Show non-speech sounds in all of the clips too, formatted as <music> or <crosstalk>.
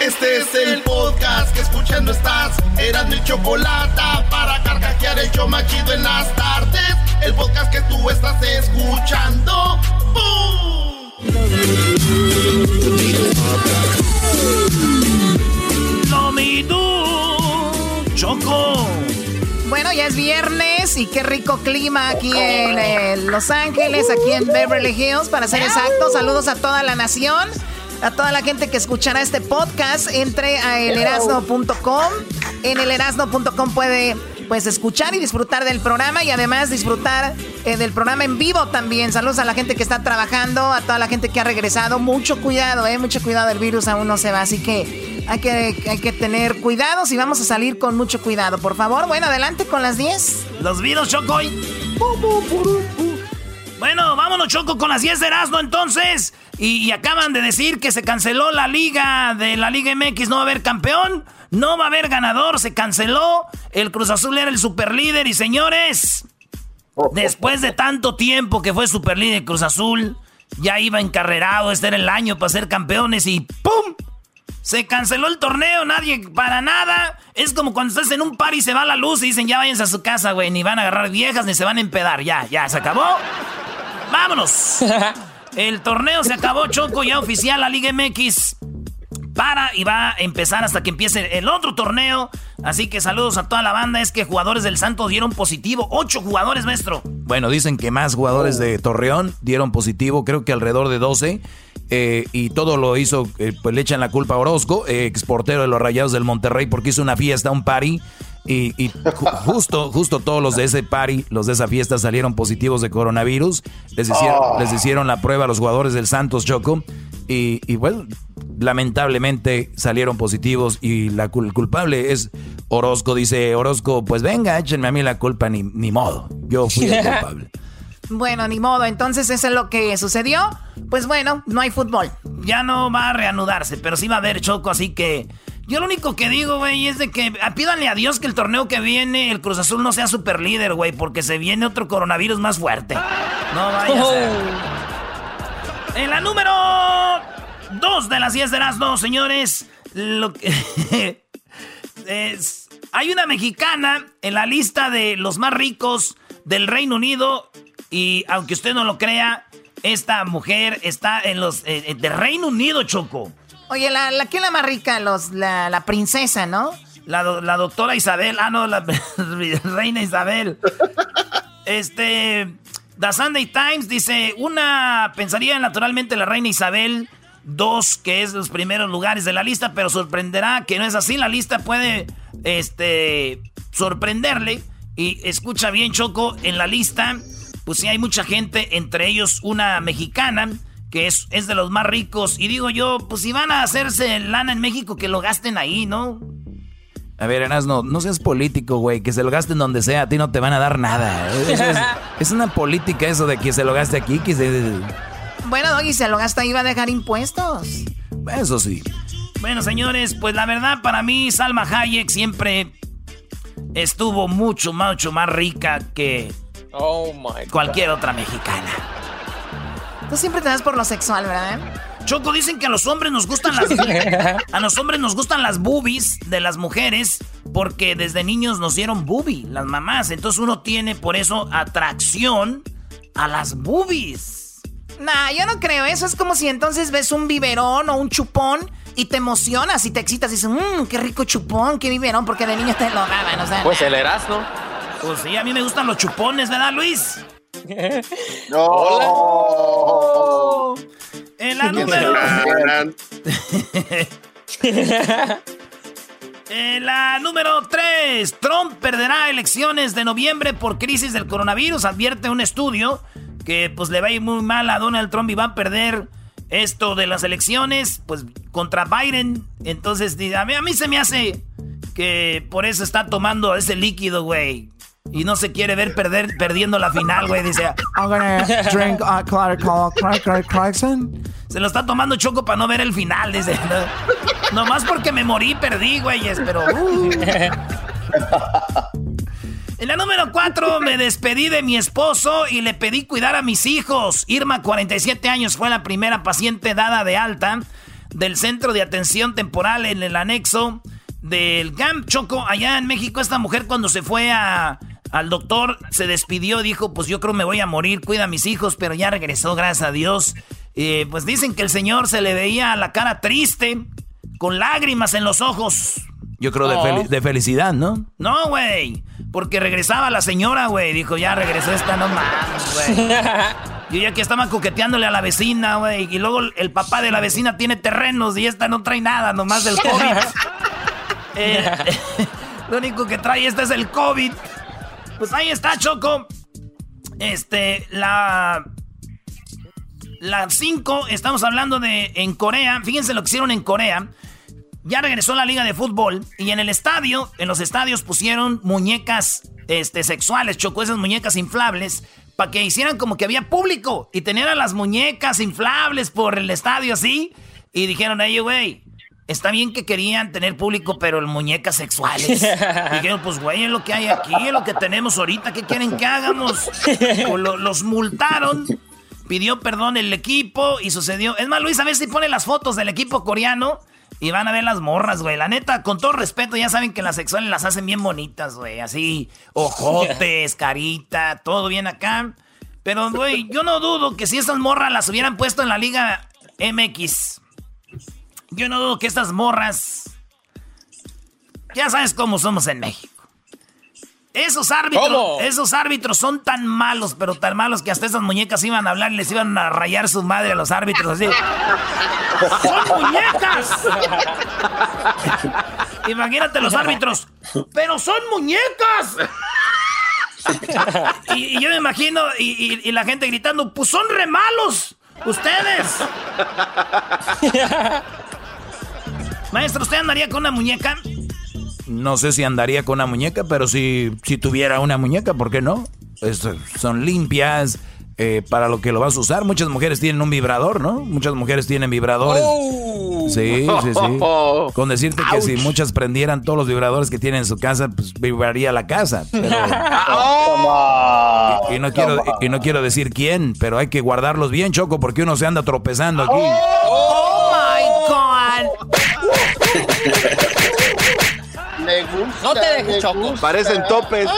Este es el podcast que escuchando estás. Eran mi chocolate para carcajear el show machido en las tardes. El podcast que tú estás escuchando. ¡Bum! Choco. Bueno, ya es viernes y qué rico clima aquí en eh, Los Ángeles, aquí en Beverly Hills, para ser exactos. Saludos a toda la nación, a toda la gente que escuchará este podcast. Entre a elerasno.com. En elerasno.com puede pues escuchar y disfrutar del programa y además disfrutar eh, del programa en vivo también. Saludos a la gente que está trabajando, a toda la gente que ha regresado. Mucho cuidado, eh, mucho cuidado, el virus aún no se va, así que hay que, hay que tener cuidados y vamos a salir con mucho cuidado, por favor. Bueno, adelante con las 10. Los virus, Choco. Bueno, vámonos, Choco, con las 10 de Erasmo entonces. Y, y acaban de decir que se canceló la liga de la Liga MX, no va a haber campeón, no va a haber ganador, se canceló. El Cruz Azul era el superlíder y señores, después de tanto tiempo que fue superlíder Cruz Azul, ya iba encarrerado, este era el año para ser campeones y ¡pum! Se canceló el torneo, nadie para nada. Es como cuando estás en un par y se va la luz y dicen ya váyanse a su casa, güey. Ni van a agarrar viejas ni se van a empedar. Ya, ya, se acabó. ¡Vámonos! <laughs> El torneo se acabó, Choco, ya oficial la Liga MX. Para y va a empezar hasta que empiece el otro torneo. Así que saludos a toda la banda. Es que jugadores del Santos dieron positivo. Ocho jugadores, maestro. Bueno, dicen que más jugadores de Torreón dieron positivo, creo que alrededor de 12. eh, y todo lo hizo, eh, pues le echan la culpa a Orozco, eh, exportero de los Rayados del Monterrey, porque hizo una fiesta, un party. Y, y ju- justo, justo todos los de ese party, los de esa fiesta salieron positivos de coronavirus. Les hicieron, Oh. les hicieron la prueba a los jugadores del Santos Choco. Y, y bueno, lamentablemente salieron positivos y la cul- culpable es Orozco. Dice Orozco, pues venga, échenme a mí la culpa, ni, ni modo. Yo fui el <laughs> culpable. Bueno, ni modo, entonces eso es lo que sucedió. Pues bueno, no hay fútbol. Ya no va a reanudarse, pero sí va a haber Choco, así que... Yo lo único que digo, güey, es de que ah, pídanle a Dios que el torneo que viene, el Cruz Azul no sea super líder, güey, porque se viene otro coronavirus más fuerte. No vaya a ser. En la número 2 de las 10 de Erasmo, señores, lo que- <laughs> es- hay una mexicana en la lista de los más ricos del Reino Unido y aunque usted no lo crea, esta mujer está en los eh, de Reino Unido, Choco. Oye, la, la ¿quién es la más rica? Los, la, princesa, ¿no? La, la doctora Isabel, ah no, la <laughs> reina Isabel. Este, The Sunday Times dice, una pensaría naturalmente la reina Isabel, dos que es los primeros lugares de la lista, pero sorprenderá que no es así, la lista puede, este, sorprenderle. Y escucha bien, Choco, en la lista, pues sí hay mucha gente, entre ellos una mexicana, que es, es de los más ricos. Y digo yo, pues si van a hacerse lana en México, que lo gasten ahí, ¿no? A ver, Erasno, no seas político, güey, que se lo gasten donde sea, a ti no te van a dar nada. <laughs> Es, es- es una política eso de que se lo gaste aquí, que se... Bueno, Doggy, se lo gasta y va a dejar impuestos. Eso sí. Bueno, señores, pues la verdad para mí Salma Hayek siempre estuvo mucho, mucho más rica que cualquier otra mexicana. Tú siempre te das por lo sexual, ¿verdad? Choco, dicen que a los hombres nos gustan las <laughs> a los hombres nos gustan las boobies de las mujeres porque desde niños nos dieron boobie, las mamás. Entonces uno tiene por eso atracción a las boobies. Nah, yo no creo. Eso es como si entonces ves un biberón o un chupón y te emocionas y te excitas y dices, mmm, qué rico chupón, qué biberón, porque de niño te lo daban, o sea. Pues el Erasmo. Pues sí, a mí me gustan los chupones, ¿verdad, Luis? No. En la número... En la número 3, Trump perderá elecciones de noviembre por crisis del coronavirus, advierte un estudio que pues le va a ir muy mal a Donald Trump y va a perder esto de las elecciones, pues contra Biden. Entonces, a mí, a mí se me hace que por eso está tomando ese líquido, güey. Y no se quiere ver perder, perdiendo la final, güey. Dice, I'm gonna drink Se lo está tomando Choco para no ver el final, dice. No, nomás porque me morí, perdí, güeyes, pero... Uh. En la número 4 me despedí de mi esposo y le pedí cuidar a mis hijos. Irma, 47 años, fue la primera paciente dada de alta del Centro de Atención Temporal en el anexo del GAM Choco. Allá en México, esta mujer cuando se fue a, al doctor se despidió, dijo, pues yo creo me voy a morir, cuida a mis hijos, pero ya regresó, gracias a Dios. Eh, pues dicen que el señor se le veía la cara triste, con lágrimas en los ojos. Yo creo de, de felicidad, ¿no? No, güey. Porque regresaba la señora, güey. Dijo, ya regresó esta, no mames, güey. <laughs> Yo ya que estaba coqueteándole a la vecina, güey. Y luego el papá de la vecina tiene terrenos y esta no trae nada, nomás del COVID. <laughs> Eh, <laughs> lo único que trae esta es el COVID. Pues ahí está, Choco. Este, la. La 5, estamos hablando de en Corea. Fíjense lo que hicieron en Corea. Ya regresó la liga de fútbol y en el estadio, en los estadios pusieron muñecas este, sexuales, chocó esas muñecas inflables para que hicieran como que había público y tenían las muñecas inflables por el estadio así y dijeron, ellos, güey, está bien que querían tener público, pero muñecas sexuales. <laughs> dijeron, pues güey, es lo que hay aquí, es lo que tenemos ahorita, ¿qué quieren que hagamos? <laughs> Los multaron. Pidió perdón el equipo y sucedió. Es más, Luis, a ver si pone las fotos del equipo coreano y van a ver las morras, güey. La neta, con todo respeto, ya saben que las sexuales las hacen bien bonitas, güey. Así, ojotes, <laughs> carita, todo bien acá. Pero, güey, yo no dudo que si estas morras las hubieran puesto en la Liga MX, yo no dudo que estas morras. Ya sabes cómo somos en México. Esos árbitros, esos árbitros son tan malos, pero tan malos que hasta esas muñecas iban a hablar y les iban a rayar su madre a los árbitros así. ¡Son muñecas! Imagínate los árbitros, pero son muñecas. y, yo me imagino, y, y, la gente gritando, pues son re malos, ustedes. Maestro, ¿usted andaría con una muñeca? no sé si andaría con una muñeca, pero si, si tuviera una muñeca, ¿por qué no? son limpias. Eh, para lo que lo vas a usar. Muchas mujeres tienen un vibrador, ¿no? Muchas mujeres tienen vibradores. Oh. Sí, sí, sí. <laughs> Con decirte que si muchas prendieran todos los vibradores que tienen en su casa, pues vibraría la casa. <laughs> y, no quiero, y no quiero decir quién, pero hay que guardarlos bien, Choco, porque uno se anda tropezando aquí. ¡Oh, No te dejes, Choco. Parecen topes.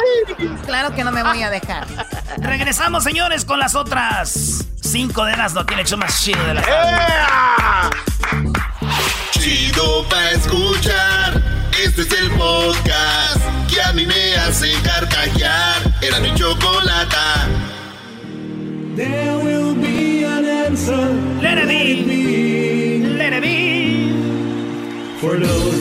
Claro que no me voy a dejar. <laughs> Regresamos, señores, con las otras cinco de las no tiene hecho más chido de la tarde. Chido pa' escuchar. Este es el podcast que a mí me hace carcajear. Era mi chocolata. There will be an answer. Let it be. Let it be. For those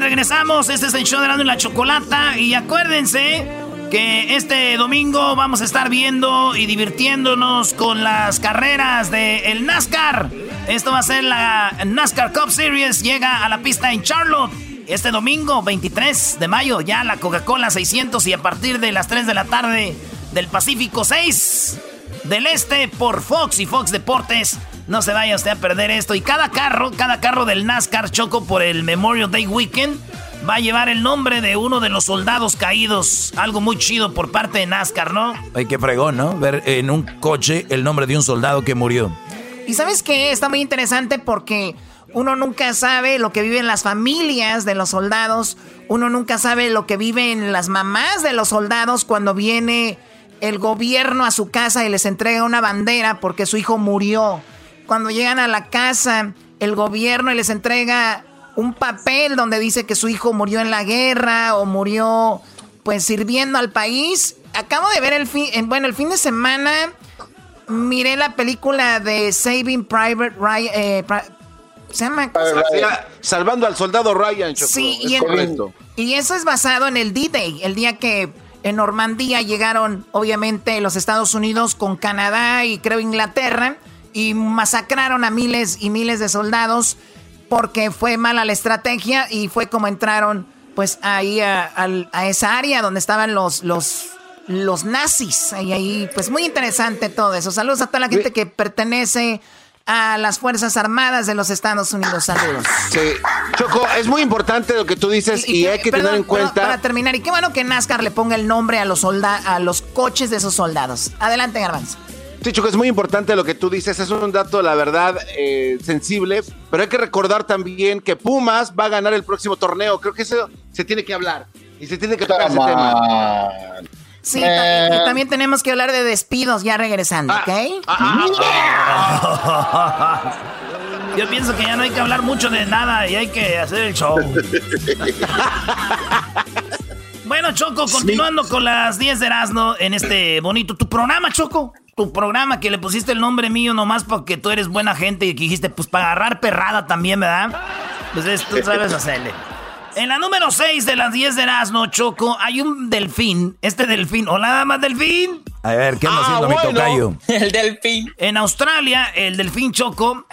Regresamos. Este es el show de la, la Chocolata. Y acuérdense que este domingo vamos a estar viendo y divirtiéndonos con las carreras del el NASCAR. Esto va a ser la NASCAR Cup Series. Llega a la pista en Charlotte. Este domingo, 23 de mayo, ya la Coca-Cola 600 y a partir de las 3 de la tarde del Pacífico 6 del Este por Fox y Fox Deportes no se vaya usted a perder esto. Y cada carro, cada carro del NASCAR Choco por el Memorial Day Weekend va a llevar el nombre de uno de los soldados caídos. Algo muy chido por parte de NASCAR, ¿no? Ay, qué fregón, ¿no? Ver en un coche el nombre de un soldado que murió. Y sabes qué? Está muy interesante porque uno nunca sabe lo que viven las familias de los soldados. Uno nunca sabe lo que viven las mamás de los soldados cuando viene el gobierno a su casa y les entrega una bandera porque su hijo murió. Cuando llegan a la casa, el gobierno les entrega un papel donde dice que su hijo murió en la guerra o murió pues sirviendo al país. Acabo de ver el fin, bueno, el fin de semana miré la película de Saving Private Ryan. Eh, se llama Salvando al soldado Ryan. sí, y, y eso es basado en el D-Day, el día que en Normandía llegaron, obviamente, los Estados Unidos con Canadá y creo Inglaterra y masacraron a miles y miles de soldados porque fue mala la estrategia y fue como entraron pues ahí a, esa área donde estaban los, los, los nazis. Y ahí, pues muy interesante todo eso. Saludos a toda la gente que pertenece a las Fuerzas Armadas de los Estados Unidos. Saludos. Sí, Choco, es muy importante lo que tú dices y, hay que tener en cuenta. Para terminar, y qué bueno que NASCAR le ponga el nombre a los, a los coches de esos soldados. Adelante, Garbanzo. Sí, Choco, es muy importante lo que tú dices. Es un dato, la verdad, eh, sensible. Pero hay que recordar también que Pumas va a ganar el próximo torneo. Creo que eso se tiene que hablar. Y se tiene que tocar ese tema. Sí, eh. y también tenemos que hablar de despidos ya regresando, ah. ¿ok? Ah, ah, <laughs> Yo pienso que ya no hay que hablar mucho de nada y hay que hacer el show. <laughs> bueno, Choco, continuando con las 10 de Erasmo en este bonito. Tu programa, Choco. Tu programa que le pusiste el nombre mío nomás porque tú eres buena gente y que dijiste, pues para agarrar perrada también, ¿verdad? Pues tú sabes hacerle. En la número 6 de las 10 de Erasmo, Choco, hay un delfín. Este delfín. Hola, damas delfín. A ver, ¿qué anda ah, haciendo mi tocayo? <laughs> El delfín. En Australia, el delfín Choco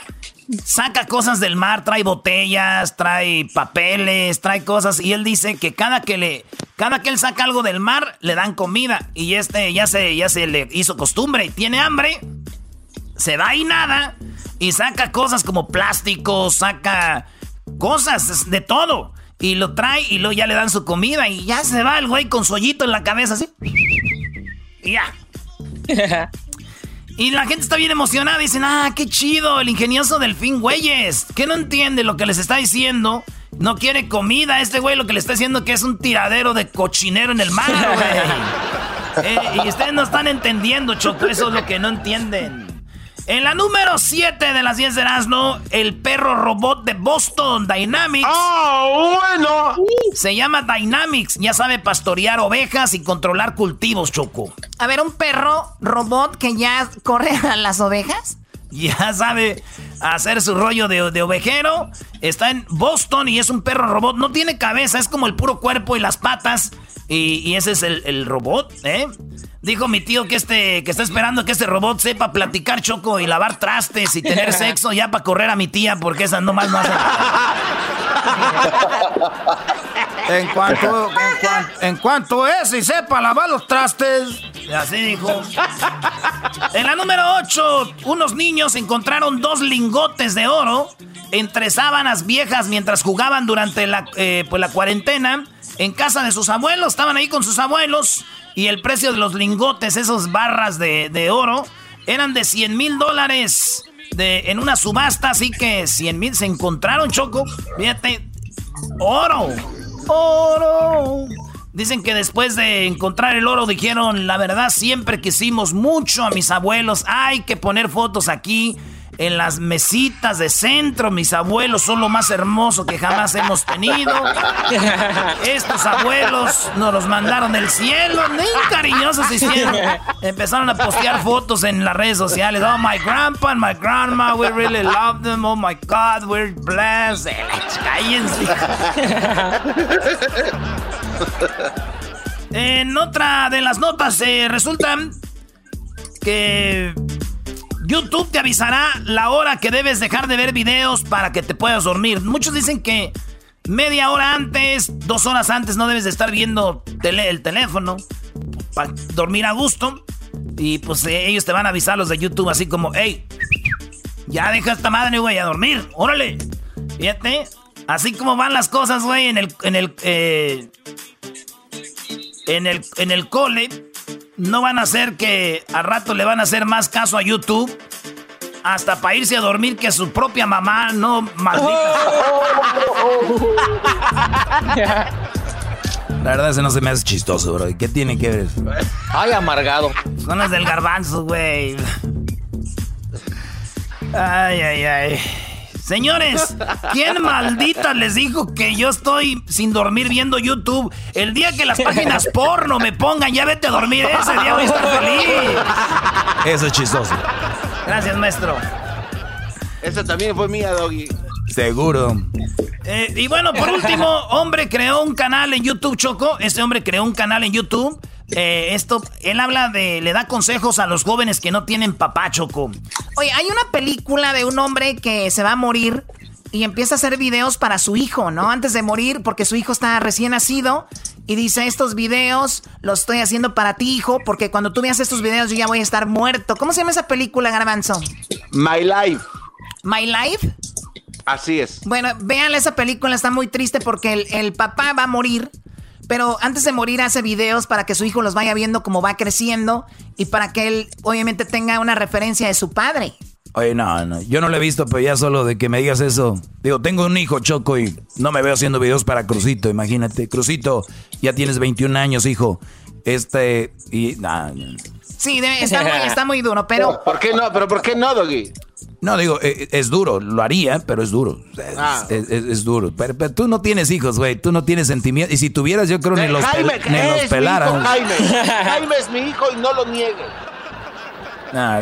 saca cosas del mar, trae botellas, trae papeles, trae cosas. Y él dice que cada que le. Cada que él saca algo del mar, le dan comida. Y este ya se, ya se le hizo costumbre. Tiene hambre. Se va y nada. Y saca cosas como plástico, saca cosas de todo. Y lo trae y luego ya le dan su comida y ya se va el güey con su hoyito en la cabeza así. Y ya. <laughs> y la gente está bien emocionada. Dicen, ah, qué chido, el ingenioso delfín, güeyes. Que no entiende lo que les está diciendo. No quiere comida. Este güey lo que le está diciendo que es un tiradero de cochinero en el mar, güey. <laughs> Eh, y ustedes no están entendiendo, Choco. Eso es lo que no entienden. En la número 7 de las 10 de Erasmo, el perro robot de Boston Dynamics. ¡Ah, bueno! Se llama Dynamics. Ya sabe pastorear ovejas y controlar cultivos, Choco. A ver, un perro robot que ya corre a las ovejas. Ya sabe hacer su rollo de, de, ovejero. Está en Boston y es un perro robot. No tiene cabeza, es como el puro cuerpo y las patas. Y, ese es el, robot, ¿eh? Dijo mi tío que este que está esperando que este robot sepa platicar choco y lavar trastes y tener <laughs> sexo ya para correr a mi tía porque esa nomás no hace. en cuanto en, cuanto es y sepa lavar los trastes, así dijo. En la número 8, unos niños encontraron dos lingotes de oro entre sábanas viejas mientras jugaban durante la, eh, pues la cuarentena en casa de sus abuelos. Estaban ahí con sus abuelos y el precio de los lingotes, esos barras de, oro, eran de 100 mil dólares de, en una subasta. Así que 100 mil se encontraron, Choco. Fíjate, oro, oro. Dicen que después de encontrar el oro dijeron, la verdad siempre quisimos mucho a mis abuelos. Hay que poner fotos aquí en las mesitas de centro. Mis abuelos son lo más hermoso que jamás hemos tenido. Estos abuelos nos los mandaron del cielo. Bien cariñosos hicieron. Empezaron a postear fotos en las redes sociales. Oh, my grandpa and my grandma, we really love them. Oh, my God, we're blessed. Cállense. En otra de las notas eh, resulta que YouTube te avisará la hora que debes dejar de ver videos para que te puedas dormir. Muchos dicen que media hora antes, dos horas antes no debes de estar viendo el teléfono para dormir a gusto. Y pues eh, ellos te van a avisar los de YouTube así como, hey, ya deja esta madre, güey, a dormir, órale. Fíjate, así como van las cosas, güey, en el, en el, eh, en el, en el cole no van a hacer que a rato le van a hacer más caso a YouTube hasta para irse a dormir que su propia mamá, no maldita. <laughs> La verdad, ese no se me hace chistoso, bro. ¿Qué tiene que ver? Ay, amargado. Son las del garbanzo, güey. Ay, ay, ay. Señores, ¿quién maldita les dijo que yo estoy sin dormir viendo YouTube? El día que las páginas porno me pongan, ya vete a dormir, ese día voy a estar feliz. Eso es chistoso. Gracias, maestro. Esa también fue mía, Doggy. Seguro. Eh, y bueno, por último, hombre creó un canal en YouTube, Choco. Este hombre creó un canal en YouTube. Eh, esto, él habla de, le da consejos a los jóvenes que no tienen papá, Choco. Oye, hay una película de un hombre que se va a morir y empieza a hacer videos para su hijo, ¿no? Antes de morir, porque su hijo está recién nacido. Y dice, estos videos los estoy haciendo para ti, hijo, porque cuando tú veas estos videos yo ya voy a estar muerto. ¿Cómo se llama esa película, Garbanzo? My Life. My Life. Así es. Bueno, véanle esa película, está muy triste porque el, el, papá va a morir, pero antes de morir hace videos para que su hijo los vaya viendo como va creciendo y para que él obviamente tenga una referencia de su padre. Oye, no, no, yo no lo he visto, pero ya solo de que me digas eso. Digo, tengo un hijo, Choco, y no me veo haciendo videos para Crucito, imagínate. Crucito, ya tienes 21 años, hijo. Este, y... Nah. Sí, debe, está, muy, está muy duro, pero... <laughs> ¿Por qué no? ¿Pero por qué no, Doggy? No, digo, es, es, duro, lo haría, pero es duro. Es, Ah. es, es- es duro. Pero, pero tú no tienes hijos, güey. Tú no tienes sentimientos. Y si tuvieras, yo creo ni los, pel- Jaime, ni los es mi pelaras. hijo, Jaime. <laughs> Jaime es mi hijo y no lo niegue. Nah,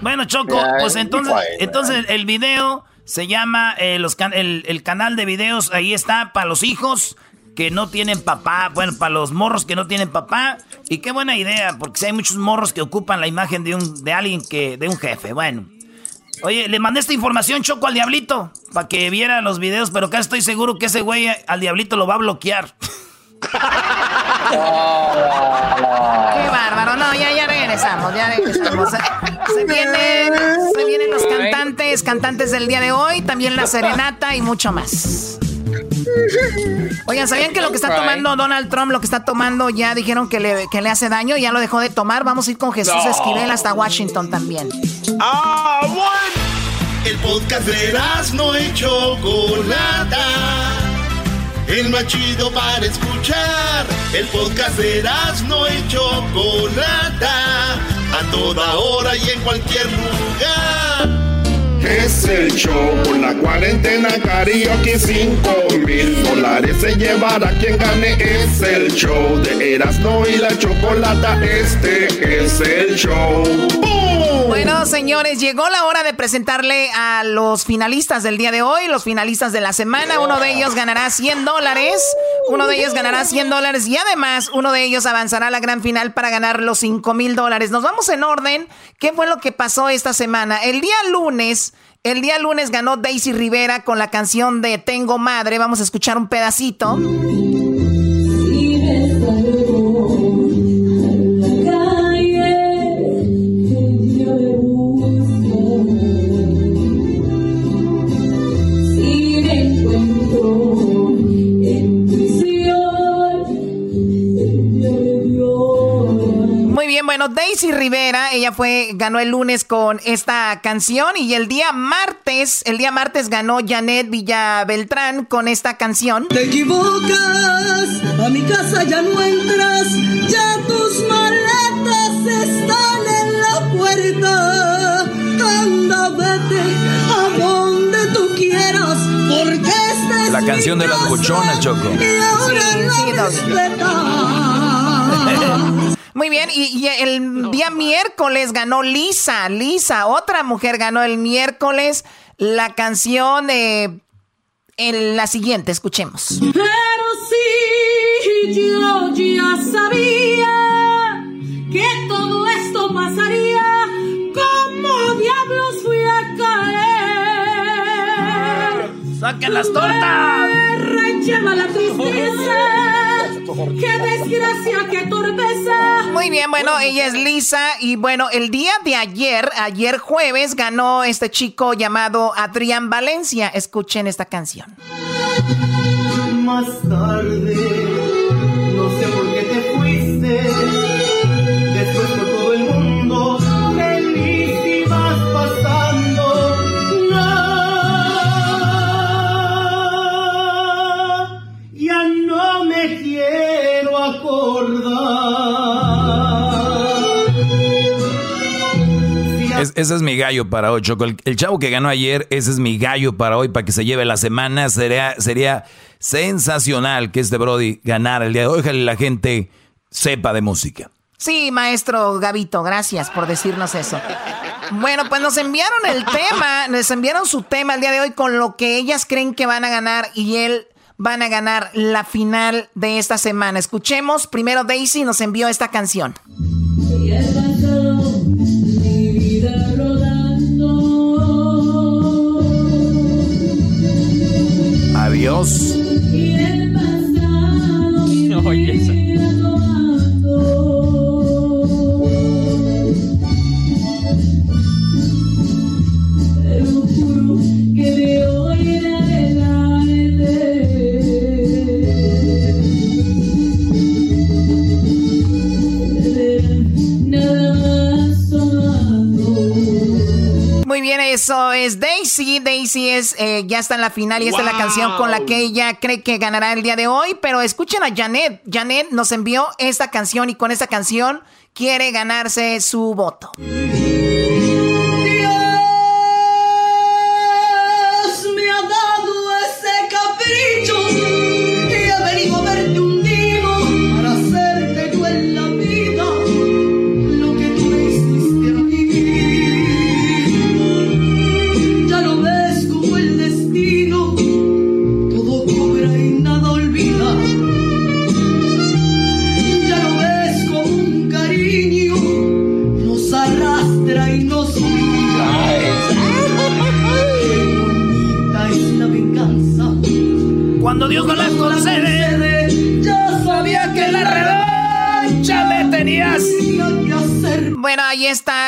Bueno, Choco, pues entonces, entonces el video se llama, eh, los can- el, el canal de videos, ahí está, para los hijos que no tienen papá, bueno, para los morros que no tienen papá. Y qué buena idea, porque si hay muchos morros que ocupan la imagen de, un, de alguien que, de un jefe, bueno. Oye, le mandé esta información, Choco, al Diablito, para que viera los videos, pero acá estoy seguro que ese güey al Diablito lo va a bloquear. Qué bárbaro. No, ya, ya regresamos, ya regresamos. Se vienen, se vienen los cantantes, cantantes del día de hoy, también la serenata y mucho más. Oigan, ¿sabían que lo que está tomando Donald Trump, lo que está tomando, ya dijeron que le, que le hace daño? Ya lo dejó de tomar. Vamos a ir con Jesús Esquivel hasta Washington también. Ah. El podcast de no y Chocolata. El más chido para escuchar. El podcast de no y Chocolata. A toda hora y en cualquier lugar. Es el show por la cuarentena karaoke 5 mil dólares se llevará quien gane. Es el show de Erasmo y la Chocolata. Este es el show. Bueno, señores, llegó la hora de presentarle a los finalistas del día de hoy, los finalistas de la semana. Uno de ellos ganará 100 dólares, uno de ellos ganará 100 dólares y además uno de ellos avanzará a la gran final para ganar los 5 mil dólares. Nos vamos en orden. ¿Qué fue lo que pasó esta semana? El día lunes. El día lunes ganó Daisy Rivera con la canción de Tengo Madre. Vamos a escuchar un pedacito. Bueno, Daisy Rivera, ella fue, ganó el lunes con esta canción y el día martes, el día martes ganó Janet Villa Beltrán con esta canción. Te equivocas, a mi casa ya no entras, ya tus maletas están en la puerta. Anda, vete a donde tú quieras, porque esta es La mi canción de las buchonas, Choco. Y ahora Sí, no sí. Muy bien, y, y el día miércoles ganó Lisa, Lisa, otra mujer ganó el miércoles la canción de en la siguiente, escuchemos. Pero sí, yo ya sabía que todo esto pasaría. ¿Cómo diablos fui a caer? ¡Saquen las tortas! Me lleva la tristeza. ¡Qué desgracia, qué torpeza! Muy bien, bueno, ella es Lisa y bueno, el día de ayer, ayer jueves, ganó este chico llamado Adrián Valencia. Escuchen esta canción. Más tarde, Es, ese es mi gallo para hoy, Choco. El, chavo que ganó ayer, ese es mi gallo para hoy, para que se lleve la semana. Sería, sería sensacional que este Brody ganara el día de hoy. Ojalá la gente sepa de música. Sí, maestro Gavito, gracias por decirnos eso. Bueno, pues nos enviaron el tema, nos enviaron su tema el día de hoy con lo que ellas creen que van a ganar y él van a ganar la final de esta semana. Escuchemos, primero Daisy nos envió esta canción. Adiós. Muy bien, eso es Daisy. Daisy es, eh, ya está en la final y esta es la canción con la que ella cree que ganará el día de hoy. Pero escuchen a Janet. Janet nos envió esta canción y con esta canción quiere ganarse su voto.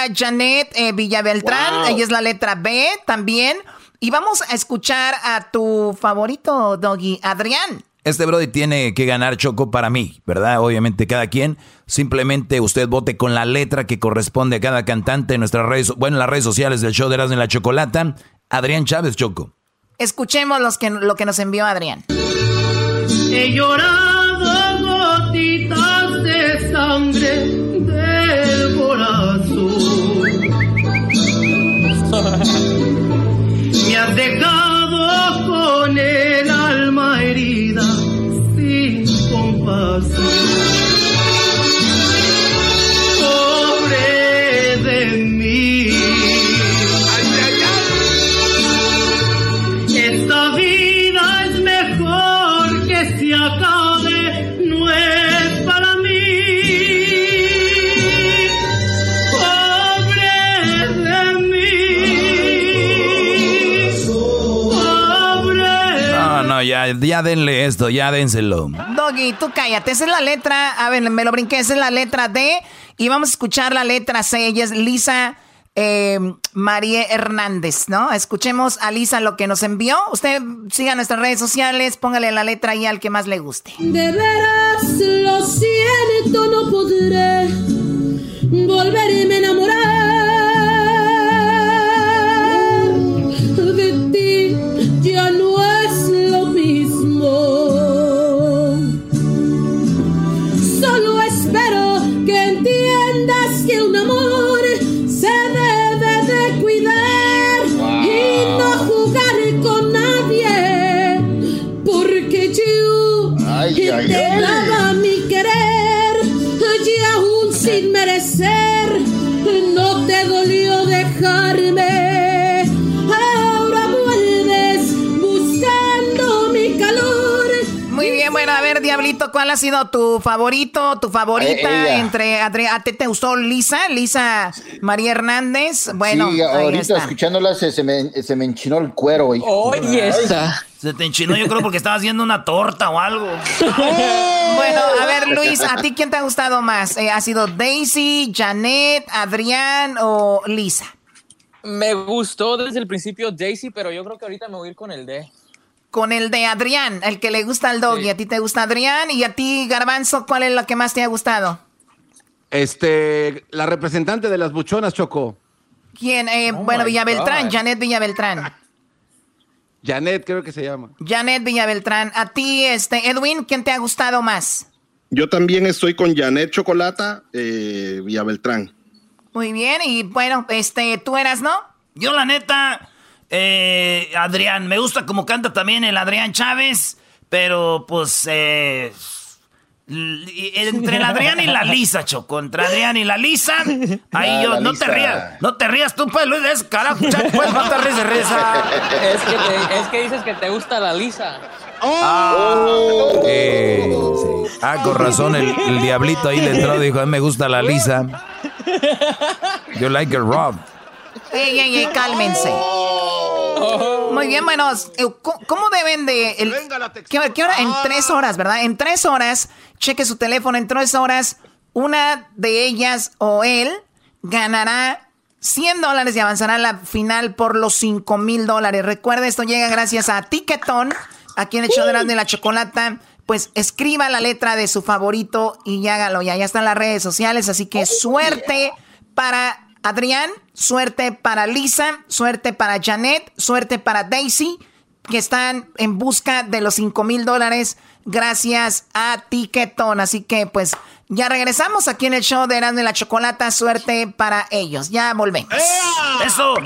Ahí Janet eh, Villabeltrán. Wow. Ella es la letra B también. Y vamos a escuchar a tu favorito, Doggy, Adrián. Este Brody tiene que ganar Choco para mí, ¿verdad? Obviamente cada quien. Simplemente usted vote con la letra que corresponde a cada cantante en nuestras redes, bueno, en las redes sociales del show de Erasmo en la Chocolata. Adrián Chávez, Choco. Escuchemos los que, lo que nos envió Adrián. He llorado gotitas de sangre Me has dejado con el ya, ya denle esto, ya dénselo. Doggy, tú cállate. Esa es la letra. A ver, me lo brinqué. Esa es la letra D. Y vamos a escuchar la letra C. Ella es Lisa eh, María Hernández, ¿no? Escuchemos a Lisa lo que nos envió. Usted siga nuestras redes sociales, póngale la letra ahí al que más le guste. De veras lo siento, no podré volverme a enamorar yo Ay, ¿cuál ha sido tu favorito, tu favorita Eh, entre ¿A ti te gustó Lisa? Lisa María Hernández. Bueno, sí, ahí ahorita está. escuchándola se, se me, se me enchinó el cuero. hijo. Oye, Se te enchinó, yo creo, porque estaba haciendo una torta o algo. <laughs> Bueno, a ver, <laughs> Luis, ¿a ti quién te ha gustado más? Eh, ¿Ha sido Daisy, Janet, Adrián o Lisa? Me gustó desde el principio Daisy, pero yo creo que ahorita me voy a ir con el D. Con el de Adrián, el que le gusta al doggy. ¿A ti te gusta Adrián? ¿Y a ti, Garbanzo, cuál es la que más te ha gustado? Este, la representante de las buchonas, Choco. ¿Quién? Eh, Oh bueno, Villabeltrán, God. Janet Villabeltrán. <laughs> Janet, creo que se llama. Janet Villabeltrán. A ti, este, Edwin, ¿quién te ha gustado más? Yo también estoy con Janet Chocolata, eh, Villabeltrán. Muy bien, y bueno, este, ¿tú eras, no? Yo, la neta, eh, Adrián, me gusta como canta también el Adrián Chávez, pero pues eh, entre el Adrián y la Lisa, Choco, entre Adrián y la Lisa, ahí yo, no te rías, no te rías tú, pues, Luis, es carajo, pues, no te ríes de risa. Es que, es que dices que te gusta la Lisa. Ah, eh, ah, con razón, el, el, diablito ahí le entró, dijo, a mí me gusta la Lisa. You like it, Rob. Ey, ey, ey, cálmense. Muy bien, bueno, eh, ¿cómo deben de...? El, ¿qué, hora? En tres horas, ¿verdad? En tres horas, cheque su teléfono, en tres horas, una de ellas o él ganará 100 dólares y avanzará a la final por los 5 mil dólares. Recuerde, esto llega gracias a Ticketon, aquí en el show de la chocolata. Pues escriba la letra de su favorito y hágalo. Ya, ya están las redes sociales, así que suerte para Adrián, suerte para Lisa, suerte para Janet, suerte para Daisy, que están en busca de los 5 mil dólares gracias a Ticketon. Así que pues ya regresamos aquí en el show de Erasmo y la Chocolata. Suerte para ellos. Ya volvemos. Eso.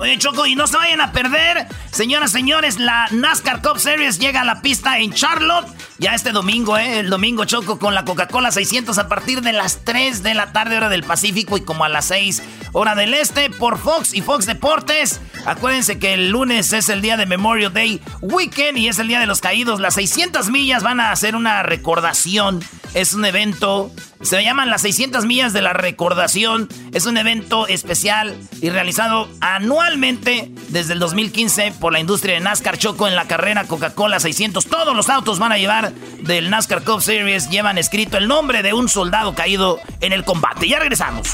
Oye, Choco, y no se vayan a perder. Señoras, señores, la NASCAR Cup Series llega a la pista en Charlotte. Ya este domingo, ¿eh? El domingo, Choco, con la Coca-Cola 600 a partir de las 3 de la tarde, hora del Pacífico, y como a las 6, hora del Este, por Fox y Fox Deportes. Acuérdense que el lunes es el día de Memorial Day Weekend y es el día de los caídos. Las 600 millas van a hacer una recordación. Es un evento se llaman las 600 millas de la recordación. Es un evento especial y realizado anualmente desde el 2015 por la industria de NASCAR Choco en la carrera Coca-Cola 600. Todos los autos van a llevar del NASCAR Cup Series, llevan escrito el nombre de un soldado caído en el combate. Ya regresamos.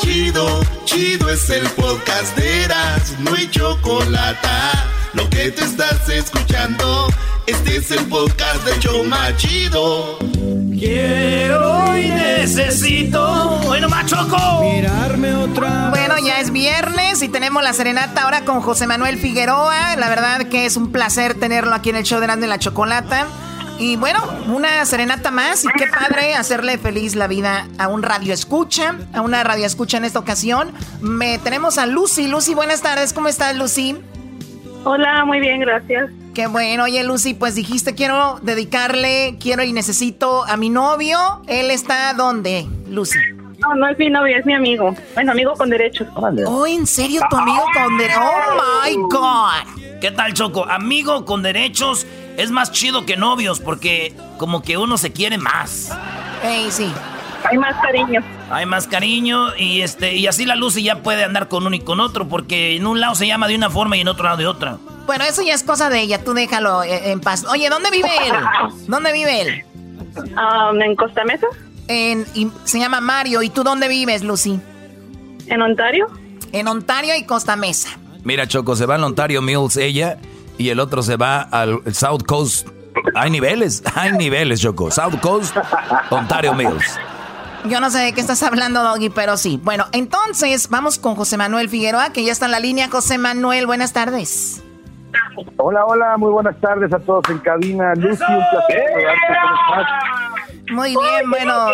Chido, chido es el podcast de Eras, no hay chocolate. Lo que te estás escuchando, este es el podcast de Choma Chido. Quiero y necesito. Bueno, Machoco. Mirarme otra. Bueno, ya es viernes y tenemos la serenata ahora con José Manuel Figueroa. La verdad que es un placer tenerlo aquí en el show de Grande la Chocolata. Y bueno, una serenata más y qué padre hacerle feliz la vida a un radio escucha, a una radio escucha en esta ocasión. Me, tenemos a Lucy. Lucy, buenas tardes. ¿Cómo estás, Lucy? Hola, muy bien, gracias. Qué bueno, oye Lucy, pues dijiste quiero dedicarle, quiero y necesito a mi novio. ¿Él está dónde, Lucy? No, no es mi novio, es mi amigo. Bueno, amigo con derechos. Oh, ¿en serio tu amigo con derechos? Oh my God. ¿Qué tal, Choco? Amigo con derechos es más chido que novios porque como que uno se quiere más. Ey, sí. Hay más cariño. Hay más cariño y este y así la Lucy ya puede andar con uno y con otro porque en un lado se llama de una forma y en otro lado de otra. Bueno, eso ya es cosa de ella, tú déjalo eh, en paz. Oye, ¿dónde vive él? <laughs> ¿Dónde vive él? Um, en Costa Mesa. En, se llama Mario. ¿Y tú dónde vives, Lucy? En Ontario. En Ontario y Costa Mesa. Mira, Choco, se va al Ontario Mills ella y el otro se va al South Coast. Hay niveles, <laughs> hay niveles, Choco. South Coast, Ontario Mills. Yo no sé de qué estás hablando, Doggy, pero sí. Bueno, entonces vamos con José Manuel Figueroa, que ya está en la línea. José Manuel, buenas tardes. Hola, hola, muy buenas tardes a todos en cabina. Lucy, un placer Muy bien, bueno,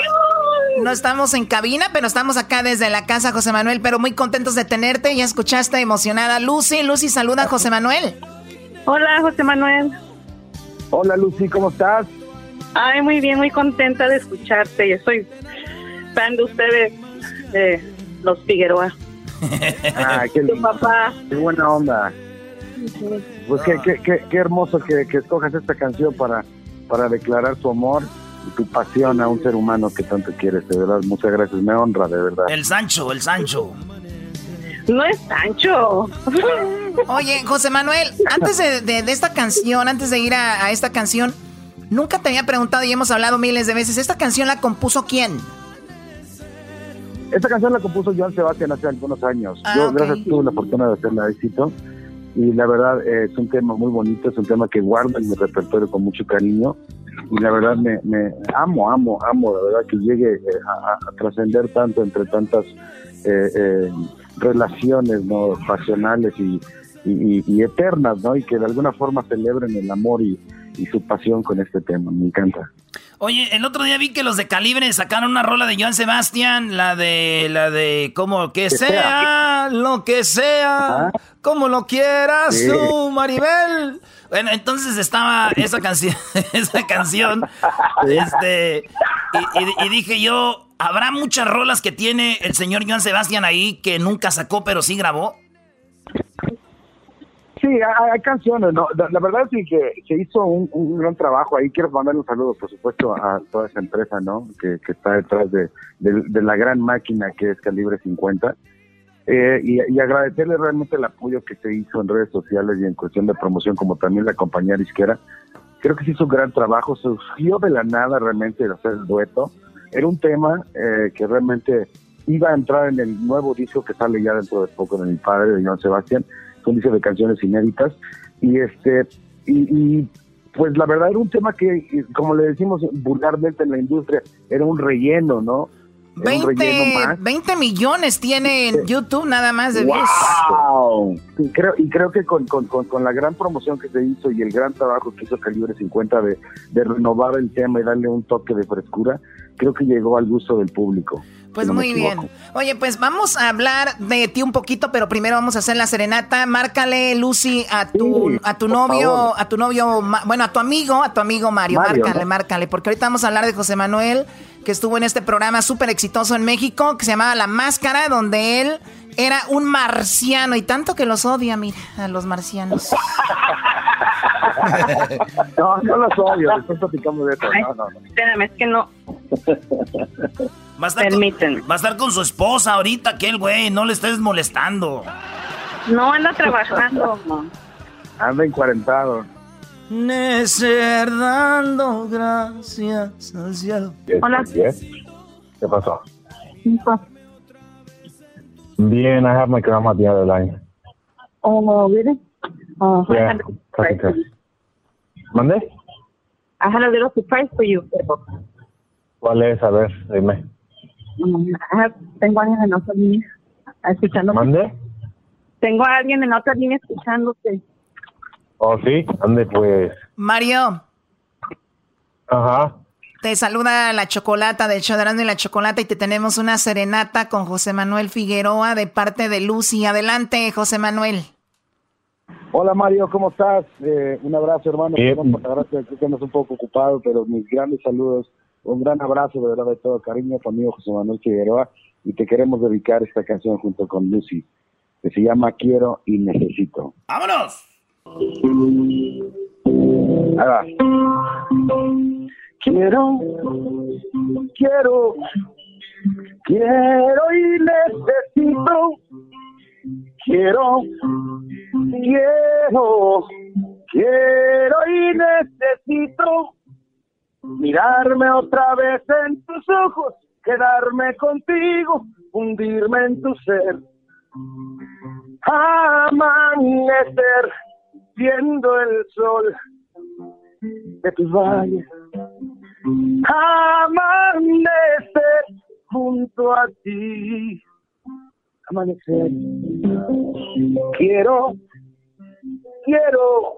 no estamos en cabina, pero estamos acá desde la casa, José Manuel, pero muy contentos de tenerte. Ya escuchaste emocionada Lucy. Lucy, saluda a José Manuel. Hola, José Manuel. Hola, Lucy, ¿cómo estás? Ay, muy bien, muy contenta de escucharte. Yo soy fan de ustedes, de los Figueroa. ah, qué <laughs> lindo. papá. Qué buena onda. Pues qué, qué, qué, hermoso que, que, escojas esta canción para, para declarar tu amor tu pasión a un ser humano que tanto quieres, de verdad. Muchas gracias, me honra, de verdad. El Sancho, el Sancho. No es Sancho. <laughs> Oye, José Manuel, antes de, de, esta canción, antes de ir a, a esta canción, nunca te había preguntado y hemos hablado miles de veces, ¿esta canción la compuso quién? Esta canción la compuso Joan Sebastián hace algunos años. Ah, Yo, gracias, tuve la fortuna de hacerla éxito. Y la verdad eh, es un tema muy bonito, es un tema que guardo en mi repertorio con mucho cariño. Y la verdad me, me amo, amo, amo, la verdad que llegue eh, a, trascender tanto entre tantas eh, relaciones no pasionales y, y, eternas, ¿no? Y que de alguna forma celebren el amor y, y su pasión con este tema. Me encanta. Oye, el otro día vi que los de Calibre sacaron una rola de Joan Sebastián, la de, la de, como que, sea, lo que sea, como lo quieras tú, Maribel. Bueno, entonces estaba esa canción, <laughs> esa canción, este, y, dije yo, ¿habrá muchas rolas que tiene el señor Joan Sebastián ahí que nunca sacó pero sí grabó? Sí, hay, canciones, ¿no? La, verdad es que se hizo un, gran trabajo ahí. Quiero mandar un saludo, por supuesto, a toda esa empresa, ¿no? Que, está detrás de, la gran máquina que es Calibre 50. Eh, y, agradecerle realmente el apoyo que se hizo en redes sociales y en cuestión de promoción, como también la compañía disquera. Creo que se hizo un gran trabajo, surgió de la nada realmente de hacer el dueto. Era un tema eh, que realmente iba a entrar en el nuevo disco que sale ya dentro de poco de mi padre, de Joan Sebastián son dice de canciones inéditas y este y, pues la verdad era un tema que como le decimos vulgarmente en la industria era un relleno no 20, millones tiene en YouTube nada más de wow. Y creo, y creo que con, con, con, la gran promoción que se hizo y el gran trabajo que hizo Calibre 50 de, de renovar el tema y darle un toque de frescura, creo que llegó al gusto del público. Pues muy bien. Oye, pues vamos a hablar de ti un poquito, pero primero vamos a hacer la serenata. Márcale, Lucy, a tu, a tu novio, a tu novio, bueno, a tu amigo, a tu amigo Mario. márcale, márcale, porque ahorita vamos a hablar de José Manuel, que estuvo en este programa súper exitoso en México, que se llamaba La Máscara, donde él era un marciano y tanto que los odia, mira, a los marcianos. <laughs> no, no los odio, después platicamos de eso. no, no, no. Espérame, es que no. Va a, estar con, va a estar con su esposa ahorita, que el güey, no le estés molestando. No, anda trabajando. anda encuarentado. Necer dando gracias al cielo. Hola. ¿Qué pasó? Bien, I have my grandma the other line. Oh, really? Oh, yeah, ¿Mande? I had a little surprise for you. ¿Cuál es? A ver, dime. tengo a alguien en otra línea escuchándote. ¿Mande? Tengo a alguien en otra línea escuchándote. Oh, sí, ande pues. Mario. Ajá. Te saluda la chocolata del Chodrando y la Chocolata y te tenemos una serenata con José Manuel Figueroa de parte de Lucy. Adelante, José Manuel. Hola Mario, ¿cómo estás? Eh, un abrazo hermano. Bien. Gracias, que andas un poco ocupado, pero mis grandes saludos un gran abrazo de verdad de todo cariño tu amigo José Manuel Figueroa y te queremos dedicar esta canción junto con Lucy que se llama Quiero y Necesito. ¡Vámonos! Quiero, quiero, quiero y necesito. Quiero, quiero, quiero y necesito mirarme otra vez en tus ojos, quedarme contigo, hundirme en tu ser, amanecer viendo el sol de tus valles, amanecer junto a ti, amanecer. Quiero, quiero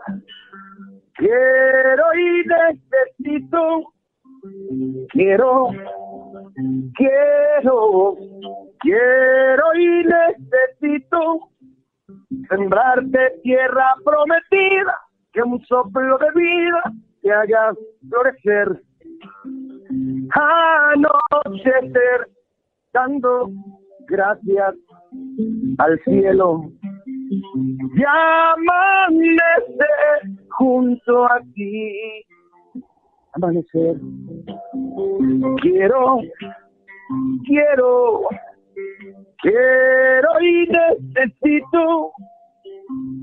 Quiero y necesito, quiero, quiero, quiero y necesito sembrarte tierra prometida, que un soplo de vida te haga florecer, anochecer, dando gracias al cielo y amanecer junto a ti. Amanecer. Quiero, quiero, quiero y necesito.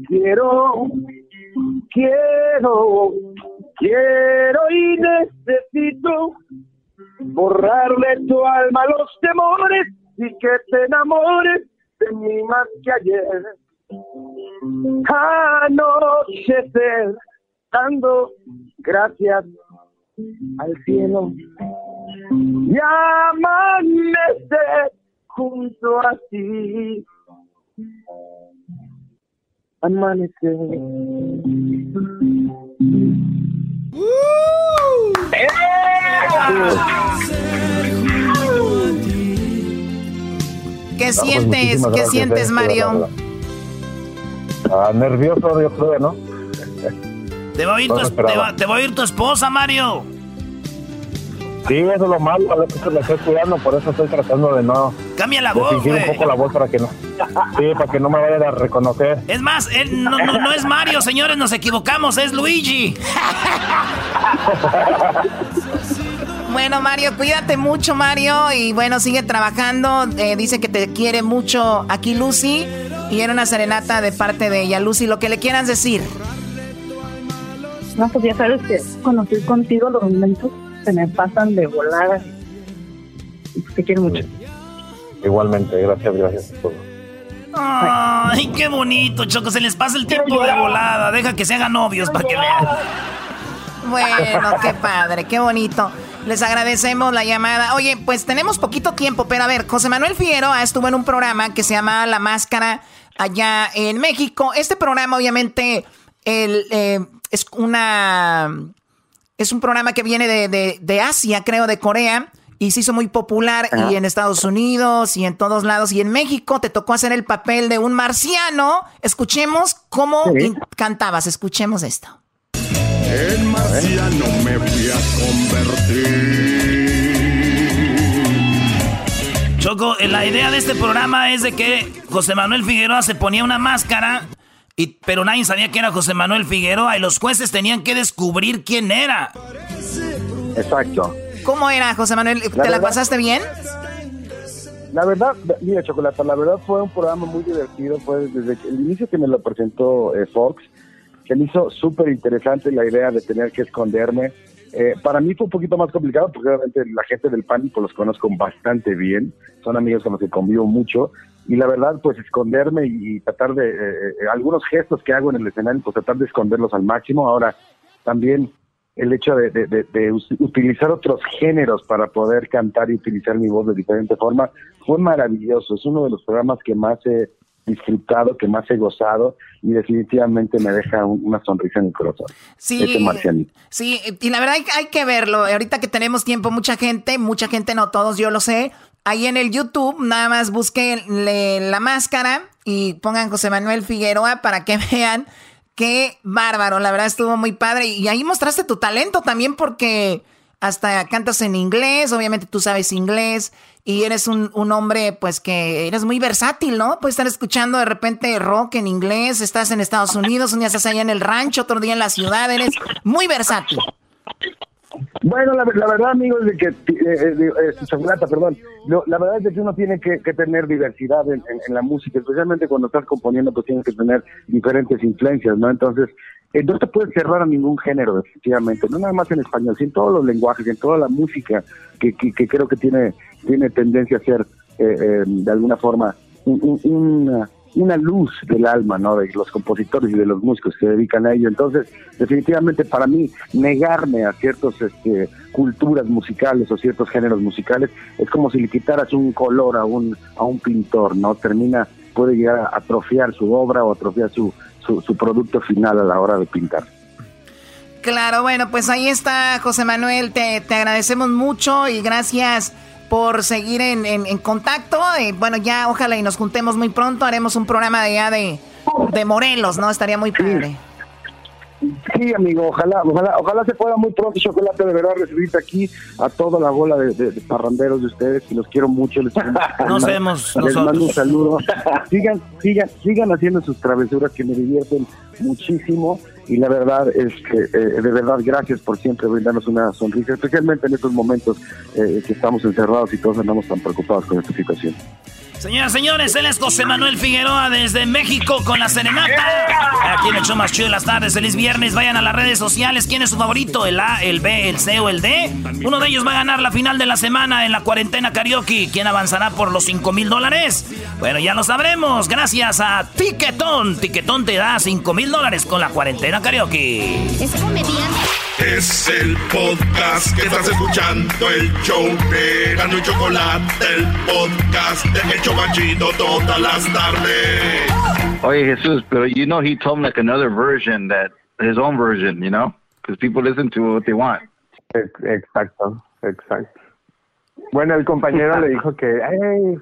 Quiero, quiero, quiero y necesito borrarle tu alma los temores y que te enamores de mí más que ayer. Anochecer, dando gracias al cielo y amanecer junto a ti. Amanecer. ¡Uh! ¡Eh! ¿Qué no, sientes? Pues ¿Qué sientes, Mario? Ah, nervioso, yo creo, ¿no? Te va, a ir tu, te, va, te va a ir tu esposa, Mario. Sí, eso es lo malo, a veces me estoy cuidando, por eso estoy tratando de no... Cambia la de voz, fingir un güey. poco la voz para que no... Sí, para que no me vayan a reconocer. Es más, él no, no- no es Mario, señores, nos equivocamos, es Luigi. <laughs> Bueno, Mario, cuídate mucho, Mario. Y bueno, sigue trabajando. Eh, dice que te quiere mucho aquí, Lucy. Y era una serenata de parte de ella. Lucy, lo que le quieras decir. No, pues ya sabes que estoy contigo los momentos se me pasan de volada. Te quiero mucho. Igualmente, gracias, gracias por todo. Ay, qué bonito, Choco. Se les pasa el tiempo de volada. Deja que se hagan novios para que vean. Bueno, qué padre, qué bonito. Les agradecemos la llamada. Oye, pues tenemos poquito tiempo, pero a ver, José Manuel Figueroa estuvo en un programa que se llama La Máscara allá en México. Este programa, obviamente, el, eh, es una. Es un programa que viene de, de- de Asia, creo, de Corea. Y se hizo muy popular y en Estados Unidos y en todos lados. Y en México te tocó hacer el papel de un marciano. Escuchemos cómo Sí. cantabas. Escuchemos esto. En marciano me fui a convertir. Choco, la idea de este programa es de que José Manuel Figueroa se ponía una máscara, y, pero nadie sabía que era José Manuel Figueroa y los jueces tenían que descubrir quién era. Exacto. ¿Cómo era, José Manuel? ¿Te la, verdad- pasaste bien? La verdad, mira, Chocolata, la verdad fue un programa muy divertido. Fue desde que- el inicio que me lo presentó eh, Fox, se me hizo súper interesante la idea de tener que esconderme. Eh, para mí fue un poquito más complicado porque obviamente la gente del pánico los conozco bastante bien, son amigos con los que convivo mucho y la verdad pues esconderme y, tratar de, eh, eh, algunos gestos que hago en el escenario, pues tratar de esconderlos al máximo. Ahora también el hecho de, de- de- de us- utilizar otros géneros para poder cantar y utilizar mi voz de diferente forma fue maravilloso. Es uno de los programas que más he disfrutado, que más he gozado y definitivamente me deja un- una sonrisa en el corazón. Sí. Marcianito. Sí, y la verdad hay, hay que verlo. Ahorita que tenemos tiempo, mucha gente, mucha gente, no todos, yo lo sé. Ahí en el YouTube, nada más busquen la máscara y pongan José Manuel Figueroa para que <laughs> vean qué bárbaro. La verdad estuvo muy padre. Y ahí mostraste tu talento también porque hasta cantas en inglés, obviamente tú sabes inglés y eres un, un hombre pues que eres muy versátil, ¿no? Puedes estar escuchando de repente rock en inglés, estás en Estados Unidos, un día estás allá en el rancho, otro día en la ciudad, eres muy versátil. Bueno, la, verdad, amigo, es de que, eh, eh, eh, perdón, Lo- la verdad es que uno tiene que, tener diversidad en, la música, especialmente cuando estás componiendo, pues tienes que tener diferentes influencias, ¿no? Entonces, eh, no te puedes cerrar a ningún género, definitivamente, no nada más en español, sino en todos los lenguajes, en toda la música que, creo que tiene, tiene tendencia a ser, eh, eh, de alguna forma, un- una, una luz del alma, ¿no? De los compositores y de los músicos que se dedican a ello. Entonces, definitivamente para mí, negarme a ciertas este, culturas musicales o ciertos géneros musicales es como si le quitaras un color a un, a un pintor, ¿no? Termina, puede llegar a atrofiar su obra o atrofiar su, su, su producto final a la hora de pintar. Claro, bueno, pues ahí está José Manuel, te, te agradecemos mucho y gracias por seguir en, en- en contacto. Eh, bueno, ya ojalá y nos juntemos muy pronto, haremos un programa de allá de, de Morelos, ¿no? Estaría muy padre. Sí, amigo, ojalá, ojalá, ojalá se pueda muy pronto, Chocolate, de verdad, recibirte aquí a toda la bola de, de- de parranderos de ustedes, y los quiero mucho. Les, <laughs> Nos vemos Les mando un nosotros. saludo. Sigan, sigan, sigan haciendo sus travesuras que me divierten muchísimo, y la verdad es que, eh, de verdad, gracias por siempre brindarnos una sonrisa, especialmente en estos momentos eh, que estamos encerrados y todos andamos tan preocupados con esta situación. Señoras, señores, él es José Manuel Figueroa desde México con la serenata. Aquí en el show más chido de las tardes. Feliz viernes. Vayan a las redes sociales. ¿Quién es su favorito? ¿El A, el B, el C o el D? Uno de ellos va a ganar la final de la semana en la cuarentena karaoke. ¿Quién avanzará por los 5 mil dólares? Bueno, ya lo sabremos. Gracias a Tiquetón. Tiquetón te da 5 mil dólares con la cuarentena karaoke. Es comediante. Es el podcast que estás escuchando, el show de Gano y Chocolate, el podcast de El Chobachito todas las tardes. Oye, Jesús, pero you know he told him like another version that his own version, you know, because people listen to what they want. Exacto, exacto. Bueno, el compañero le dijo que, "Ay,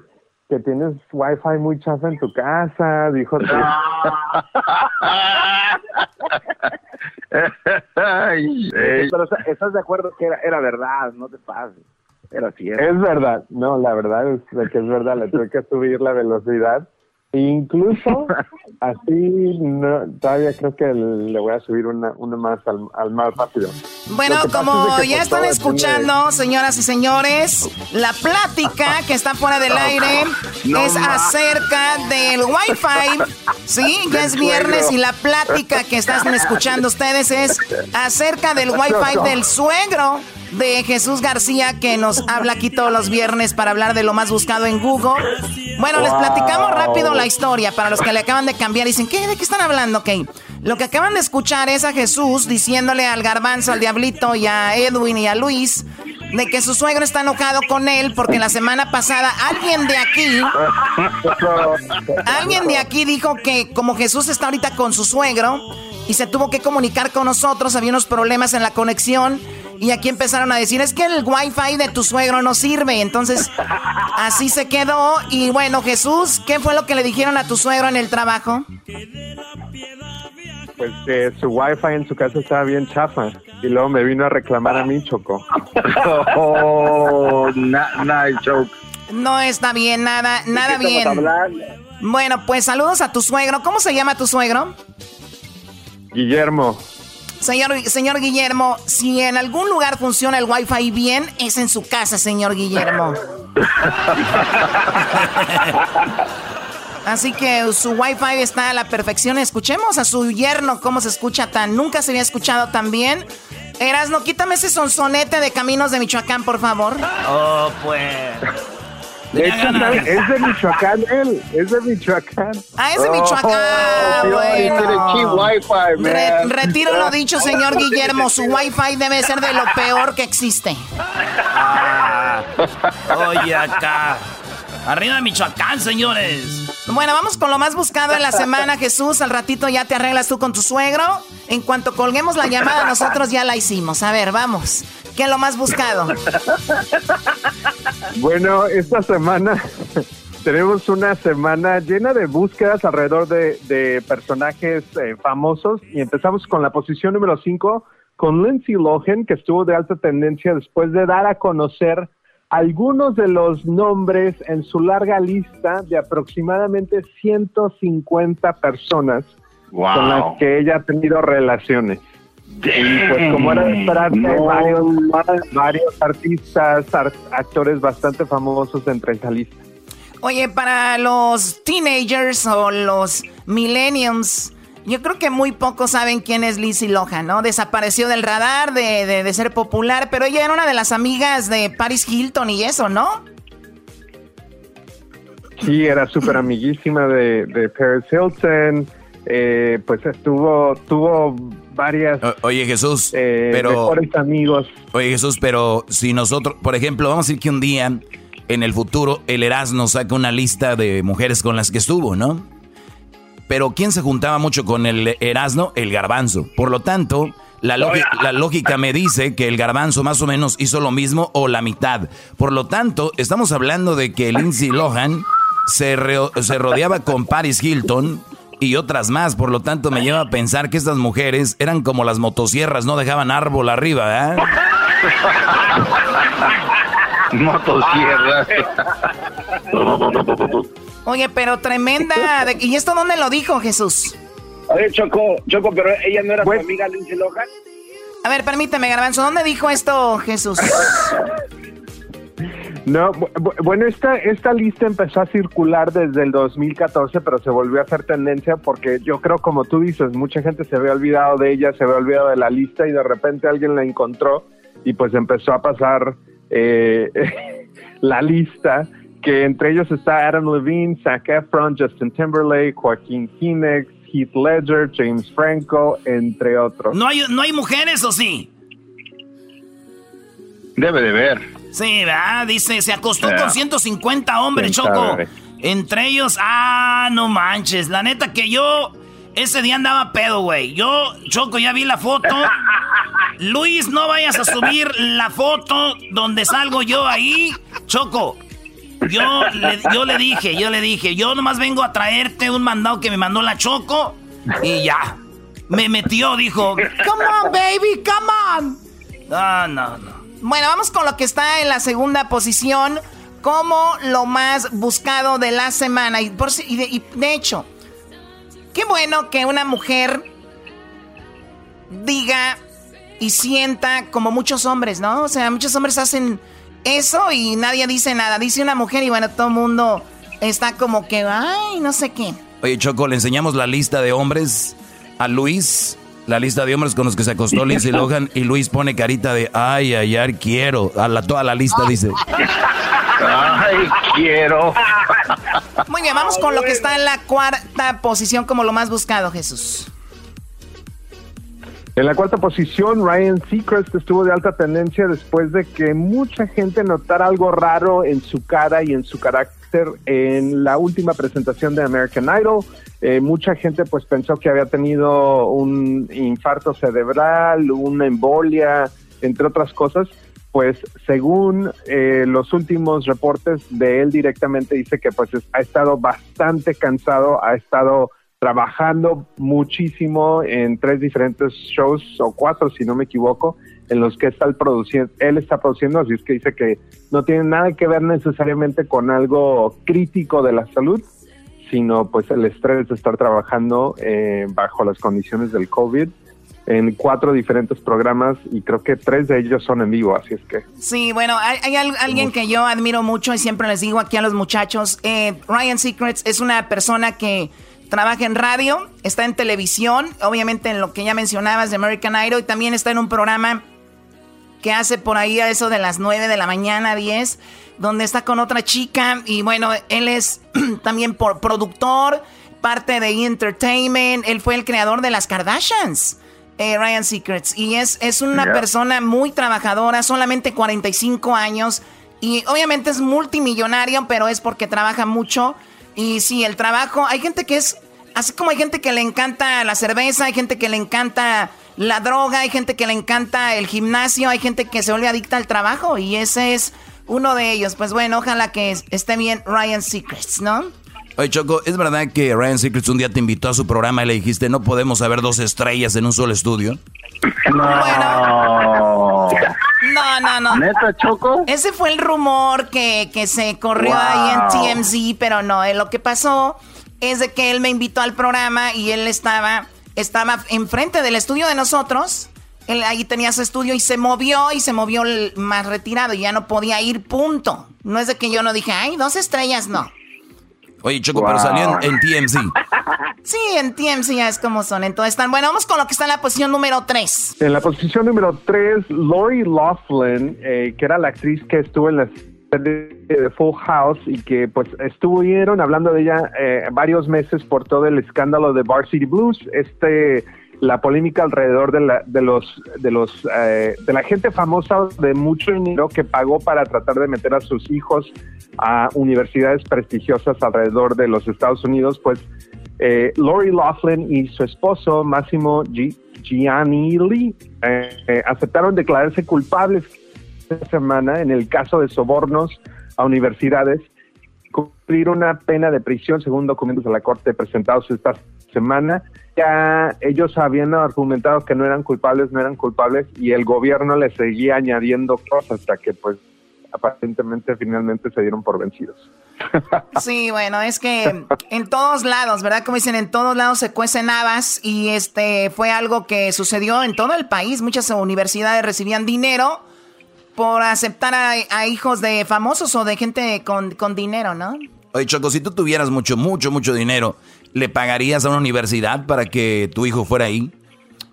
que tienes wifi muy chafa en tu casa, dijo. Ay, pero o sea, estás de acuerdo que era, era verdad, no te pases. Era cierto. Es verdad, no, la verdad es de que es verdad, le tuve que subir la velocidad. Incluso <laughs> así, no, todavía creo que le voy a subir una, una más al, al más rápido. Bueno, como es de que, ya están escuchando, señoras y señores, la plática que está fuera del <laughs> aire No es acerca del Wi-Fi. Sí, ya es viernes y la plática que están escuchando ustedes es acerca del Wi-Fi <laughs> del suegro de Jesús García que nos habla aquí todos los viernes para hablar de lo más buscado en Google. Bueno, les platicamos rápido la historia para los que le acaban de cambiar y dicen, ¿qué? ¿De qué están hablando? Ok. Lo que acaban de escuchar es a Jesús diciéndole al garbanzo, al diablito y a Edwin y a Luis de que su suegro está enojado con él porque la semana pasada alguien de aquí, alguien de aquí dijo que como Jesús está ahorita con su suegro y se tuvo que comunicar con nosotros, había unos problemas en la conexión y aquí empezaron a decir, es que el wifi de tu suegro no sirve, entonces así se quedó y bueno, Jesús, ¿qué fue lo que le dijeron a tu suegro en el trabajo? Pues que su wifi en su casa estaba bien chafa y luego me vino a reclamar a mí, Choco. Oh, na- nice joke. No está bien, nada, nada bien. Bueno, pues saludos a tu suegro. ¿Cómo se llama tu suegro? Guillermo. Señor, señor Guillermo, si en algún lugar funciona el wifi bien, es en su casa, señor Guillermo. <laughs> Así que su wifi está a la perfección. Escuchemos a su yerno cómo se escucha tan. Nunca se había escuchado tan bien. Erasno, quítame ese sonsonete de Caminos de Michoacán, por favor. Oh, pues. De hecho, ¿sabe? es de Michoacán él, es de Michoacán. Ah, es de Michoacán. Oh, bueno. Re- retiro lo dicho, señor Guillermo. Su wifi debe ser de lo peor que existe. Ah, oye, acá. Arriba Michoacán, señores. Bueno, vamos con lo más buscado en la semana, Jesús. Al ratito ya te arreglas tú con tu suegro. En cuanto colguemos la llamada, nosotros ya la hicimos. A ver, vamos. ¿Qué es lo más buscado? Bueno, esta semana <laughs> tenemos una semana llena de búsquedas alrededor de, de personajes eh, famosos y empezamos con la posición número 5 con Lindsay Lohan, que estuvo de alta tendencia después de dar a conocer algunos de los nombres en su larga lista de aproximadamente 150 personas Wow. con las que ella ha tenido relaciones. Y pues como era de esperarse, No, varios, varios artistas, ar- actores bastante famosos entre esa lista. Oye, para los teenagers o los millenniums, yo creo que muy pocos saben quién es Lindsay Lohan, ¿no? Desapareció del radar de, de- de ser popular, pero ella era una de las amigas de Paris Hilton y eso, ¿no? Sí, era súper amiguísima de, de Paris Hilton, eh, pues estuvo, tuvo varias O- Oye Jesús, eh, pero... mejores amigos. Oye Jesús, pero si nosotros, por ejemplo, vamos a decir que un día en el futuro el Erasmo saca una lista de mujeres con las que estuvo, ¿no? Pero ¿quién se juntaba mucho con el Erasmo? El garbanzo. Por lo tanto, la, lógi- la lógica me dice que el garbanzo más o menos hizo lo mismo o la mitad. Por lo tanto, estamos hablando de que Lindsay Lohan se, rodeaba con Paris Hilton y otras más. Por lo tanto, me lleva a pensar que estas mujeres eran como las motosierras, no dejaban árbol arriba, ¿eh? <laughs> Motosierra. <laughs> Oye, pero tremenda. de- ¿Y esto dónde lo dijo Jesús? Oye, Choco, Choco, pero ella no era tu amiga Lindsay Lohan. A ver, permíteme, Garbanzo, ¿dónde dijo esto Jesús? <laughs> No, bu- bu- bueno, esta, esta lista empezó a circular desde el 2014, pero se volvió a hacer tendencia porque yo creo, como tú dices, mucha gente se había olvidado de ella, se había olvidado de la lista y de repente alguien la encontró y pues empezó a pasar eh, <laughs> la lista, que entre ellos está Adam Levine, Zac Efron, Justin Timberlake, Joaquín Phoenix, Heath Ledger, James Franco, entre otros. ¿No hay, ¿No hay mujeres o sí? Debe de ver. Sí, ¿verdad? Dice, se acostó Ya. con 150 hombres, Choco. sabe. Entre ellos, ah, no manches. La neta que yo ese día andaba pedo, güey. Yo, Choco, ya vi la foto. <laughs> Luis, no vayas a subir la foto donde salgo yo ahí. Choco, Yo le, yo le dije, yo le dije, yo nomás vengo a traerte un mandado que me mandó la Choco y ya. Me metió, dijo, come on, baby, come on. No, no, no. Bueno, vamos con lo que está en la segunda posición como lo más buscado de la semana. Y, por, y, de, y de hecho, qué bueno que una mujer diga y sienta como muchos hombres, ¿no? O sea, muchos hombres hacen eso y nadie dice nada. Dice una mujer y bueno, todo el mundo está como que, ay, no sé qué. Oye, Choco, le enseñamos la lista de hombres a Luis. La lista de hombres con los que se acostó Lindsay Lohan y Luis pone carita de ay, ay, ay, quiero. A la, toda la lista dice. Ay, quiero. Muy bien, vamos con lo que está en la cuarta posición como lo más buscado, Jesús. En la cuarta posición, Ryan Seacrest estuvo de alta tendencia después de que mucha gente notara algo raro en su cara y en su carácter en la última presentación de American Idol. Eh, mucha gente pues pensó que había tenido un infarto cerebral, una embolia, entre otras cosas. Pues según eh, los últimos reportes de él directamente dice que pues ha estado bastante cansado, ha estado trabajando muchísimo en tres diferentes shows o cuatro, si no me equivoco, en los que está el produciendo, él está produciendo, así es que dice que no tiene nada que ver necesariamente con algo crítico de la salud, sino pues el estrés de estar trabajando eh, bajo las condiciones del COVID en cuatro diferentes programas y creo que tres de ellos son en vivo, así es que... Sí, bueno, hay, hay alguien que yo admiro mucho y siempre les digo aquí a los muchachos, eh, Ryan Secrets es una persona que trabaja en radio, está en televisión, obviamente en lo que ya mencionabas de American Idol, y también está en un programa que hace por ahí a eso de las 9 de la mañana, 10, donde está con otra chica, y bueno, él es <clears throat> también por productor, parte de Entertainment, él fue el creador de las Kardashians. Eh, Ryan Secrets. Y es, es una persona muy trabajadora, solamente 45 años. Y obviamente es multimillonario, pero es porque trabaja mucho y sí, el trabajo, hay gente que es, así como hay gente que le encanta la cerveza, hay gente que le encanta la droga, hay gente que le encanta el gimnasio, hay gente que se vuelve adicta al trabajo y ese es uno de ellos. Pues bueno, ojalá que esté bien Ryan Secrets, ¿no? Oye, Choco, ¿es verdad que Ryan Secrets un día te invitó a su programa y le dijiste no podemos haber dos estrellas en un solo estudio? No. No, no, no. ¿Neta, Choco? Ese fue el rumor que, que se corrió ahí en TMZ, pero no, eh, lo que pasó es de que él me invitó al programa y él estaba, estaba enfrente del estudio de nosotros. Él ahí tenía su estudio y se movió y se movió más retirado y ya no podía ir, punto. No es de que yo no dije, ay, dos estrellas, no. Oye, Choco, pero salió en, TMZ. <laughs> Sí, en TMZ ya es como son. Entonces están. Bueno, vamos con lo que está en la posición número 3. En la posición número 3, Lori Laughlin, eh, que era la actriz que estuvo en la serie de Full House y que pues estuvieron hablando de ella eh, varios meses por todo el escándalo de Varsity Blues. Este la polémica alrededor de, la, de los de los eh, de la gente famosa de mucho dinero que pagó para tratar de meter a sus hijos a universidades prestigiosas alrededor de los Estados Unidos, pues eh, Lori Laughlin y su esposo Máximo Giannilli eh, eh, aceptaron declararse culpables esta semana en el caso de sobornos a universidades cumplir una pena de prisión según documentos de la corte presentados esta semana ya ellos habían argumentado que no eran culpables, no eran culpables y el gobierno les seguía añadiendo cosas hasta que pues aparentemente finalmente se dieron por vencidos. <laughs> Sí, bueno, es que en todos lados, ¿verdad? Como dicen, en todos lados se cuecen habas y este fue algo que sucedió en todo el país. Muchas universidades recibían dinero por aceptar a, hijos de famosos o de gente con, con dinero, ¿no? Oye, Choco, si tú tuvieras mucho, mucho, mucho dinero, ¿le pagarías a una universidad para que tu hijo fuera ahí?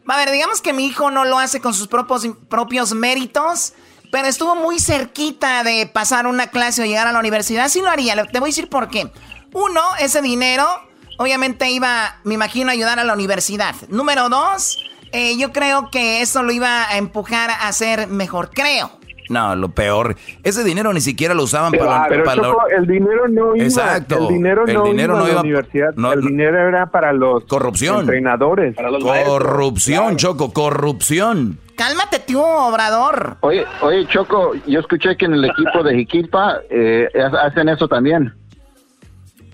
A ver, digamos que mi hijo no lo hace con sus propios, méritos, pero estuvo muy cerquita de pasar una clase o llegar a la universidad. Sí lo haría, te voy a decir por qué. Uno, ese dinero obviamente iba, me imagino, a ayudar a la universidad. Número dos, eh, yo creo que eso lo iba a empujar a ser mejor, creo. No, lo peor. Ese dinero ni siquiera lo usaban para, pero para Choco, el dinero no iba. Exacto. El dinero El no, dinero iba no a iba- la universidad. no- el dinero era para los Corrupción. entrenadores. corrupción, Choco, corrupción. Cálmate tú, Obrador. Oye, oye, Choco, yo escuché que en el equipo de Jiquilpa eh, hacen eso también.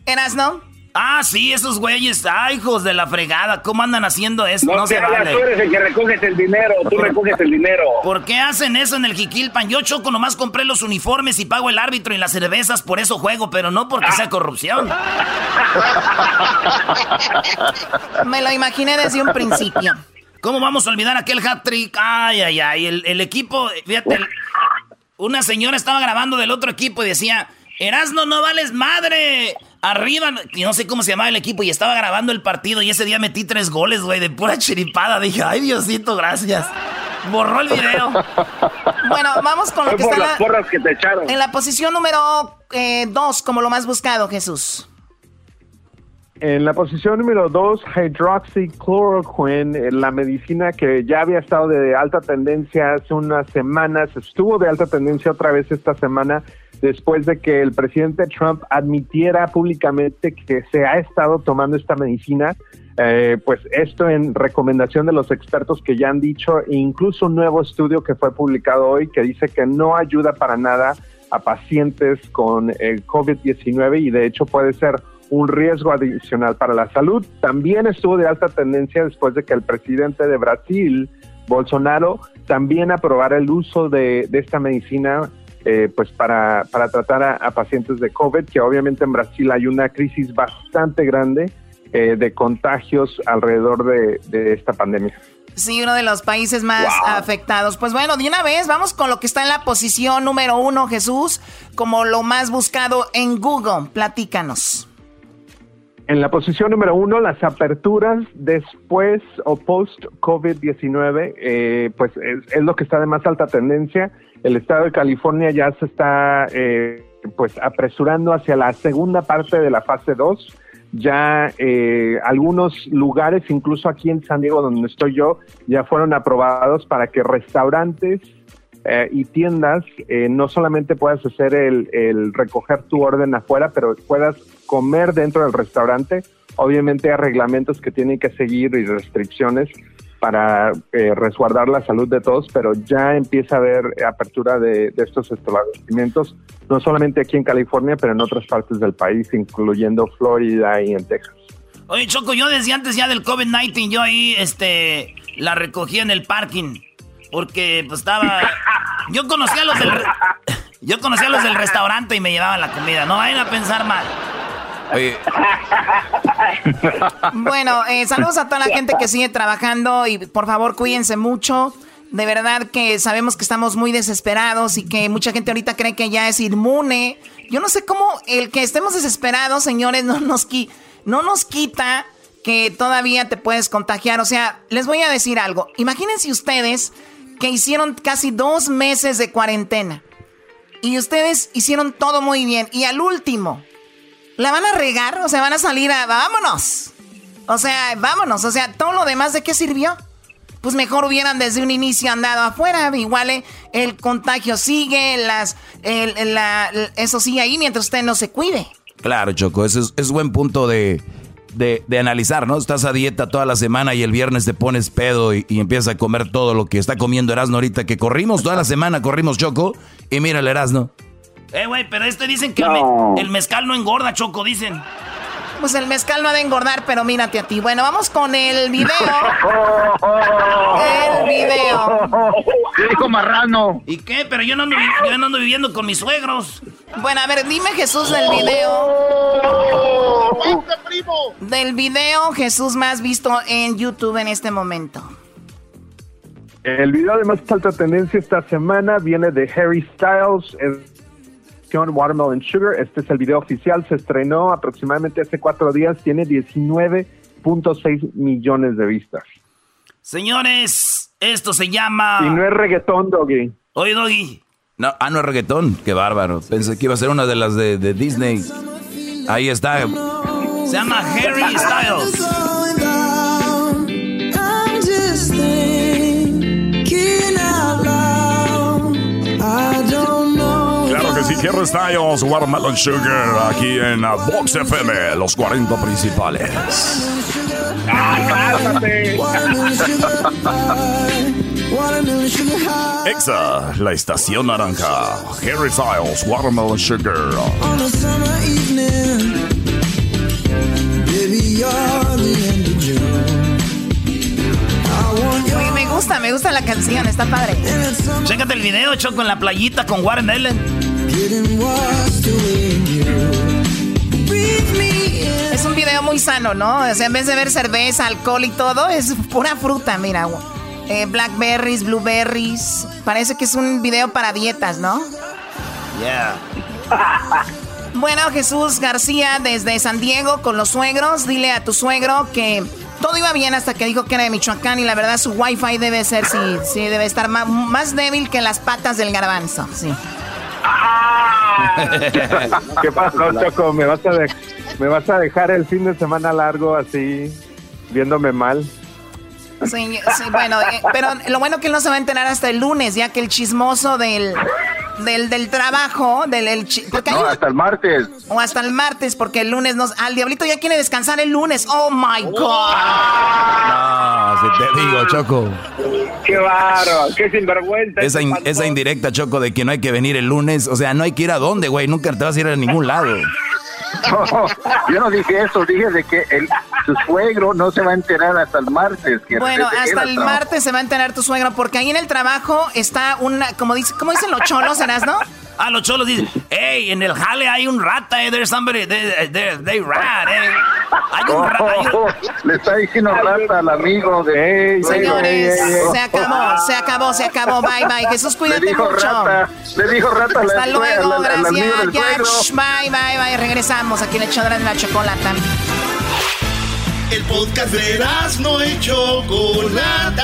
¿Eras, no? Ah, sí, esos güeyes, ay, hijos de la fregada, ¿cómo andan haciendo eso? No, No, se vale. tú eres el que recoges el dinero, tú recoges el dinero. ¿Por qué hacen eso en el Jiquilpan? Yo, Choco, nomás compré los uniformes y pago el árbitro y las cervezas, por eso juego, pero no porque sea corrupción. <laughs> Me lo imaginé desde un principio. ¿Cómo vamos a olvidar aquel hat-trick? Ay, ay, ay, el, el equipo, fíjate, el- una señora estaba grabando del otro equipo y decía, Erasno, no vales madre, arriba, y no sé cómo se llamaba el equipo, y estaba grabando el partido y ese día metí tres goles, güey, de pura chiripada. Dije, ay, Diosito, gracias. Borró el video. Bueno, vamos con lo que por está las la- porras que te echaron. en la posición número 2, como lo más buscado, Jesús. En la posición número 2, hydroxychloroquine, eh, la medicina que ya había estado de alta tendencia hace unas semanas, estuvo de alta tendencia otra vez esta semana después de que el presidente Trump admitiera públicamente que se ha estado tomando esta medicina. Eh, pues esto en recomendación de los expertos que ya han dicho, e incluso un nuevo estudio que fue publicado hoy que dice que no ayuda para nada a pacientes con el COVID-19 y de hecho puede ser un riesgo adicional para la salud. También estuvo de alta tendencia después de que el presidente de Brasil, Bolsonaro, también aprobara el uso de, de esta medicina eh, pues para, para tratar a, a pacientes de COVID, que obviamente en Brasil hay una crisis bastante grande eh, de contagios alrededor de, de esta pandemia. Sí, uno de los países más afectados. Pues bueno, de una vez vamos con lo que está en la posición número uno, Jesús, como lo más buscado en Google. Platícanos. En la posición número uno, las aperturas después o post-COVID-19, eh, pues es, es lo que está de más alta tendencia. El estado de California ya se está eh, pues apresurando hacia la segunda parte de la fase 2. Ya eh, algunos lugares, incluso aquí en San Diego, donde estoy yo, ya fueron aprobados para que restaurantes eh, y tiendas eh, no solamente puedas hacer el, el recoger tu orden afuera, pero puedas comer dentro del restaurante. Obviamente hay reglamentos que tienen que seguir y restricciones para eh, resguardar la salud de todos, pero ya empieza a haber apertura de, de estos establecimientos, no solamente aquí en California, pero en otras partes del país, incluyendo Florida y en Texas. Oye, Choco, yo desde antes ya del COVID-19, yo ahí, este, la recogía en el parking. Porque, pues, estaba... <laughs> Yo conocía a los del... Yo conocía a los del restaurante y me llevaban la comida. No vayan a pensar mal. <laughs> Bueno, eh, saludos a toda la gente que sigue trabajando y por favor cuídense mucho. De verdad que sabemos que estamos muy desesperados y que mucha gente ahorita cree que ya es inmune. Yo no sé cómo el que estemos desesperados, señores, no nos, no nos quita que todavía te puedes contagiar. O sea, les voy a decir algo. Imagínense ustedes que hicieron casi dos meses de cuarentena y ustedes hicieron todo muy bien y al último ¿La van a regar? O sea, van a salir a... ¡Vámonos! O sea, vámonos. O sea, todo lo demás, ¿de qué sirvió? Pues mejor hubieran desde un inicio andado afuera. Igual eh, el contagio sigue, las, el- la- eso sigue ahí mientras usted no se cuide. Claro, Choco, ese es, es buen punto de, de- analizar, ¿no? Estás a dieta toda la semana y el viernes te pones pedo y, y empiezas a comer todo lo que está comiendo Erasmo ahorita, que corrimos toda la semana, corrimos Choco, y mira el Erasmo. Eh, güey, pero este dicen que el, No. me- el mezcal no engorda, Choco, dicen. Pues el mezcal no ha de engordar, pero mírate a ti. Bueno, vamos con el video. El video. ¿Qué dijo Marrano? ¿Y qué? Pero yo no ando, yo no ando viviendo con mis suegros. Bueno, a ver, dime Jesús del video. Del video Jesús más visto en YouTube en este momento. El video de más alta tendencia esta semana viene de Harry Styles, es con Watermelon Sugar. Este es el video oficial, se estrenó aproximadamente hace cuatro días, tiene 19.6 millones de vistas. Señores, esto se llama... Y no es reggaetón, Doggy. Oye, Doggy. No, ah, no es reggaetón, qué bárbaro. Pensé que iba a ser una de las de, de Disney. Ahí está. Se llama Harry Styles. Harry Styles, Watermelon Sugar, aquí en Vox FM, los 40 principales. Exa, la estación naranja. Harry Styles, Watermelon Sugar. On a summer evening, baby, you're the end of June. I want your Oye, me gusta, me gusta la canción, está padre. Chécate el video, Choco, en la playita con Warren Ellen. Es un video muy sano, ¿no? O sea, en vez de ver cerveza, alcohol y todo, es pura fruta, mira. Eh, blackberries, blueberries. Parece que es un video para dietas, ¿no? Yeah. Bueno, Jesús García desde San Diego con los suegros. Dile a tu suegro que todo iba bien hasta que dijo que era de Michoacán y la verdad su wifi debe ser, sí, sí, debe estar más, más débil que las patas del garbanzo, sí. ¿Qué pasó, Choco? ¿Me vas, a de- ¿Me vas a dejar el fin de semana largo así, viéndome mal? Sí, sí, bueno, eh, pero lo bueno que él no se va a enterar hasta el lunes, ya que el chismoso del, del, del trabajo, del el No, hasta el martes. o hasta el martes, porque el lunes nos, al diablito ya quiere descansar el lunes. Oh my God. No, si te digo, Choco. Qué bárbaro, qué sinvergüenza. Esa, in- esa indirecta, Choco, de que no hay que venir el lunes. O sea, no hay que ir a dónde, güey. Nunca te vas a ir a ningún lado. No, yo no dije eso, dije de que el, su suegro no se va a enterar hasta el martes. Que Bueno, hasta el martes se va a enterar tu suegro, porque ahí en el trabajo está una, como dice, ¿cómo dicen los cholos, no? Ah, los cholos dicen, hey, en el jale hay un rata, eh, there's somebody, they, they, they rat, eh. Hay un rata, hay un- Oh, <laughs> le está diciendo rata al amigo de... Señores, se acabó, se acabó, se acabó. Bye, bye. Jesús, Le cuídate dijo mucho. rata, le dijo rata a la Hasta luego, gracias. del Ya, bye, bye, bye. Regresamos aquí en el de la Chocolata. El podcast de no y Chocolata.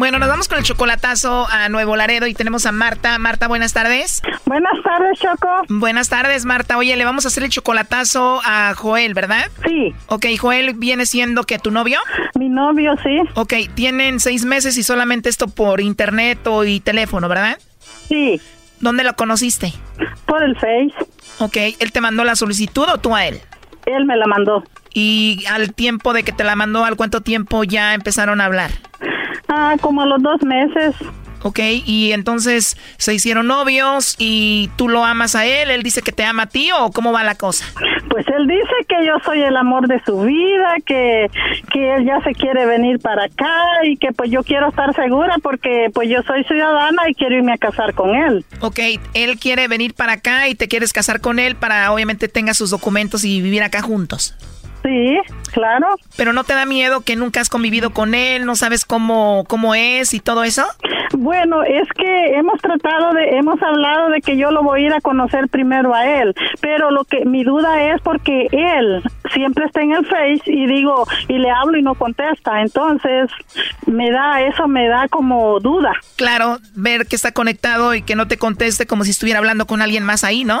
Bueno, nos vamos con el chocolatazo a Nuevo Laredo y tenemos a Marta. Marta, buenas tardes. Buenas tardes, Choco. Buenas tardes, Marta. Oye, le vamos a hacer el chocolatazo a Joel, ¿verdad? Sí. Ok, Joel viene siendo que tu novio. Mi novio, sí. Ok, tienen seis meses y solamente esto por internet o y teléfono, ¿verdad? Sí. ¿Dónde lo conociste? Por el Face. Ok, ¿él te mandó la solicitud o tú a él? Él me la mandó. Y al tiempo de que te la mandó, ¿al cuánto tiempo ya empezaron a hablar? Ah, como a los dos meses. Ok, y entonces se hicieron novios y tú lo amas a él, él dice que te ama a ti o cómo va la cosa? Pues él dice que yo soy el amor de su vida, que, que él ya se quiere venir para acá y que pues yo quiero estar segura porque pues yo soy ciudadana y quiero irme a casar con él. Ok, él quiere venir para acá y te quieres casar con él para obviamente tenga sus documentos y vivir acá juntos. Sí, claro. Pero no te da miedo que nunca has convivido con él, no sabes cómo, cómo es y todo eso? Bueno, es que hemos tratado de, hemos hablado de que yo lo voy a ir a conocer primero a él, pero lo que mi duda es porque él siempre está en el Face y digo, y le hablo y no contesta, entonces me da, eso me da como duda. Claro, ver que está conectado y que no te conteste como si estuviera hablando con alguien más ahí, ¿no?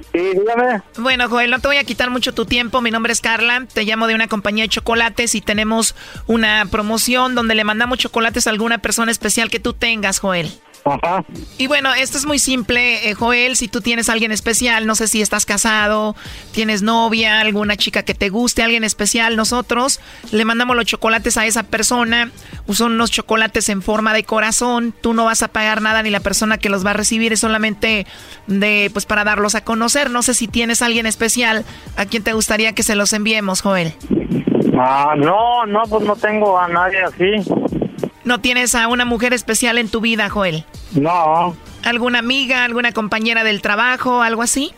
Sí, dígame. Bueno, Joel, no te voy a quitar mucho tu tiempo. Mi nombre es Carla. Te llamo de una compañía de chocolates y tenemos una promoción donde le mandamos chocolates a alguna persona especial que tú tengas, Joel. Ajá. Y bueno, esto es muy simple, eh, Joel. Si tú tienes a alguien especial, no sé si estás casado, tienes novia, alguna chica que te guste, alguien especial, nosotros le mandamos los chocolates a esa persona. Son unos chocolates en forma de corazón. Tú no vas a pagar nada ni la persona que los va a recibir es solamente de, pues, para darlos a conocer. No sé si tienes a alguien especial a quien te gustaría que se los enviemos, Joel. Ah, no, no, pues no tengo a nadie así. ¿No tienes a una mujer especial en tu vida, Joel? No. ¿Alguna amiga, alguna compañera del trabajo, algo así?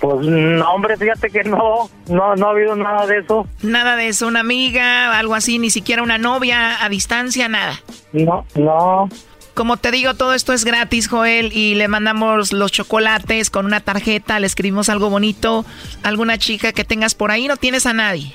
Pues no, hombre, fíjate que no, no, no ha habido nada de eso. Nada de eso, una amiga, algo así, ni siquiera una novia a distancia, nada. No, no. Como te digo, todo esto es gratis, Joel, y le mandamos los chocolates con una tarjeta, le escribimos algo bonito, alguna chica que tengas por ahí, no tienes a nadie.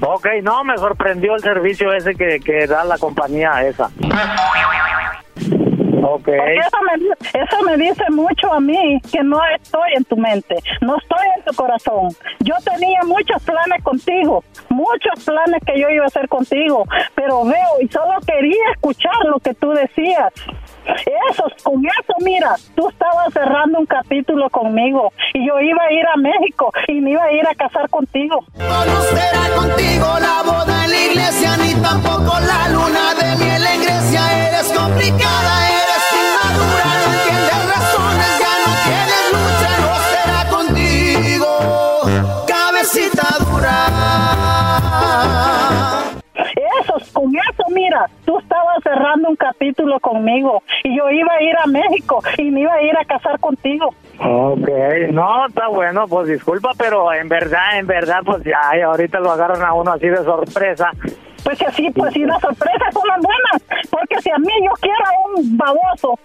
ok, no, me sorprendió el servicio ese que, que da la compañía esa. Okay. Eso me, eso me dice mucho a mí, que no estoy en tu mente, no estoy en tu corazón. Yo tenía muchos planes contigo, muchos planes que yo iba a hacer contigo, pero veo y solo quería escuchar lo que tú decías. Eso, con eso, mira, tú estabas cerrando un capítulo conmigo y yo iba a ir a México y me iba a ir a casar contigo. Capítulo conmigo y yo iba a ir a México y me iba a ir a casar contigo. Ok, no, está bueno, pues disculpa, pero en verdad, en verdad, pues ya, ahorita lo agarran a uno así de sorpresa. Pues así, pues si las sorpresas son las buenas, porque si a mí yo quiero a un baboso,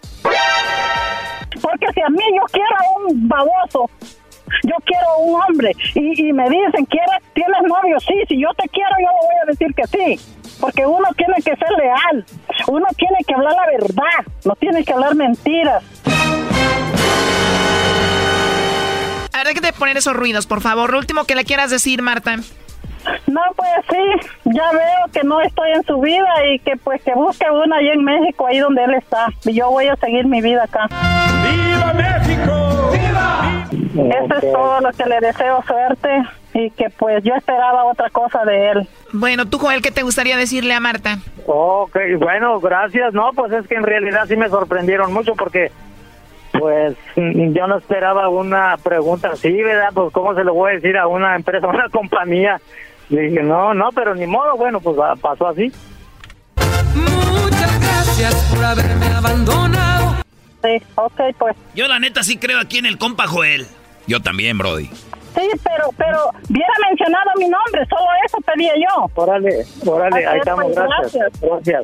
porque si a mí yo quiero a un baboso, yo quiero un hombre y, me dicen, ¿quieres, ¿tienes novio? Sí, si yo te quiero, yo le voy a decir que sí. Porque uno tiene que ser leal, uno tiene que hablar la verdad, no tiene que hablar mentiras. Ver, que te poner esos ruidos, por favor. Lo último que le quieras decir, Marta. No, pues sí, ya veo que no estoy en su vida y que pues que busque una allá en México, ahí donde él está. Y yo voy a seguir mi vida acá. ¡Viva México! ¡Viva! Eso es todo lo que le deseo suerte y que pues yo esperaba otra cosa de él. Bueno, tú, Joel, ¿qué te gustaría decirle a Marta? Ok, bueno, gracias. No, pues es que en realidad sí me sorprendieron mucho porque, pues, yo no esperaba una pregunta así, ¿verdad? Pues, ¿cómo se lo voy a decir a una empresa, a <laughs> una compañía? Y dije, no, no, pero ni modo, bueno, pues pasó así. Muchas gracias por haberme abandonado. Sí, ok, pues. Yo la neta sí creo aquí en el compa Joel. Yo también, Brody. Sí, pero, pero, hubiera mencionado mi nombre, solo eso pedía yo. Órale, órale, ahí estamos, pues, gracias. Gracias.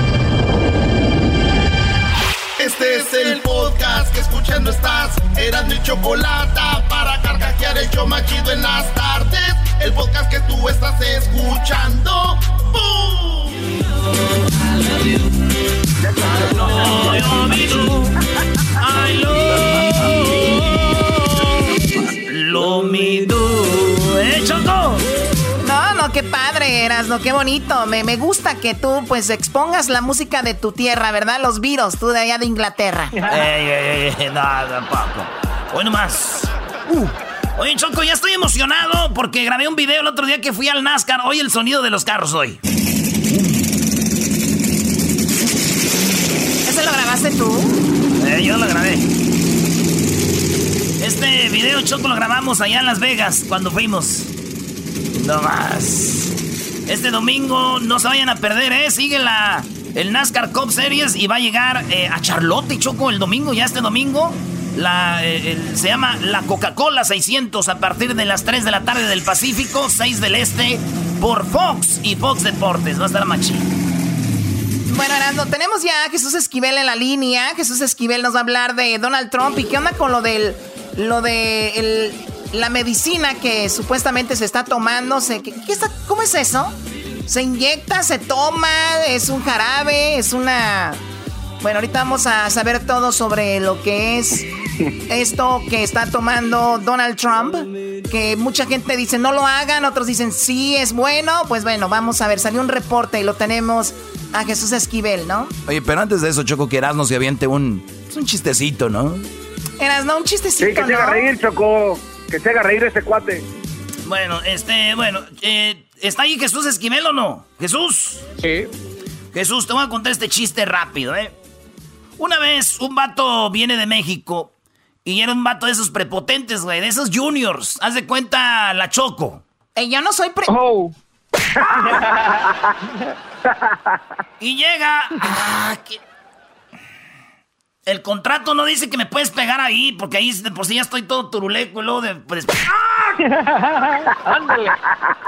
Este es el podcast que escuchando estás. Eran mi chocolate para carcajear el show machido en las tardes. El podcast que tú estás escuchando. ¡Bum! Lo do. ¡Eh, Choco! No, no, qué padre, Erasno, qué bonito. Me, me gusta que tú, pues, expongas la música de tu tierra, ¿verdad? Los virus, tú de allá de Inglaterra. <laughs> ¡Ey, ey, ey! No, tampoco. Hoy nomás. Uh. Oye, Choco, ya estoy emocionado porque grabé un video el otro día que fui al NASCAR. Hoy el sonido de los carros hoy. ¿Ese lo grabaste tú? Eh, yo lo grabé. Este video, Choco, lo grabamos allá en Las Vegas cuando fuimos. No más. Este domingo no se vayan a perder, ¿eh? Sigue la, el NASCAR Cup Series y va a llegar eh, a Charlotte, Choco, el domingo, ya este domingo. La, eh, se llama la Coca-Cola 600 a partir de las 3 de la tarde del Pacífico, 6 del Este, por Fox y Fox Deportes. Va a estar machín. Bueno, Erasno, tenemos ya a Jesús Esquivel en la línea. Jesús Esquivel nos va a hablar de Donald Trump y qué onda con lo del, lo de el- la medicina que supuestamente se está tomando. Se- ¿qué- qué está- ¿Cómo es eso? ¿Se inyecta, se toma, es un jarabe, es una... Bueno, ahorita vamos a saber todo sobre lo que es esto que está tomando Donald Trump, que mucha gente dice no lo hagan, otros dicen sí es bueno, pues bueno, vamos a ver, salió un reporte y lo tenemos a Jesús Esquivel, ¿no? Oye, pero antes de eso, Choco, que Erasmo se aviente un, es un chistecito, ¿no? Eras, no, un chistecito, Sí, que se reír, Choco. Que se haga reír ese cuate. Bueno, este, bueno, eh, ¿está ahí Jesús Esquivel o no? ¿Jesús? Sí. Jesús, te voy a contar este chiste rápido, ¿eh? Una vez un vato viene de México y era un vato de esos prepotentes, güey, de esos juniors. Haz de cuenta la Choco. Eh, yo no soy pre... <laughs> Y llega... ah, que- El contrato no dice que me puedes pegar ahí, porque ahí de por sí ya estoy todo turuleco y luego de... pues, <laughs> Ándale.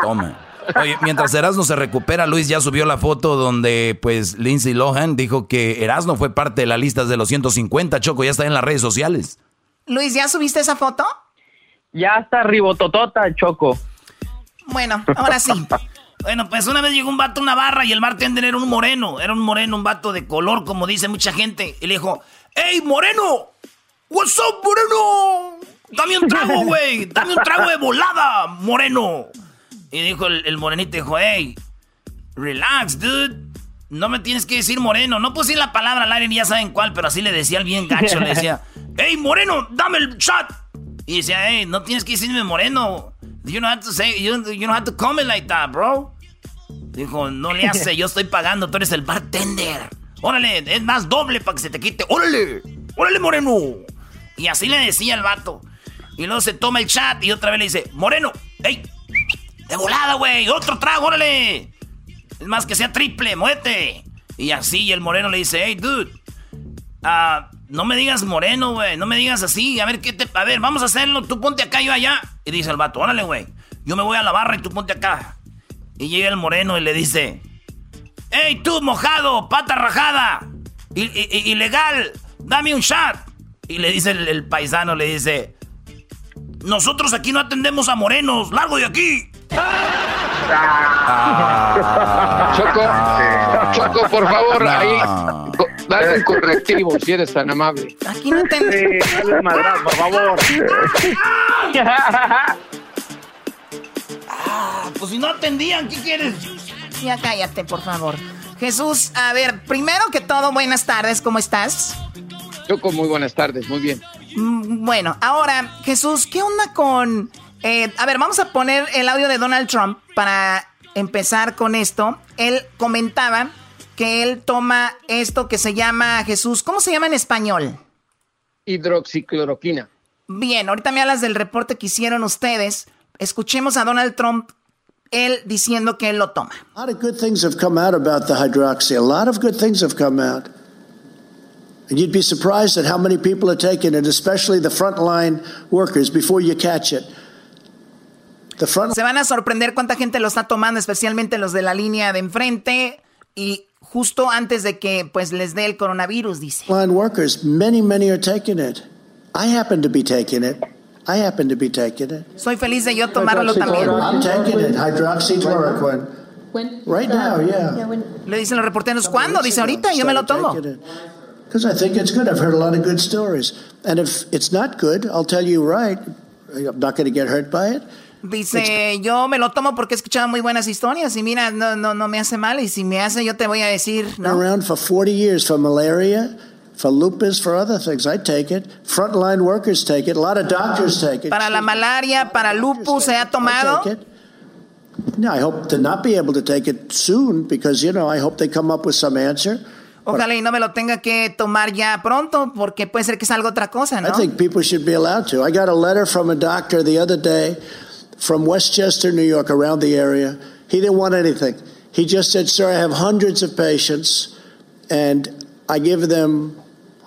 Toma. Oye, mientras Erasmo se recupera, Luis ya subió la foto donde pues Lindsay Lohan dijo que Erasmo fue parte de la lista de los 150, Choco, ya está en las redes sociales. Luis, ¿ya subiste esa foto? Ya está ribototota, Choco. Bueno, ahora sí. <laughs> Bueno, pues una vez llegó un vato a una barra y el bartender era un moreno. Era un moreno, un vato de color, como dice mucha gente. Y le dijo, ¡Ey, moreno! ¿What's up, moreno? Dame un trago, <laughs> güey. Dame un trago de volada, moreno. Y dijo el, morenito, dijo, hey, relax, dude. No me tienes que decir moreno. No puse la palabra al aire ni ya saben cuál, pero así le decía al bien gacho. Le decía, <laughs> hey, moreno, dame el shot. Y decía, hey, no tienes que decirme moreno. You don't have to say, you, you don't have to come like that, bro. Dijo, no le hace, yo estoy pagando, tú eres el bartender. Órale, es más doble para que se te quite. Órale, órale, moreno. Y así le decía el vato. Y luego se toma el chat y otra vez le dice, moreno, hey, de volada, güey. Otro trago, órale. Es más que sea triple, muévete. Y así, el moreno le dice, hey, dude. Uh, no me digas moreno, güey. No me digas así. A ver, ¿qué te... A ver, vamos a hacerlo. Tú ponte acá, yo allá. Y dice el vato, órale, güey. Yo me voy a la barra y tú ponte acá. Y llega el moreno y le dice, hey, tú mojado, pata rajada. ilegal, dame un shot. Y le dice el paisano, le dice, nosotros aquí no atendemos a morenos. ¡Largo de aquí! Ah. Choco, Choco, por favor, ahí, dale un correctivo si eres tan amable. Aquí no te... Sí, por favor. ah, pues si no atendían, ¿qué quieres? Ya cállate, por favor. Jesús, a ver, primero que todo, buenas tardes, ¿cómo estás? Choco, muy buenas tardes, muy bien. Mm, bueno, ahora, Jesús, ¿qué onda con eh, a ver, vamos a poner el audio de Donald Trump para empezar con esto. Él comentaba que él toma esto que se llama, Jesús, ¿cómo se llama en español? Hidroxicloroquina. Bien, ahorita me hablas del reporte que hicieron ustedes. Escuchemos a Donald Trump, él diciendo que él lo toma. A lot of good things have come out about the hydroxy. A lot of good things have come out. And you'd be surprised at how many people are taking it, especially the frontline workers, before you catch it. Se van a sorprender cuánta gente lo está tomando, especialmente los de la línea de enfrente y justo antes de que pues les dé el coronavirus, dice. workers, many, many are taking it. I happen to be taking it. I happen to be taking it. Soy feliz de yo tomarlo también. I'm taking it. Hydroxychloroquine. Right now, yeah. Le dicen los reporteros, ¿cuándo? Dice, ahorita, yo me lo tomo. Because I think it's good. I've heard a lot of good stories. And if it's not good, I'll tell you right. I'm not going to get hurt by it. Dice, yo me lo tomo porque he escuchado muy buenas historias y mira, no, no, no me hace mal y si me hace yo te voy a decir, ¿no? Around for 40 years for malaria, for lupus, for other things. I take it. Frontline workers take it. A lot of doctors take it. Para la malaria, para lupus se ha tomado. No, I hope to not be able to take it soon because, you know, I hope they come up with some answer. Ojalá y no me lo tenga que tomar ya pronto porque puede ser que salga otra cosa, ¿no? I think people should be allowed to. I got a letter from a doctor the other day from Westchester, New York, around the area. He didn't want anything. He just said, Sir, I have hundreds of patients and I give them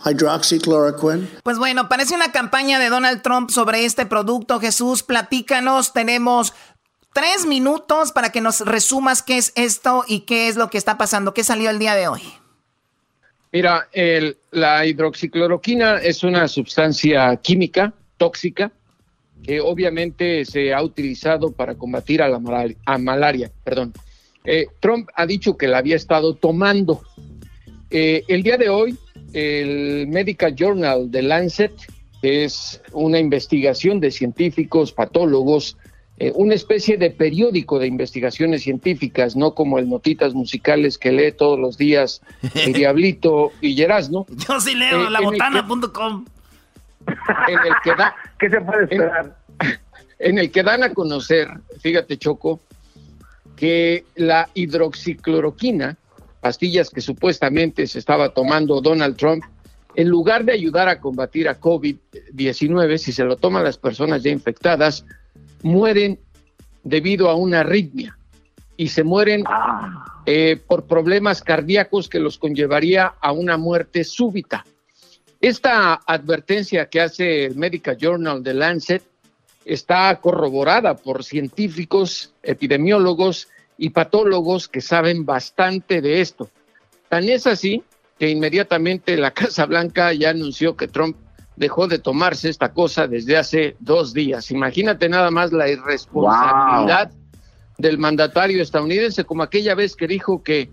hydroxychloroquine. Pues bueno, parece una campaña de Donald Trump sobre este producto. Jesús, platícanos. Tenemos tres minutos para que nos resumas qué es esto y qué es lo que está pasando. ¿Qué salió el día de hoy? Mira, el, la hidroxicloroquina es una sustancia química tóxica que obviamente se ha utilizado para combatir a la malaria. Perdón. Eh, Trump ha dicho que la había estado tomando. Eh, el día de hoy, el Medical Journal de Lancet, que es una investigación de científicos, patólogos, eh, una especie de periódico de investigaciones científicas, no como el Notitas Musicales que lee todos los días el <laughs> Diablito y Yerasno. Yo sí leo, labotana.com en el que da, <laughs> ¿Qué se puede esperar? <laughs> En, el que dan a conocer, fíjate Choco, que la hidroxicloroquina, pastillas que supuestamente se estaba tomando Donald Trump, en lugar de ayudar a combatir a COVID-19, si se lo toman las personas ya infectadas, mueren debido a una arritmia y se mueren ah. eh, por problemas cardíacos que los conllevaría a una muerte súbita. Esta advertencia que hace el Medical Journal de Lancet está corroborada por científicos, epidemiólogos y patólogos que saben bastante de esto. Tan es así que inmediatamente la <laughs> Casa Blanca ya anunció que Trump dejó de tomarse esta cosa desde hace dos días. Imagínate nada más la irresponsabilidad del mandatario estadounidense, como aquella vez que dijo que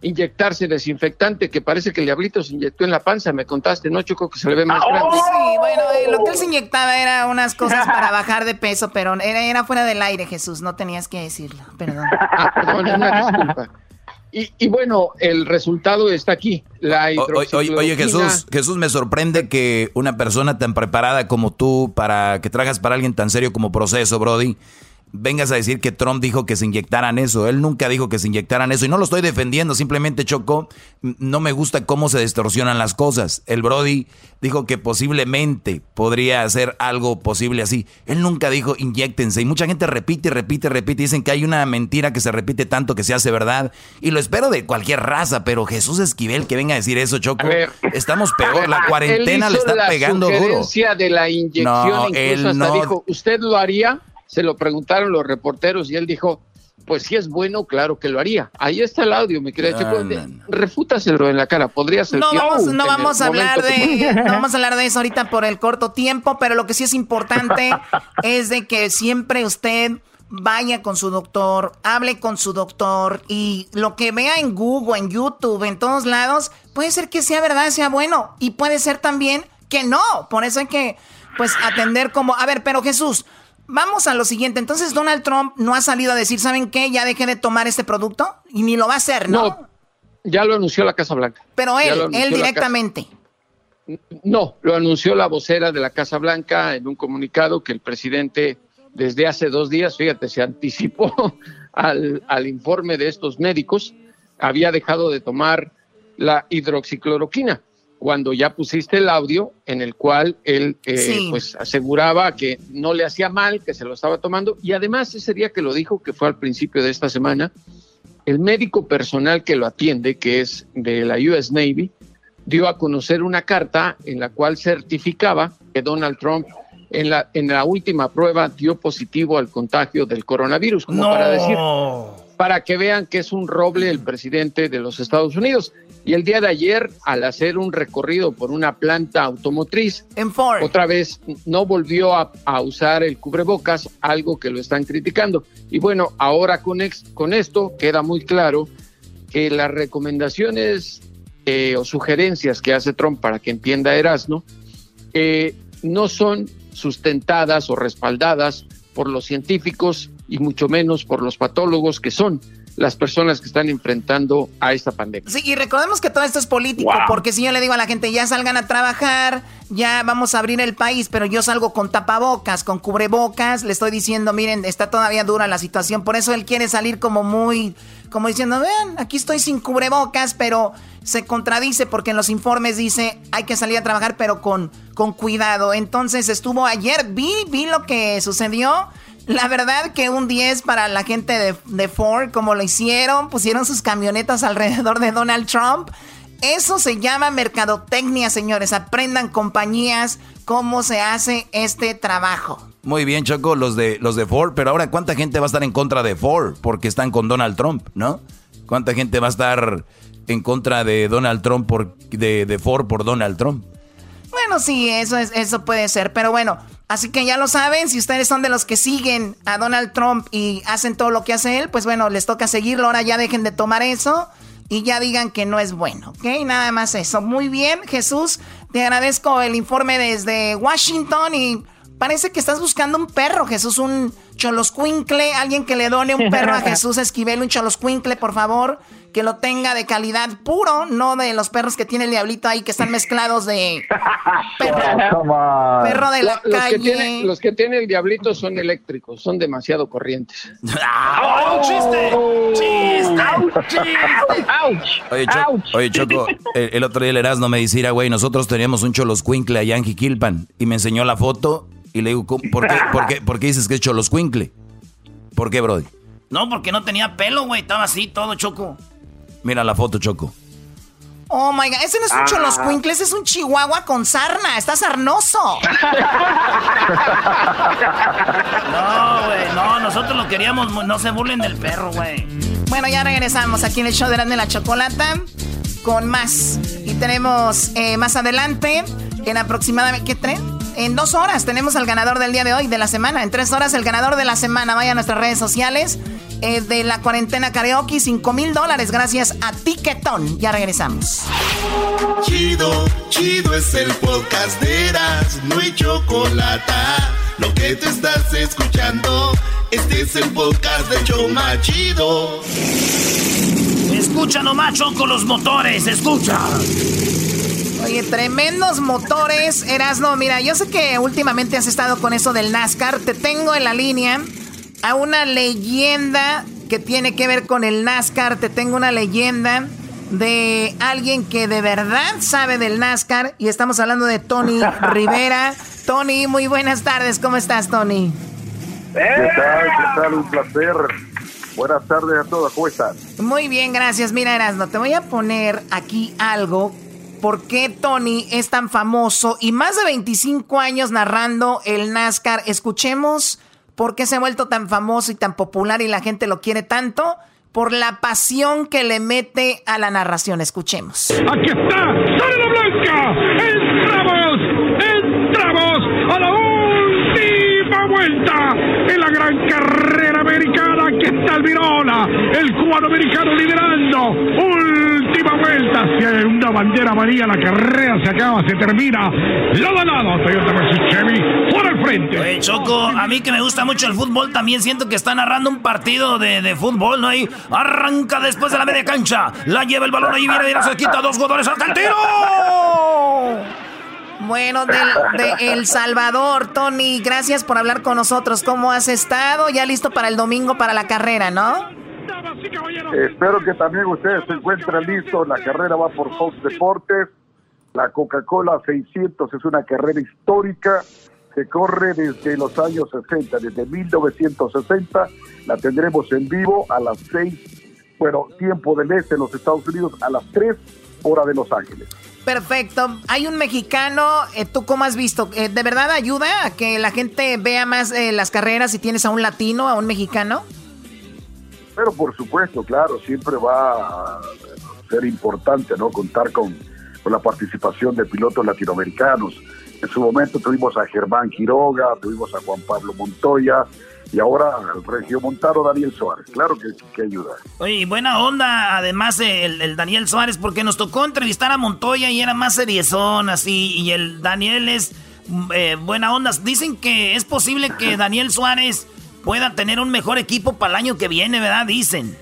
inyectarse desinfectante, que parece que el diablito se inyectó en la panza, me contaste, ¿no, Choco? Que se le ve más grande. Sí, bueno, eh, lo que él se inyectaba era unas cosas para bajar de peso, pero era, era fuera del aire, Jesús, no tenías que decirlo, perdón. Ah, perdón, una disculpa. Y, y, bueno, el resultado está aquí. La oye, oye, Jesús, Jesús, me sorprende que una persona tan preparada como tú, para que trabajas para alguien tan serio como Proceso, Brody, vengas a decir que Trump dijo que se inyectaran eso. Él nunca dijo que se inyectaran eso. Y no lo estoy defendiendo, simplemente chocó. No me gusta cómo se distorsionan las cosas. El Brody dijo que posiblemente podría hacer algo posible así. Él nunca dijo inyectense. Y mucha gente repite, repite, repite. Dicen que hay una mentira que se repite tanto que se hace verdad. Y lo espero de cualquier raza, pero Jesús Esquivel que venga a decir eso, Choco. estamos peor. La cuarentena le está pegando duro. de la inyección, no, él no... dijo, ¿usted lo haría? Se lo preguntaron los reporteros y él dijo, pues si es bueno, claro que lo haría. Ahí está el audio, mi querida Chico. Refútaselo en la cara, podría ser. No vamos, no vamos a hablar de, no vamos a hablar de eso ahorita por el corto tiempo, pero lo que sí es importante <laughs> es de que siempre usted vaya con su doctor, hable con su doctor y lo que vea en Google, en YouTube, en todos lados, puede ser que sea verdad, sea bueno y puede ser también que no. Por eso hay que pues atender como, a ver, pero Jesús, Vamos a lo siguiente. Entonces, Donald Trump no ha salido a decir, ¿saben qué? Ya dejé de tomar este producto y ni lo va a hacer, ¿no? No, ya lo anunció la Casa Blanca. Pero él, él directamente. No, lo anunció la vocera de la Casa Blanca en un comunicado que el presidente desde hace dos días, fíjate, se anticipó <laughs> al, al informe de estos médicos, había dejado de tomar la hidroxicloroquina cuando ya pusiste el audio en el cual él eh, pues aseguraba que no le hacía mal, que se lo estaba tomando y además ese día que lo dijo, que fue al principio de esta semana, el médico personal que lo atiende, que es de la US Navy, dio a conocer una carta en la cual certificaba que Donald Trump en la, en la última prueba dio positivo al contagio del coronavirus, como para decir, para que vean que es un roble el presidente de los Estados Unidos. Y el día de ayer, al hacer un recorrido por una planta automotriz, otra vez no volvió a, usar el cubrebocas, algo que lo están criticando. Y bueno, ahora con, con esto queda muy claro que las recomendaciones eh, o sugerencias que hace Trump para que entienda Erasmo eh, no son sustentadas o respaldadas por los científicos y mucho menos por los patólogos que son las personas que están enfrentando a esta pandemia. Sí, y recordemos que todo esto es político, porque si yo le digo a la gente, ya salgan a trabajar, ya vamos a abrir el país, pero yo salgo con tapabocas, con cubrebocas, le estoy diciendo, miren, está todavía dura la situación, por eso él quiere salir como muy, como diciendo, vean, aquí estoy sin cubrebocas, pero se contradice porque en los informes dice, hay que salir a trabajar, pero con, con cuidado. Entonces estuvo ayer, vi, vi lo que sucedió la verdad que un 10 para la gente de, Ford, como lo hicieron, pusieron sus camionetas alrededor de Donald Trump. Eso se llama mercadotecnia, señores. Aprendan compañías cómo se hace este trabajo. Muy bien, Choco, los de, los de Ford, pero ahora ¿cuánta gente va a estar en contra de Ford? Porque están con Donald Trump, ¿no? ¿Cuánta gente va a estar en contra de Donald Trump por, de, de Ford por Donald Trump? Bueno, sí, eso, es, eso puede ser, pero bueno, Así que ya lo saben, si ustedes son de los que siguen a Donald Trump y hacen todo lo que hace él, pues bueno, les toca seguirlo. Ahora ya dejen de tomar eso y ya digan que no es bueno, ¿ok? Nada más eso. Muy bien, Jesús, te agradezco el informe desde Washington y parece que estás buscando un perro, Jesús, un choloscuincle, alguien que le done un perro a <laughs> Jesús Esquivel, un choloscuincle, por favor que lo tenga de calidad puro, no de los perros que tiene el diablito ahí que están mezclados de <laughs> perro, de la, los calle. Que tiene, los que tiene el diablito son eléctricos, son demasiado corrientes. <laughs> ¡Oh, chiste! ¡Chiste! ¡Chiste! Oye, Choco, el, otro día el Erasmo me decía, güey, nosotros teníamos un choloscuincle allá en Jiquilpan y me enseñó la foto y le digo, ¿por qué, por qué, por qué dices que es choloscuincle? ¿Por qué, Brody? No, porque no tenía pelo, güey, estaba así todo, Choco. Mira la foto, Choco. Oh my god, ese no es un ah. Quinkles, es un chihuahua con sarna, está sarnoso. <laughs> no, güey, no, nosotros lo queríamos, no se burlen del perro, güey. Bueno, ya regresamos aquí en el show de la Chocolata con más. Y tenemos eh, más adelante, en aproximadamente, ¿qué tren? En dos horas tenemos al ganador del día de hoy, de la semana. En tres horas el ganador de la semana. Vaya a nuestras redes sociales eh, de la cuarentena karaoke. Cinco mil dólares gracias a Tiquetón. Ya regresamos. Chido, chido es el podcast de Eras. No hay chocolate. Lo que te estás escuchando, este es el podcast de Choma Chido. Escucha nomás, con los motores, escucha. Oye, tremendos motores. Erasno, mira, yo sé que últimamente has estado con eso del NASCAR. Te tengo en la línea a una leyenda que tiene que ver con el NASCAR. Te tengo una leyenda de alguien que de verdad sabe del NASCAR. Y estamos hablando de Tony <laughs> Rivera. Tony, muy buenas tardes. ¿Cómo estás, Tony? ¿Qué tal? ¿Qué tal? Un placer. Buenas tardes a todos. ¿Cómo están? Muy bien, gracias. Mira, Erasno, te voy a poner aquí algo por qué Tony es tan famoso y más de 25 años narrando el NASCAR. Escuchemos por qué se ha vuelto tan famoso y tan popular y la gente lo quiere tanto. Por la pasión que le mete a la narración. Escuchemos. Aquí está, sale la blanca. Entramos, entramos a la vuelta en la gran carrera americana. Aquí está el Virola, el cubano americano liderando. Última vuelta. Hay una bandera amarilla, la carrera se acaba, se termina. Lado a lado, Toyota versus Chevy, por el frente. Choco, a mí que me gusta mucho el fútbol, también siento que está narrando un partido de, de fútbol, ¿no? Ahí arranca después de la media cancha, la lleva el balón ahí, viene y se quita dos jugadores al tiro. Bueno, de, El Salvador, Tony, gracias por hablar con nosotros. ¿Cómo has estado? Ya listo para el domingo para la carrera, ¿no? espero que también ustedes se encuentren listos. La carrera va por Fox Deportes. La Coca-Cola 600 es una carrera histórica. Se corre desde los años 60, desde 1960. La tendremos en vivo a las 6, bueno, tiempo del este en los Estados Unidos, a las 3 horas de Los Ángeles. Perfecto. Hay un mexicano, eh, ¿tú cómo has visto? Eh, ¿De verdad ayuda a que la gente vea más eh, las carreras si tienes a un latino, a un mexicano? Pero por supuesto, claro, siempre va a ser importante, ¿no? Contar con, con la participación de pilotos latinoamericanos. En su momento tuvimos a Germán Quiroga, tuvimos a Juan Pablo Montoya, y ahora el Regio Montaro Daniel Suárez. Claro que, ayuda. Oye, buena onda, además el, Daniel Suárez, porque nos tocó entrevistar a Montoya y era más seriezón, así, y el Daniel es eh, buena onda. Dicen que es posible que <laughs> Daniel Suárez pueda tener un mejor equipo para el año que viene, ¿verdad? Dicen.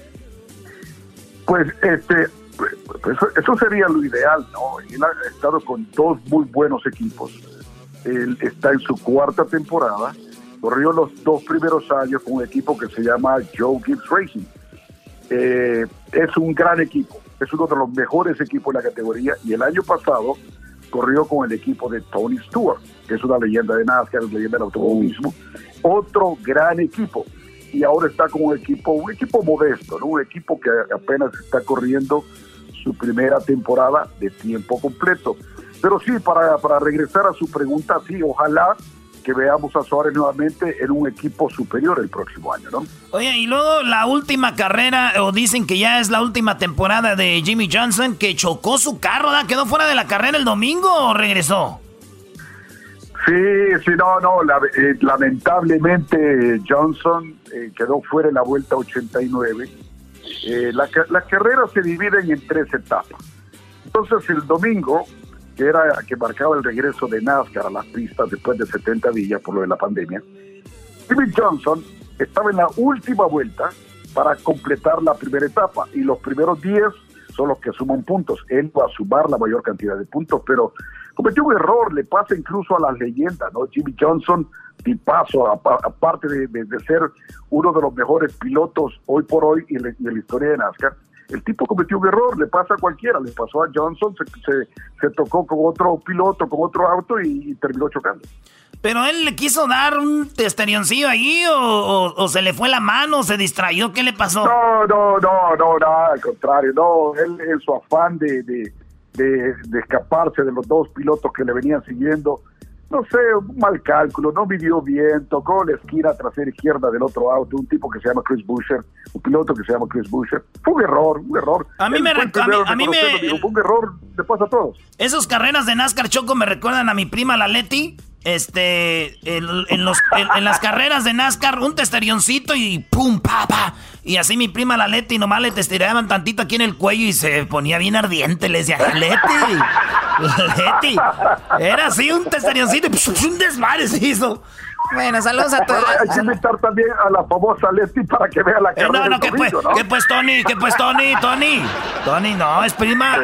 Pues, este, pues, eso sería lo ideal, ¿no? Él ha estado con dos muy buenos equipos. Él está en su cuarta temporada corrió los dos primeros años con un equipo que se llama Joe Gibbs Racing. Eh, es un gran equipo, es uno de los mejores equipos en la categoría y el año pasado corrió con el equipo de Tony Stewart, que es una leyenda de NASCAR, una leyenda del automovilismo, otro gran equipo. Y ahora está con un equipo, un equipo modesto, ¿no? un equipo que apenas está corriendo su primera temporada de tiempo completo. Pero sí, para, para regresar a su pregunta, sí, ojalá que veamos a Suárez nuevamente en un equipo superior el próximo año, ¿no? Oye, y luego la última carrera, o dicen que ya es la última temporada de Jimmy Johnson, que chocó su carro, ¿da? ¿Quedó fuera de la carrera el domingo o regresó? Sí, sí, no, no, eh, lamentablemente Johnson eh, quedó fuera en la vuelta 89. Eh, las carreras se dividen en tres etapas. Entonces el domingo que era que marcaba el regreso de NASCAR a las pistas después de 70 días por lo de la pandemia. Jimmy Johnson estaba en la última vuelta para completar la primera etapa y los primeros 10 son los que suman puntos. Él va a sumar la mayor cantidad de puntos, pero cometió un error, le pasa incluso a las leyendas, ¿no? Jimmy Johnson, paso aparte de, de, ser uno de los mejores pilotos hoy por hoy en la historia de NASCAR, el tipo cometió un error, le pasa a cualquiera, le pasó a Johnson, se, se, tocó con otro piloto, con otro auto y, terminó chocando. Pero él le quiso dar un testerioncillo ahí o, se le fue la mano, se distrayó, ¿qué le pasó? No, no, no, no, nada, al contrario, no, él en su afán de, de, de, de escaparse de los dos pilotos que le venían siguiendo no sé, un mal cálculo, no midió bien, tocó la esquina trasera izquierda del otro auto, un tipo que se llama Chris Busher, un piloto que se llama Chris Busher. Fue un error, un error. A mí me, a mí, me fue un error, le pasa a todos. Esas carreras de NASCAR Choco me recuerdan a mi prima la Leti. Este, en, los, en, las carreras de NASCAR, un testerioncito y pum, pa, pa. Y así mi prima la Leti nomás le testiraban tantito aquí en el cuello y se ponía bien ardiente. Le decía, Leti, Leti. Era así un testerioncito y un desmadre se hizo. Bueno, saludos a todos. Hay que invitar también a la famosa Leti para que vea la carrera. Eh, no, no, ¿qué pues, ¿no? ¿qué pues, Tony? ¿Qué pues, Tony? Tony. Tony, no, es prima.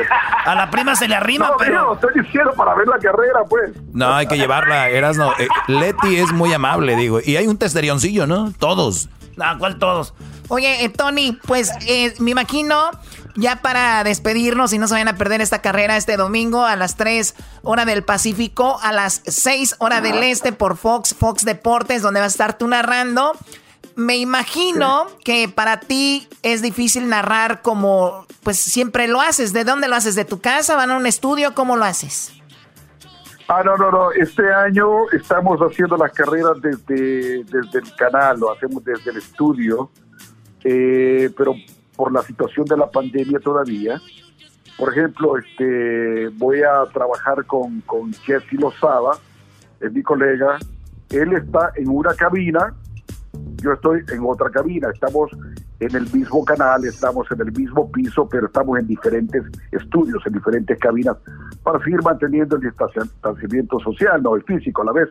A la prima se le arrima, no, pero. No, estoy diciendo para ver la carrera, pues. No, hay que llevarla. Eras no. Eh, Leti es muy amable, digo. Y hay un testerioncillo, ¿no? Todos. Ah, ¿cuál todos? Oye, eh, Tony, pues eh, me imagino ya para despedirnos y no se vayan a perder esta carrera este domingo a las 3 hora del Pacífico, a las 6 hora del Este por Fox, Fox Deportes, donde vas a estar tú narrando. Me imagino que para ti es difícil narrar como pues siempre lo haces. ¿De dónde lo haces? ¿De tu casa? ¿Van a un estudio? ¿Cómo lo haces? Ah, no, no, no. Este año estamos haciendo las carreras desde, desde el canal, lo hacemos desde el estudio. Eh, pero por la situación de la pandemia todavía. Por ejemplo, este, voy a trabajar con, con Jesse Lozada, es mi colega. Él está en una cabina, yo estoy en otra cabina. Estamos en el mismo canal, estamos en el mismo piso, pero estamos en diferentes estudios, en diferentes cabinas, para seguir manteniendo el distanciamiento social, no el físico a la vez.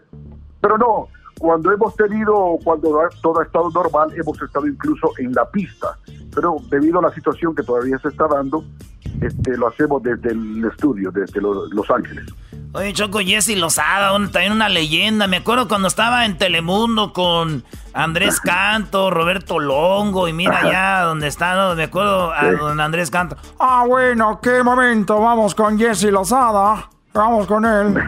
Pero no, cuando hemos tenido, cuando todo ha estado normal, hemos estado incluso en la pista, pero debido a la situación que todavía se está dando, este, lo hacemos desde el estudio, desde Los Ángeles. Oye, Choco Jesse Lozada, también una leyenda. Me acuerdo cuando estaba en Telemundo con Andrés <laughs> Canto, Roberto Longo, y mira ya donde está, ¿no? me acuerdo a don Andrés Canto. Ah, bueno, qué momento, vamos con Jesse Lozada. Vamos con él. <laughs>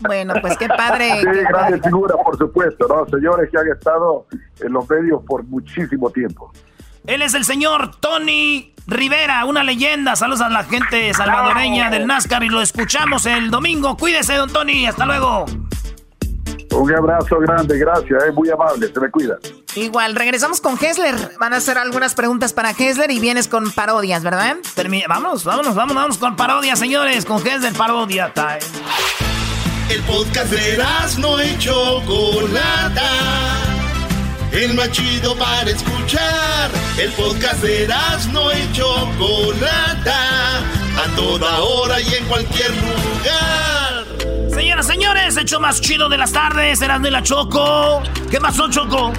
Bueno, pues qué padre. Sí, grande figura, por supuesto, ¿no? Señores que han estado en los medios por muchísimo tiempo. Él es el señor Tony Rivera, una leyenda. Saludos a la gente salvadoreña del NASCAR y lo escuchamos el domingo. Cuídese, don Tony. Hasta luego. Un abrazo grande, gracias, es muy amable, se me cuida. Igual, regresamos con Hessler. Van a hacer algunas preguntas para Hessler y vienes con parodias, ¿verdad? Vamos, vámonos, vámonos, vámonos con parodias, señores, con Hessler Parodia Time. El podcast de no hecho Chocolata. El más chido para escuchar. El podcast de no hecho Chocolata. A toda hora y en cualquier lugar. Señoras, señores, hecho más chido de las tardes, eran de la Choco. ¿Qué pasó, Choco?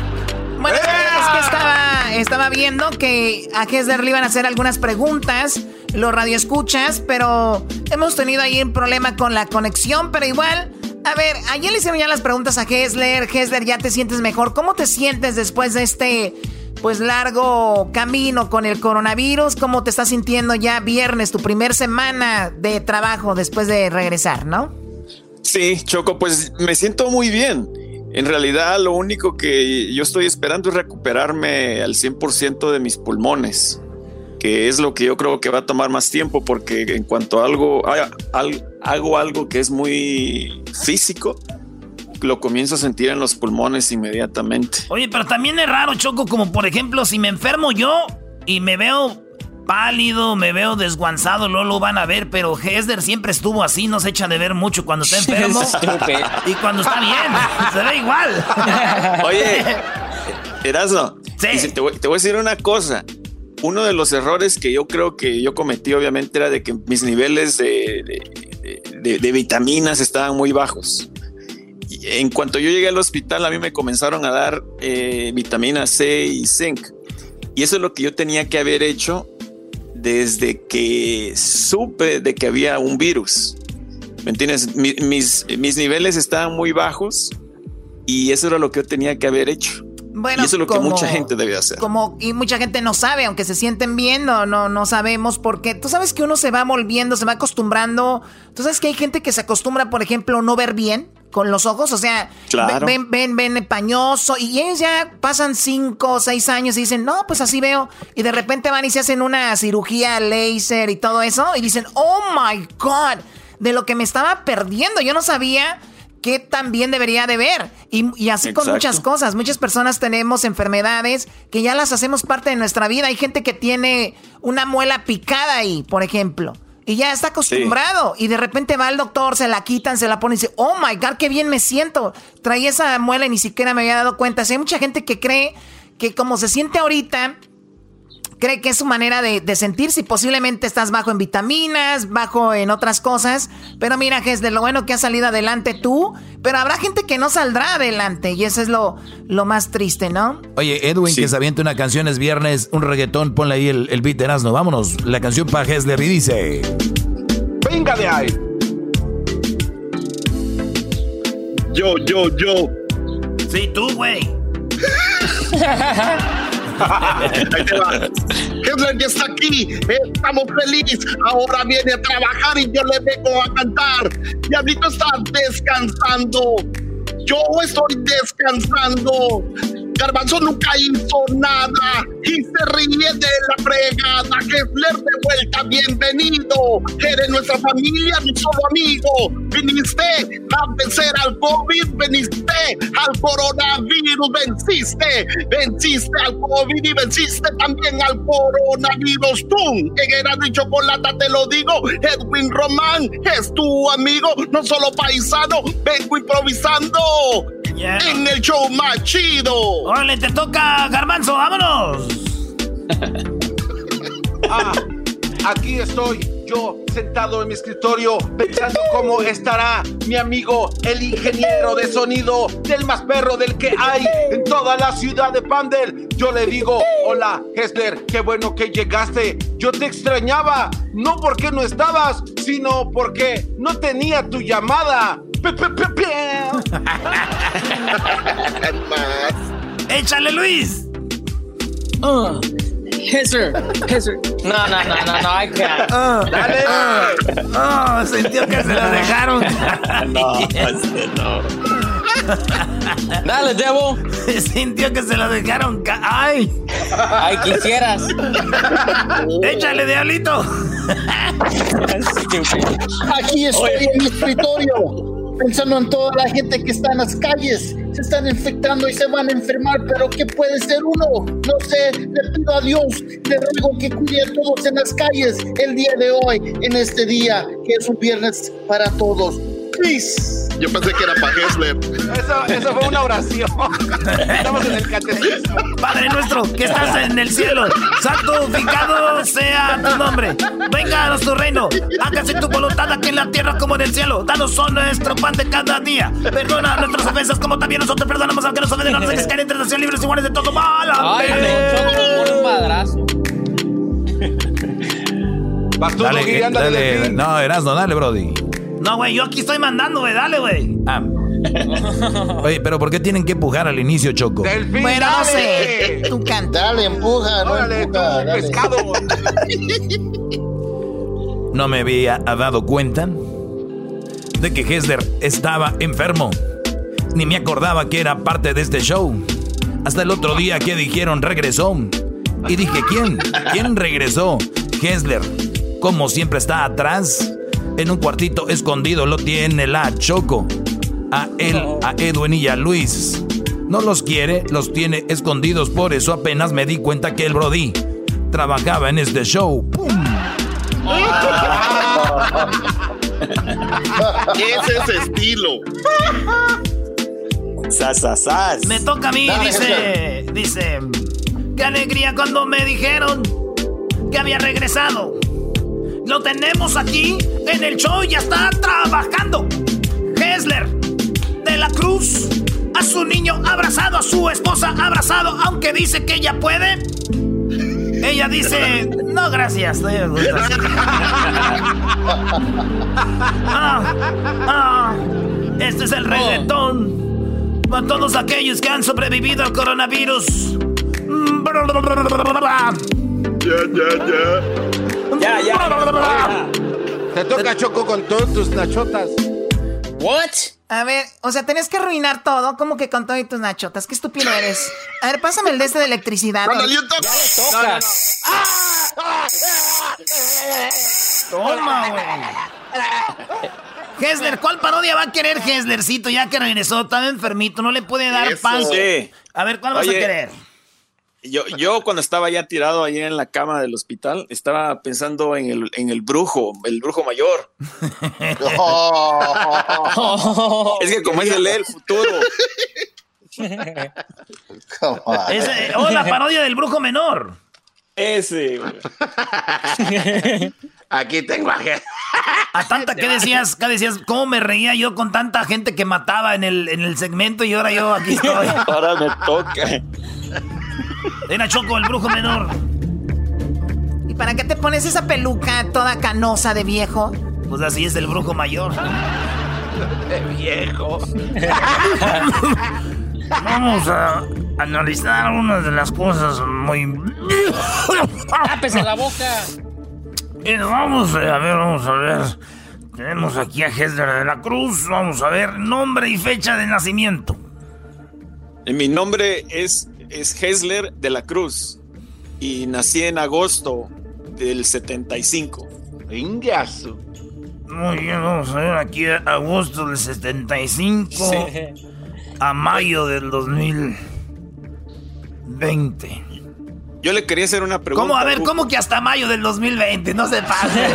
Bueno, es que estaba, estaba viendo que a Hesler le iban a hacer algunas preguntas, los radioescuchas, pero hemos tenido ahí un problema con la conexión, pero igual, a ver, ayer le hicieron ya las preguntas a Hesler, Hesler, ya te sientes mejor, ¿cómo te sientes después de este, pues, largo camino con el coronavirus? ¿Cómo te estás sintiendo ya viernes, tu primer semana de trabajo después de regresar, no? Sí, Choco, pues me siento muy bien. En realidad lo único que yo estoy esperando es recuperarme al 100% de mis pulmones, que es lo que yo creo que va a tomar más tiempo porque en cuanto algo, hago algo que es muy físico, lo comienzo a sentir en los pulmones inmediatamente. Oye, pero también es raro, Choco, como por ejemplo, si me enfermo yo y me veo pálido, me veo desguanzado, no lo van a ver, pero Hesder siempre estuvo así, no se echa de ver mucho cuando está enfermo y cuando está bien, se ve igual. Oye, Erasmo, te, voy, a decir una cosa. Uno de los errores que yo creo que yo cometí, obviamente, era de que mis niveles de, vitaminas estaban muy bajos. en cuanto yo llegué al hospital, a mí me comenzaron a dar eh, vitamina C y zinc. Y eso es lo que yo tenía que haber hecho desde que supe de que había un virus. ¿Me entiendes? mis, mis niveles estaban muy bajos y eso era lo que yo tenía que haber hecho. Bueno, y eso es lo que mucha gente debe hacer. Como, y mucha gente no sabe, aunque se sienten bien, no, no, no sabemos por qué. Tú sabes que uno se va volviendo, se va acostumbrando. Tú sabes que hay gente que se acostumbra, por ejemplo, no ver bien con los ojos, o sea, ven, ven, ven, pañoso, y ellos ya pasan cinco o seis años y dicen, no, pues así veo, y de repente van y se hacen una cirugía láser y todo eso, y dicen, oh my God, de lo que me estaba perdiendo, yo no sabía qué también debería de ver. Y, así con muchas cosas. Muchas personas tenemos enfermedades que ya las hacemos parte de nuestra vida. Hay gente que tiene una muela picada ahí, por ejemplo. Y ya está acostumbrado. Y de repente va al doctor, se la quitan, se la ponen y dice, oh my God, qué bien me siento. Traí esa muela y ni siquiera me había dado cuenta. hay mucha gente que cree que como se siente ahorita, cree que es su manera de, sentirse y posiblemente estás bajo en vitaminas, bajo en otras cosas. Pero mira, es de lo bueno que has salido adelante tú, pero habrá gente que no saldrá adelante y eso es lo, lo más triste, ¿no? Oye, Edwin, que se avienta una canción, es viernes, un reggaetón, ponle ahí el, el beat de Erasmo. Vámonos, la canción para Hesler y dice... Venga de ahí. Yo, yo, yo. Sí, tú, güey. <laughs> Ahí va. ya está aquí. Estamos felices. Ahora viene a trabajar y yo le vengo a cantar. Diablito está descansando. Yo estoy descansando. Garbanzo nunca hizo nada y se ríe de la fregada. Kessler de vuelta, bienvenido. Eres nuestra familia, mi solo amigo. Viniste a vencer al COVID, veniste al coronavirus, venciste, venciste al COVID y venciste también al coronavirus. Tú, en era de chocolate, te lo digo, Edwin Román es tu amigo, no solo paisano, vengo improvisando en el show más chido. Órale, te toca, Garbanzo, vámonos. <laughs> ah, aquí estoy yo sentado en mi escritorio pensando cómo estará mi amigo el ingeniero de sonido del más perro del que hay en toda la ciudad de Pandel. Yo le digo, hola Hessler, qué bueno que llegaste. Yo te extrañaba, no porque no estabas, sino porque no tenía tu llamada. <laughs> Échale, Luis. Oh, Hesser, Hesser. No, no, no, no, no, I can't. Oh, Dale. Oh, oh, sintió que se lo dejaron. <laughs> no, no. Dale, Debo. <laughs> Sintió que se lo dejaron. ¡Ay! ¡Ay, quisieras! ¡Échale, diablito! <laughs> Aquí estoy en mi escritorio pensando en toda la gente que está en las calles, se están infectando y se van a enfermar, pero ¿qué puede ser uno? No sé, le pido a Dios, le ruego que cuide a todos en las calles el día de hoy, en este día, que es un viernes para todos. Yo pensé que era para Hessler. Eso, eso fue una oración. <laughs> Estamos en el catecismo. Padre nuestro, que estás en el cielo, santificado sea tu nombre. Venga a tu reino. Hágase tu voluntad aquí en la tierra como en el cielo. Danos hoy nuestro pan de cada día. Perdona nuestras ofensas como también nosotros perdonamos a los que nos ofenden. No nos dejes caer en tentación libres y guardes de todo mal. Ay, no, un madrazo. Vas tú, dale, dale, no, Erasno, dale, Brody. No, güey, yo aquí estoy mandando, güey, dale, güey. Ah. <laughs> Oye, pero ¿por qué tienen que empujar al inicio, Choco? Delfín, bueno, no sé. Tú canta. Dale, empuja, no empuja, dale. pescado. <laughs> No me había dado cuenta de que Hesler estaba enfermo. Ni me acordaba que era parte de este show. Hasta el otro día que dijeron regresó. Y dije, ¿quién? ¿Quién regresó? Hesler. Como siempre está atrás en un cuartito escondido lo tiene la Choco. A él, a Edwin y a Luis. No los quiere, los tiene escondidos. Por eso apenas me di cuenta que el Brody trabajaba en este show. <laughs> Ese es estilo. Sas, Me toca a mí, dice. Dice. Qué alegría cuando me dijeron que había regresado. Lo tenemos aquí en el show, ya está trabajando. Hessler de la Cruz a su niño abrazado, a su esposa abrazado, aunque dice que ella puede. Ella dice, no, gracias. <laughs> ah, ah, este es el reggaetón. Para todos aquellos que han sobrevivido al coronavirus. Ya, ya, ya. Ya, ya. Te toca Choco con todos tus nachotas. What? A ver, o sea, tenés que arruinar todo, como que con todo y tus nachotas. Qué estúpido eres. A ver, pásame el de este de electricidad. Cuando yo toco. Toca. Toma, güey. Hesler, ¿cuál parodia va a querer Heslercito ya que regresó? Está enfermito, no le puede dar pan. Sí. A ver, ¿cuál vas a Oye, querer? Yo, yo cuando estaba ya tirado ahí en la cama del hospital, estaba pensando en el, en el brujo, el brujo mayor. <laughs> es que como es leer el futuro. Ese- oh, la parodia del brujo menor. Ese. güey. <laughs> Aquí tengo a A tanta que decías, que decías, ¿cómo me reía yo con tanta gente que mataba en el, en el segmento y ahora yo aquí estoy? Ahora me toca. Era Choco, el brujo menor. ¿Y para qué te pones esa peluca toda canosa de viejo? Pues así es el brujo mayor. viejo. Vamos a analizar unas de las cosas muy... Tápese la boca. Eh, Vamos a ver, vamos a ver. Tenemos aquí a Hesler de la Cruz. Vamos a ver nombre y fecha de nacimiento. Mi nombre es, es Hesler de la Cruz y nací en agosto del 75. Ingazo. Muy bien, vamos a ver aquí agosto del 75 a mayo del 2020. Yo le quería hacer una pregunta. ¿Cómo? A ver. ¿cómo que hasta mayo del 2020? No se pase.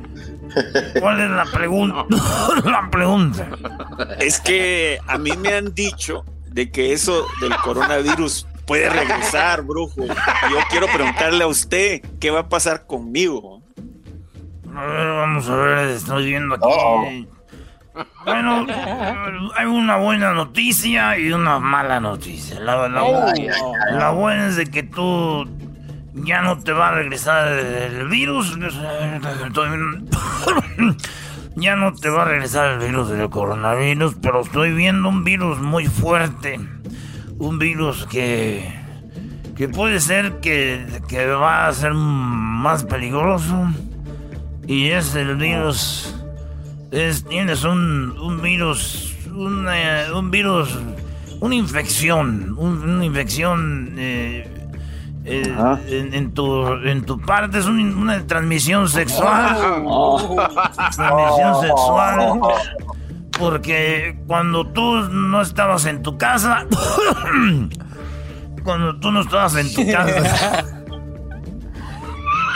<laughs> ¿Cuál es la pregunta? <laughs> la pregunta. Es que a mí me han dicho de que eso del coronavirus puede regresar, brujo. Yo quiero preguntarle a usted qué va a pasar conmigo. A ver, vamos a ver, estoy viendo aquí. Bueno, hay una buena noticia y una mala noticia. La, la- Oh. la buena es de que tú ya no te va a regresar el virus. Ya no te va a regresar el virus del coronavirus, pero estoy viendo un virus muy fuerte. Un virus que, que puede ser que, que va a ser más peligroso. Y es el virus. Es, tienes un, un virus. Un, eh, un virus. Una infección. un- una infección. eh, eh, en, en tu, en tu parte es un- una transmisión sexual. <laughs> Transmisión sexual. Porque cuando tú no estabas en tu casa. <coughs> cuando tú no estabas en tu casa.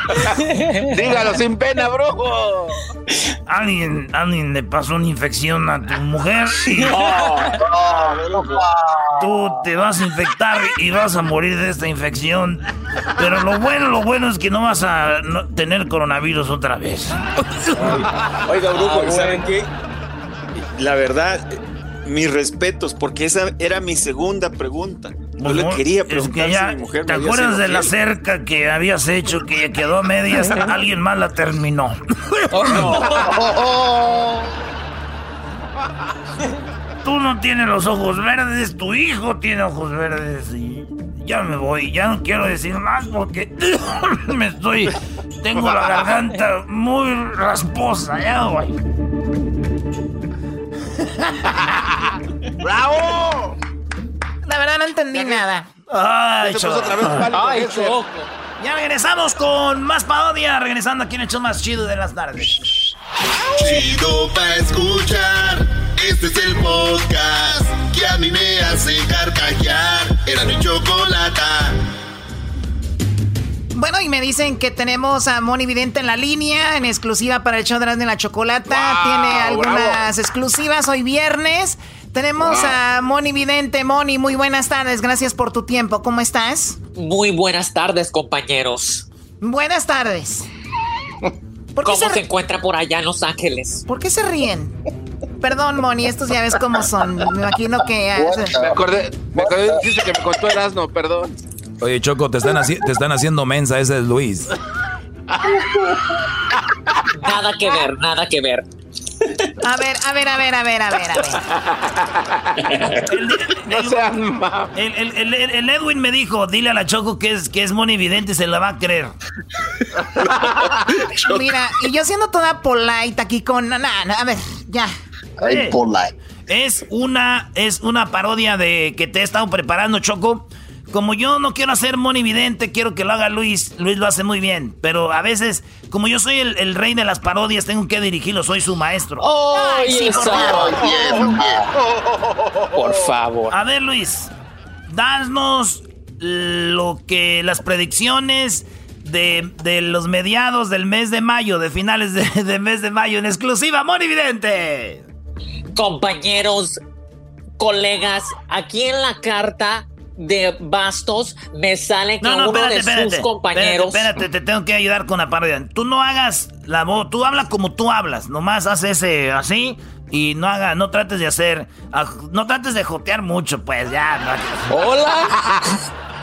<laughs> Dígalo sin pena, brujo. Alguien, alguien le pasó una infección a tu mujer y <laughs> tú te vas a infectar y vas a morir de esta infección. Pero lo bueno, lo bueno es que no vas a no- tener coronavirus otra vez. <laughs> Oiga, brujo, Ah, ¿y ¿saben qué? La verdad, mis respetos, porque esa era mi segunda pregunta. Yo le quería es preguntar que ya, si mi mujer ¿Te acuerdas de la cerca que habías hecho que quedó a medias? <laughs> Alguien más la terminó. <laughs> Tú no tienes los ojos verdes, tu hijo tiene ojos verdes y ya me voy, ya no quiero decir más porque <laughs> me estoy, tengo la garganta muy rasposa, ya voy. ¡Bravo! La verdad no entendí nada. Ay, chaval. otra vez Ay. Choco. Ya regresamos con más parodia, regresando aquí en el show más chido de las tardes. Chido pa' escuchar. Este es el podcast que a mí me hace carcajear. Era mi chocolata. Bueno, y me dicen que tenemos a Moni Vidente en la línea, en exclusiva para el show de Erasmo y la Chocolata. Wow, Tiene algunas bravo. exclusivas hoy viernes. Tenemos a Moni Vidente. Moni, muy buenas tardes. Gracias por tu tiempo. ¿Cómo estás? Muy buenas tardes, compañeros. Buenas tardes. ¿Por qué ¿Cómo se- se encuentra por allá en Los Ángeles? ¿Por qué se ríen? Perdón, Moni, estos ya ves cómo son. Me imagino que... Me acordé, me acordé de un chiste que me contó Erasmo, perdón. Oye, Choco, te están, haci- te están haciendo mensa, ese es Luis. Nada que ver, nada que ver. A ver, a ver, a ver, a ver, a ver, a ver. El, el, el, el, Edwin me dijo, dile a la Choco que es, que es Moni Vidente y se la va a creer. <laughs> Mira, y yo siendo toda polite aquí con... Nah, nah, a ver, ya. Oye, polite. Es una, es una parodia de que te he estado preparando, Choco. Como yo no quiero hacer monividente, quiero que lo haga Luis. Luis lo hace muy bien. Pero a veces, como yo soy el, rey de las parodias, tengo que dirigirlo, soy su maestro. ¡Oh, sí, por, favor. por favor. A ver, Luis, danos lo que las predicciones de, de, los mediados del mes de mayo, de finales de, de mes de mayo, en exclusiva, Monividente. Compañeros, colegas, aquí en la carta de Bastos me sale que uno de sus compañeros. Espérate, te tengo que ayudar con la parodia. Tú no hagas la voz, tú hablas como tú hablas, nomás haz ese así y no haga, no trates de hacer, no trates de jotear mucho, pues ya. Hola.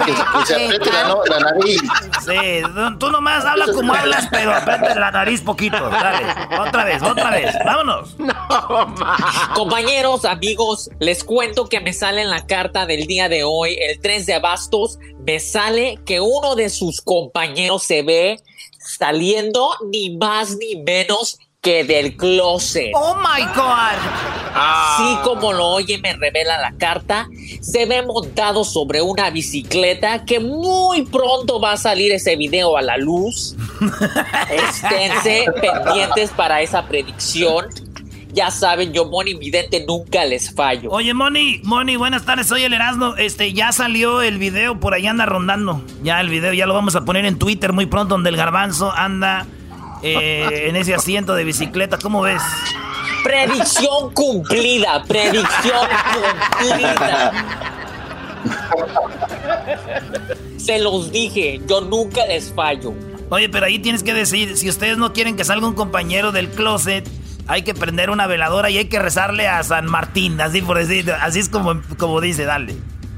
Que, se apriete la, nariz. Sí, tú nomás hablas como hablas, pero apriete la nariz poquito. Dale, otra vez, otra vez. Vámonos. <laughs> No, Compañeros, amigos, les cuento que me sale en la carta del día de hoy, el 3 de abastos, me sale que uno de sus compañeros se ve saliendo ni más ni menos que del closet. Oh my God. Así como lo oye, me revela la carta. Se ve montado sobre una bicicleta que muy pronto va a salir ese video a la luz. <laughs> Esténse pendientes para esa predicción. Ya saben, yo, Moni Vidente, nunca les fallo. Oye, Moni, Moni, buenas tardes, soy el Erasmo. Este, ya salió el video, por ahí anda rondando. Ya el video, ya lo vamos a poner en Twitter muy pronto, donde el garbanzo anda eh, en ese asiento de bicicleta. ¿Cómo ves? Predicción cumplida, predicción cumplida. Se los dije, yo nunca les fallo. Oye, pero ahí tienes que decir, si ustedes no quieren que salga un compañero del closet, hay que prender una veladora y hay que rezarle a San Martín, así por decir, así es como, como dice, dale.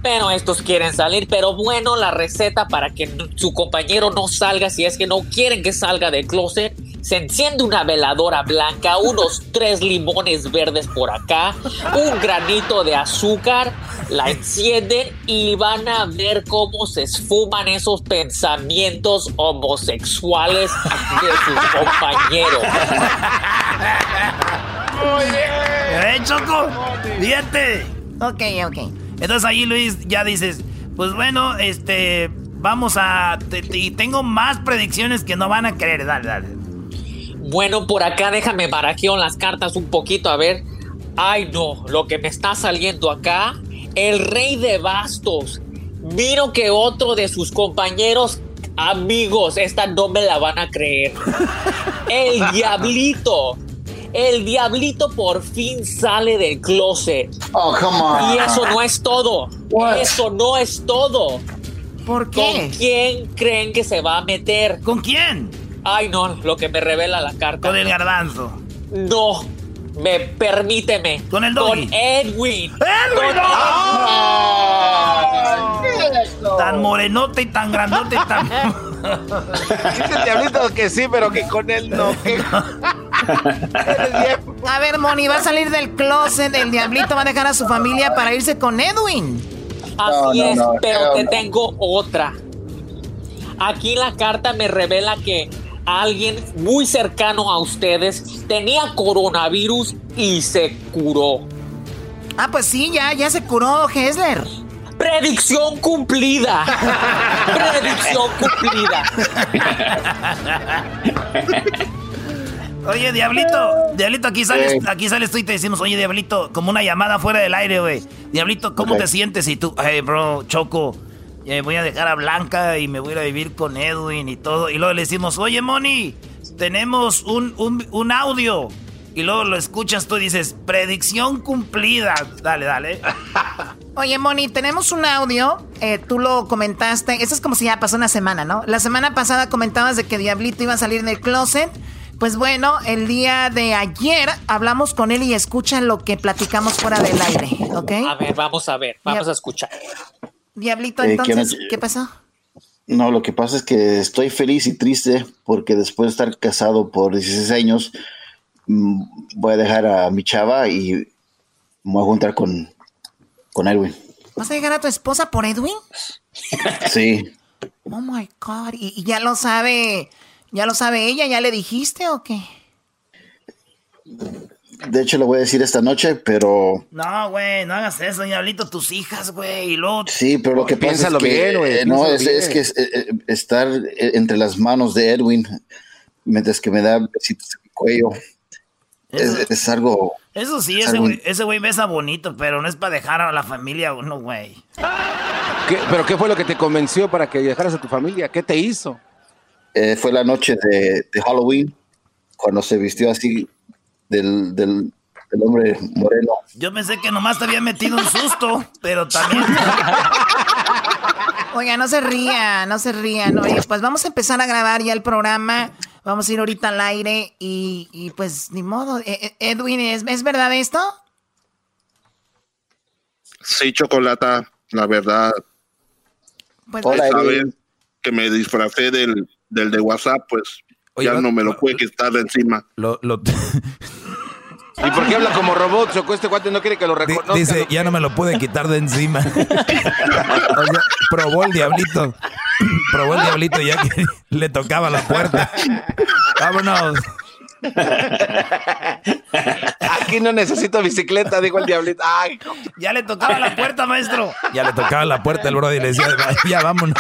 Pero estos quieren salir, pero bueno, la receta para que su compañero no salga, si es que no quieren que salga del closet, se enciende una veladora blanca, unos <laughs> tres limones verdes por acá, un granito de azúcar, la encienden y van a ver cómo se esfuman esos pensamientos homosexuales de sus <laughs> compañeros. Muy bien. ¡Eh, Choco! ¡Diente! Ok, ok. Entonces ahí Luis ya dices, pues bueno, este, vamos a... y tengo más predicciones que no van a creer, dale, dale. Bueno, por acá déjame barajear las cartas un poquito, a ver. Ay no, lo que me está saliendo acá, el rey de bastos. Miro que otro de sus compañeros amigos, esta no me la van a creer. <laughs> El diablito el diablito por fin sale del closet. Oh, come on. Y eso no es todo. Eso no es todo. ¿Por qué? ¿Con quién creen que se va a meter? ¿Con quién? Ay, no, lo que me revela la carta. Con el garbanzo. No. Me permíteme. Con el doggy. Con Edwin. ¡Edwin! Tan morenote y tan grandote y tan. <laughs> Dice el diablito que sí, pero que con él no. <laughs> <laughs> <laughs> a ver, Moni, va a salir del closet. El diablito va a dejar a su familia para irse con Edwin. Así es, pero te tengo otra. Aquí la carta me revela que alguien muy cercano a ustedes tenía coronavirus y se curó. Ah, pues sí, ya, ya se curó Hessler. Predicción cumplida. <laughs> Predicción cumplida. <laughs> Oye, Diablito, Diablito, aquí sales, aquí sales tú y te decimos, oye, Diablito, como una llamada fuera del aire, güey. Diablito, ¿cómo te sientes? Y tú, hey, bro, Choco, eh, voy a dejar a Blanca y me voy a vivir con Edwin y todo. Y luego le decimos, oye, Moni, tenemos un, un, un audio. Y luego lo escuchas tú y dices, predicción cumplida. Dale, dale. <laughs> Oye, Moni, tenemos un audio. Eh, tú lo comentaste. Eso es como si ya pasó una semana, ¿no? La semana pasada comentabas de que Diablito iba a salir del closet. Pues bueno, el día de ayer hablamos con él y escuchan lo que platicamos fuera del aire, ¿ok? A ver, vamos a ver, vamos a escuchar. Diablito, eh, entonces, ¿qué pasó? No, lo que pasa es que estoy feliz y triste porque después de estar casado por 16 años, mm, voy a dejar a mi chava y me voy a juntar con, con Edwin. ¿Vas a llegar a tu esposa por Edwin? Sí. Oh my God. ¿Y, ya lo sabe? ¿Ya lo sabe ella? ¿Ya le dijiste o qué? De hecho, lo voy a decir esta noche, pero. No, güey, no hagas eso, diablito, tus hijas, güey. Y luego. Sí, pero lo que pasa es que. Bien, güey, no, es, que eh, eh, estar entre las manos de Edwin, mientras que me da besitos en mi cuello, es, algo. Eso sí, ese güey, ese güey besa bonito, pero no es para dejar a la familia uno, güey. ¿Pero qué fue lo que te convenció para que dejaras a tu familia? ¿Qué te hizo? Eh, fue la noche de, de Halloween, cuando se vistió así del, del, hombre moreno. Yo pensé que nomás te había metido un susto, pero también. Oiga, no se ría, no se rían. Oye, pues vamos a empezar a grabar ya el programa. Vamos a ir ahorita al aire y, y pues ni modo. E, e, Edwin, ¿es, ¿es verdad esto? Sí, Chocolata, la verdad. Pues, Hola, que me disfracé del, del de WhatsApp, pues ya no me lo puede quitar de encima. Lo, <laughs> ¿Y por qué habla como robot? Choco, este cuate no quiere que lo reconozca. Dice, ya no me lo puede quitar de encima. <laughs> probó el diablito. <clears throat> Probó el diablito ya que <laughs> le tocaba la puerta. Vámonos. Aquí no necesito bicicleta, dijo el diablito. Ay, ya le tocaba la puerta, maestro. Ya le tocaba la puerta el bro y le decía, ya vámonos.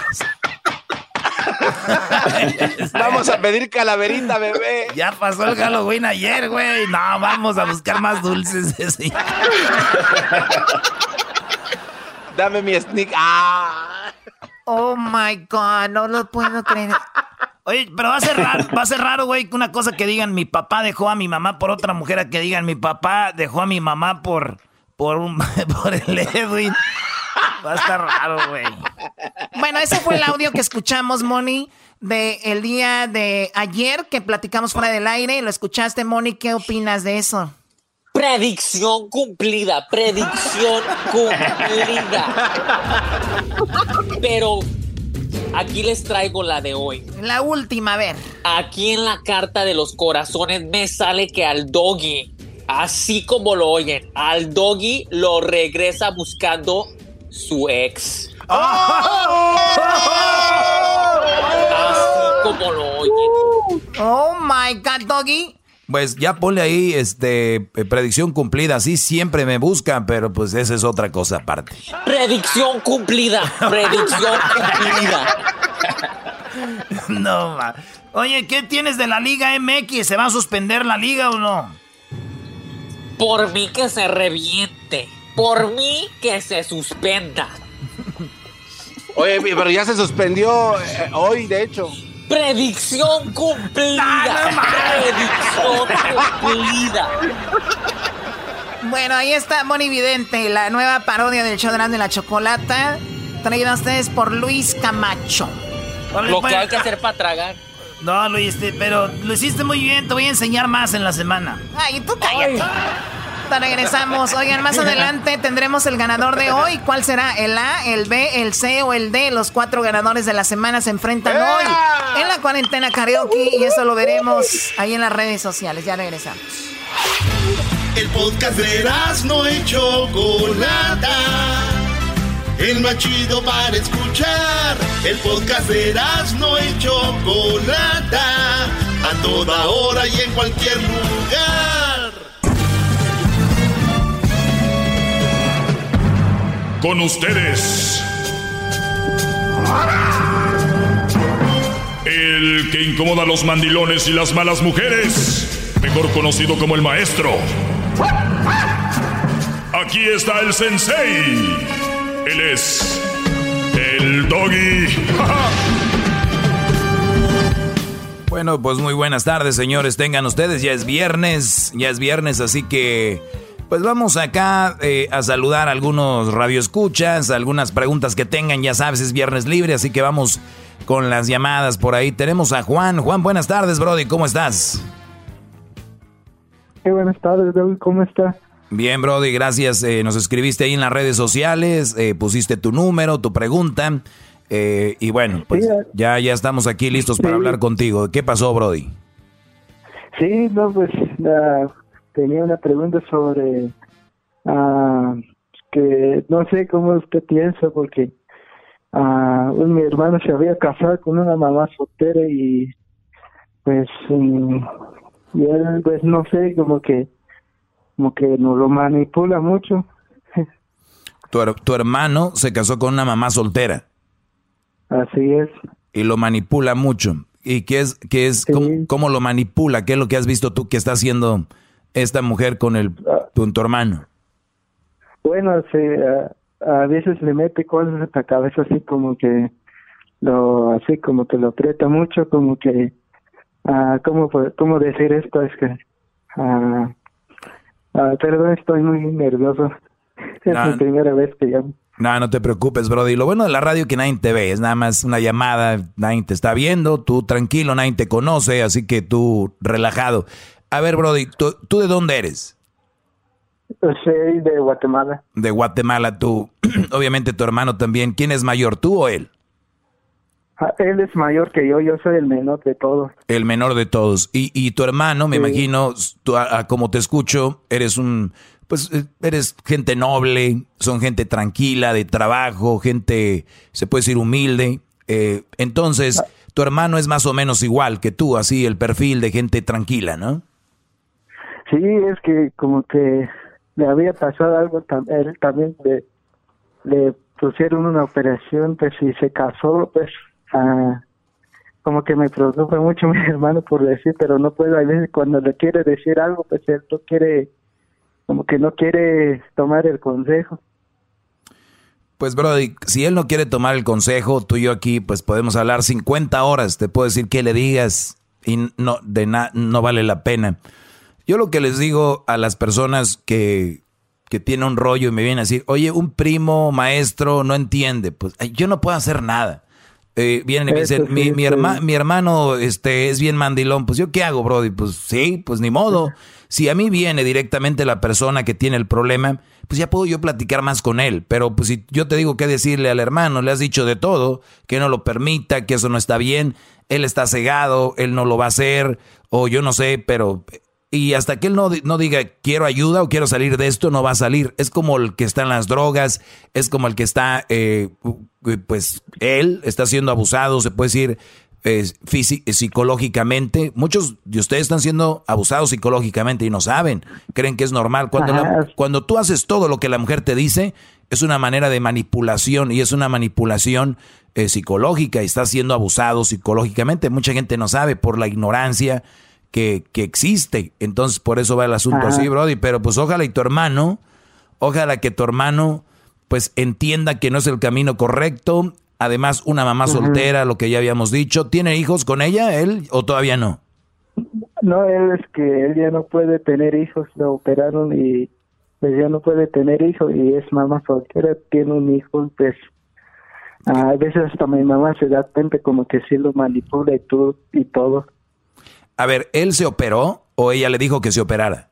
<laughs> vamos a pedir calaverita, bebé. Ya pasó el Halloween ayer, güey. No, vamos a buscar más dulces. <laughs> Dame mi sneak. Ah. Oh my God, no lo puedo creer. Oye, pero va a ser raro, va a ser raro, güey, una cosa que digan mi papá dejó a mi mamá por otra mujer, a que digan mi papá dejó a mi mamá por, por, un, <laughs> por el Edwin. Va a estar raro, güey. Bueno, ese fue el audio que escuchamos, Moni, de el día de ayer que platicamos fuera del aire. Lo escuchaste, Moni. ¿Qué opinas de eso? Predicción cumplida, predicción cumplida. Pero aquí les traigo la de hoy. La última, a ver. Aquí en la carta de los corazones me sale que al doggy, así como lo oyen, al doggy lo regresa buscando su ex. Así como lo oyen. Oh my God, doggy. Pues ya ponle ahí este eh, predicción cumplida, así siempre me buscan, pero pues esa es otra cosa aparte. Predicción cumplida, predicción cumplida. no, ma. Oye, ¿qué tienes de la Liga MX? ¿Se va a suspender la liga o no? Por mí que se reviente. Por mí que se suspenda. Oye, pero ya se suspendió eh, hoy, de hecho. Predicción cumplida. Predicción cumplida. Bueno, ahí está Moni Vidente, la nueva parodia del show de la chocolata, traída a ustedes por Luis Camacho. Lo que hay que hacer para tragar. No, Luis, pero lo hiciste muy bien. Te voy a enseñar más en la semana. Ay, tú cállate regresamos. Oigan, más adelante tendremos el ganador de hoy. ¿Cuál será? ¿El A, el B, el C o el D? Los cuatro ganadores de la semana se enfrentan hoy en la cuarentena karaoke y eso lo veremos ahí en las redes sociales. Ya regresamos. El podcast de no hecho Chocolata. El más chido para escuchar. El podcast de no hecho Chocolata. A toda hora y en cualquier lugar. Con ustedes. El que incomoda a los mandilones y las malas mujeres. Mejor conocido como el maestro. Aquí está el sensei. Él es el doggy. <laughs> Bueno, pues muy buenas tardes, señores. Tengan ustedes, ya es viernes, ya es viernes, así que pues vamos acá eh, a saludar a algunos radioescuchas, algunas preguntas que tengan, ya sabes, es viernes libre, así que vamos con las llamadas por ahí. Tenemos a Juan. Juan, buenas tardes, Brody, ¿cómo estás? Qué buenas tardes, ¿cómo estás? Bien, Brody, gracias. Eh, nos escribiste ahí en las redes sociales, eh, pusiste tu número, tu pregunta. y bueno, pues ya, ya estamos aquí listos para hablar contigo. ¿Qué pasó, Brody? Sí, no, pues tenía una pregunta sobre uh, que no sé cómo usted piensa porque uh, mi hermano se había casado con una mamá soltera y pues mm, y él pues no sé como que como que nos lo manipula mucho. <laughs> Tu, tu hermano se casó con una mamá soltera. Así es. Y lo manipula mucho. Y qué es qué es cómo, lo manipula qué es lo que has visto tú que está haciendo esta mujer con el con tu hermano bueno se a, a veces le mete cosas en la cabeza así como que lo así como que lo aprieta mucho como que Ah, ¿cómo, ¿cómo decir esto? Es que, ah, perdón, estoy muy nervioso. <laughs> Es la primera vez que llamo. No, no te preocupes, Brody. Lo bueno de la radio es que nadie te ve, es nada más una llamada, nadie te está viendo, tú tranquilo, nadie te conoce, así que tú relajado. A ver, Brody, ¿tú, de dónde eres? Soy de Guatemala. De Guatemala, tú. <clears throat> Obviamente tu hermano también. ¿Quién es mayor, tú o él? Ah, él es mayor que yo, yo soy el menor de todos. El menor de todos. Y, y tu hermano, me imagino, tú, como te escucho, eres un, pues eh, eres gente noble, son gente tranquila, de trabajo, gente, se puede decir, humilde. Eh, entonces, ah. tu hermano es más o menos igual que tú, así, el perfil de gente tranquila, ¿no? Sí, es que como que le había pasado algo, él también le, le pusieron una operación, pues si se casó, pues como que me preocupa mucho <laughs> mi hermano por decir, pero no puedo, a veces cuando le quiere decir algo, pues él no quiere, como que no quiere tomar el consejo. Pues Brody, si él no quiere tomar el consejo, tú y yo aquí pues podemos hablar 50 horas, te puedo decir que le digas y no, de no vale la pena. Yo lo que les digo a las personas que, que tienen un rollo y me vienen a decir, oye, un primo maestro no entiende, pues yo no puedo hacer nada. Eh, vienen y me dicen, mi, mi, mi, hermano este, es bien mandilón. Pues yo qué hago, Brody? Pues sí, pues ni modo. <laughs> Si a mí viene directamente la persona que tiene el problema, pues ya puedo yo platicar más con él. Pero pues si yo te digo qué decirle al hermano, le has dicho de todo, que no lo permita, que eso no está bien, él está cegado, él no lo va a hacer, o yo no sé, pero y hasta que él no, no, diga quiero ayuda o quiero salir de esto, no va a salir. Es como el que está en las drogas, es como el que está, eh, pues él está siendo abusado, se puede decir eh, psicológicamente. Muchos de ustedes están siendo abusados psicológicamente y no saben, creen que es normal. Cuando, cuando tú haces todo lo que la mujer te dice, es una manera de manipulación y es una manipulación eh, psicológica y está siendo abusado psicológicamente. Mucha gente no sabe por la ignorancia que, existe. Entonces, por eso va el asunto así, Brody. Pero pues ojalá y tu hermano, ojalá que tu hermano pues entienda que no es el camino correcto. Además, una mamá soltera, lo que ya habíamos dicho. ¿Tiene hijos con ella, él, o todavía no? No, él es que él ya no puede tener hijos, lo operaron y pues ya no puede tener hijos y es mamá soltera, tiene un hijo, pues a veces hasta mi mamá se da cuenta como que sí lo manipula y todo. Y todo. A ver, ¿él se operó o ella le dijo que se operara?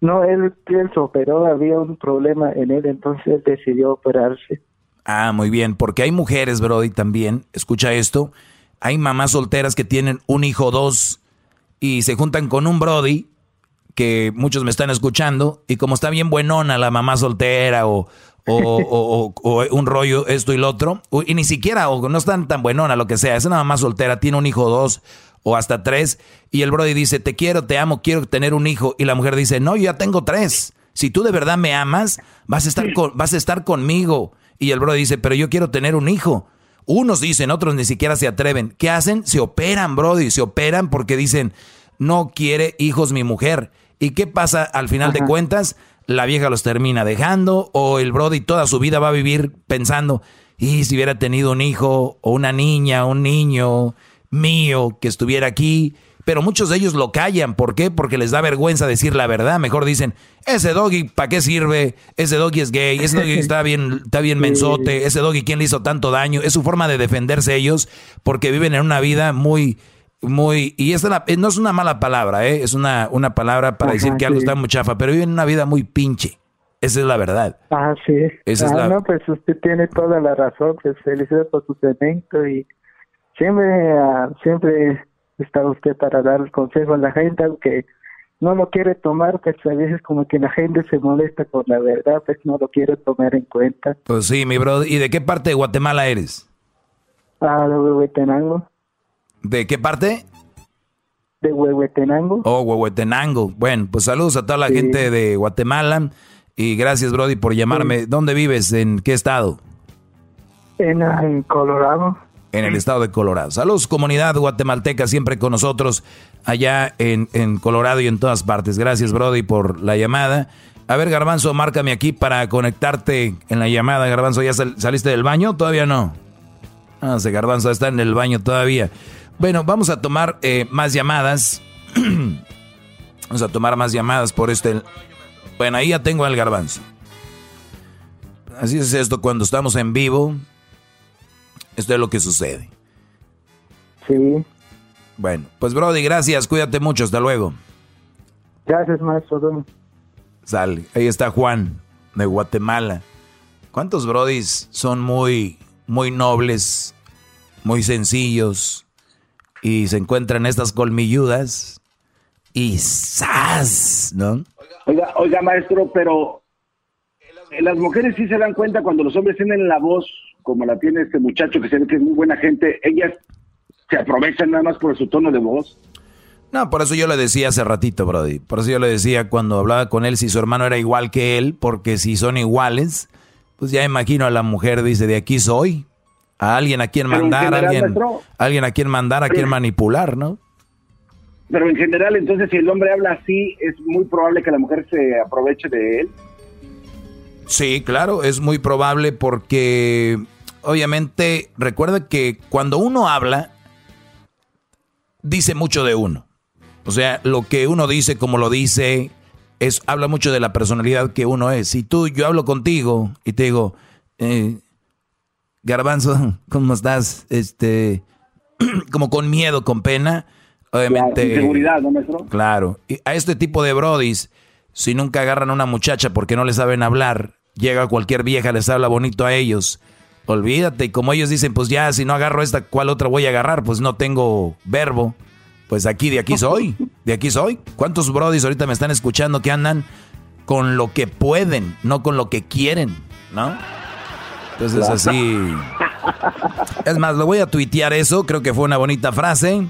No, él, él se operó, había un problema en él, entonces él decidió operarse. Ah, muy bien, porque hay mujeres, Brody, también, escucha esto, hay mamás solteras que tienen un hijo o dos y se juntan con un Brody, que muchos me están escuchando, y como está bien buenona la mamá soltera o, o, o, un rollo, esto y lo otro, y ni siquiera, o no están tan buenona, lo que sea, es una mamá soltera, tiene un hijo o dos, o hasta tres, y el Brody dice, te quiero, te amo, quiero tener un hijo, y la mujer dice, no, yo ya tengo tres. Si tú de verdad me amas, vas a estar, con, vas a estar conmigo. Y el Brody dice, pero yo quiero tener un hijo. Unos dicen, otros ni siquiera se atreven. ¿Qué hacen? Se operan, Brody, se operan porque dicen, no quiere hijos mi mujer. ¿Y qué pasa al final de cuentas? La vieja los termina dejando o el Brody toda su vida va a vivir pensando, y si hubiera tenido un hijo o una niña, un niño, mío que estuviera aquí, pero muchos de ellos lo callan. ¿Por qué? Porque les da vergüenza decir la verdad. Mejor dicen, ese doggy, ¿para qué sirve? Ese doggy es gay, ese doggy <laughs> está bien, está bien mensote, ese doggy, ¿quién le hizo tanto daño? Es su forma de defenderse ellos porque viven en una vida muy, muy, y esta no es una mala palabra, ¿eh? es una, una palabra para decir que algo está muy chafa, pero viven una vida muy pinche. Esa es la verdad. Ah, sí. Esa es ah, la... No, pues usted tiene toda la razón. Pues felicidades por su cemento y siempre, ah, siempre está usted para dar consejo a la gente, aunque no lo quiere tomar, pues a veces como que la gente se molesta con la verdad, pues no lo quiere tomar en cuenta. Pues sí, mi brother. ¿Y de qué parte de Guatemala eres? Ah, de Huehuetenango. ¿De qué parte? De Huehuetenango. Oh, Huehuetenango. Bueno, pues saludos a toda la gente de Guatemala y gracias, Brody, por llamarme. ¿Dónde vives? ¿En qué estado? En, en Colorado en el estado de Colorado. Saludos, comunidad guatemalteca, siempre con nosotros allá en, en Colorado y en todas partes. Gracias, Brody, por la llamada. A ver, Garbanzo, márcame aquí para conectarte en la llamada. Garbanzo, ¿ya saliste del baño? Todavía no. Ah, ese Garbanzo está en el baño todavía. Bueno, vamos a tomar eh, más llamadas. <clears throat> vamos a tomar más llamadas por este. Bueno, ahí ya tengo al Garbanzo. Así es esto cuando estamos en vivo. Esto es lo que sucede. Sí. Bueno, pues Brody, gracias, cuídate mucho, hasta luego. Gracias, maestro. Sale, ahí está Juan, de Guatemala. ¿Cuántos Brodis son muy, muy nobles, muy sencillos y se encuentran estas colmilludas y ¡zas! ¿No? Oiga, oiga, maestro, pero las mujeres sí se dan cuenta cuando los hombres tienen la voz como la tiene este muchacho que se ve que es muy buena gente, ellas se aprovechan nada más por su tono de voz. No, por eso yo le decía hace ratito, Brody. Por eso yo le decía cuando hablaba con él si su hermano era igual que él, porque si son iguales, pues ya imagino a la mujer, dice, de aquí soy. A alguien a quien mandar, a alguien, alguien a quien mandar, a quien manipular, ¿no? Pero en general, entonces, si el hombre habla así, es muy probable que la mujer se aproveche de él. Sí, claro, es muy probable porque obviamente, recuerda que cuando uno habla, dice mucho de uno. O sea, lo que uno dice, como lo dice, es, habla mucho de la personalidad que uno es. Si tú, yo hablo contigo y te digo, eh, Garbanzo, <laughs> ¿cómo estás? Este, <clears throat> como con miedo, con pena, obviamente. Seguridad, ¿no, maestro? Claro. Y a este tipo de brodis, si nunca agarran a una muchacha porque no le saben hablar, llega cualquier vieja, les habla bonito a ellos Olvídate, y como ellos dicen, pues ya, si no agarro esta, ¿cuál otra voy a agarrar? Pues no tengo verbo. Pues aquí, de aquí <laughs> soy, de aquí soy. ¿Cuántos brodis ahorita me están escuchando que andan con lo que pueden, no con lo que quieren, ¿no? Entonces así. Es más, lo voy a tuitear eso, creo que fue una bonita frase.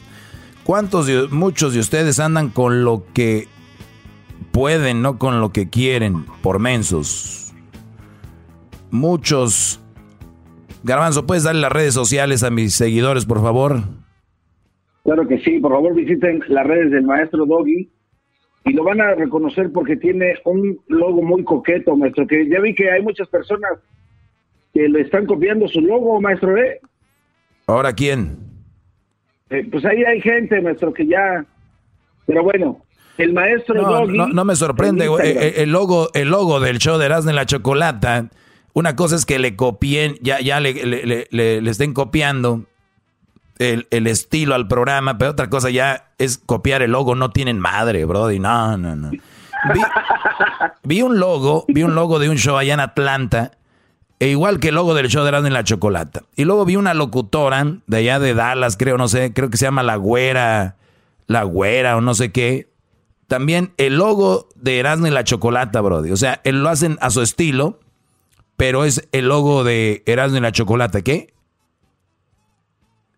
¿Cuántos, muchos de ustedes andan con lo que pueden, no con lo que quieren, por mensos? Muchos Garbanzo, ¿puedes darle las redes sociales a mis seguidores, por favor? Claro que sí, por favor visiten las redes del maestro Doggy y lo van a reconocer porque tiene un logo muy coqueto, maestro, que ya vi que hay muchas personas que le están copiando su logo, maestro, ¿eh? ¿Ahora quién? Eh, pues ahí hay gente, maestro, que ya... Pero bueno, el maestro Doggy... No, me sorprende, el, el, logo, el logo del show de Erasmo en la Chocolata una cosa es que le copien, ya, ya le, le, estén copiando el, estilo al programa, pero otra cosa ya es copiar el logo. No tienen madre, Brody. No, no, no. <laughs> Vi, un logo, vi un logo de un show allá en Atlanta, e igual que el logo del show de Erasmo en la Chocolata. Y luego vi una locutora de allá de Dallas, creo, no sé, creo que se llama La Güera, La Güera o no sé qué. También el logo de Erasmo en la Chocolata, Brody. O sea, él lo hacen a su estilo pero es el logo de Erasmo y la Chocolata, ¿qué?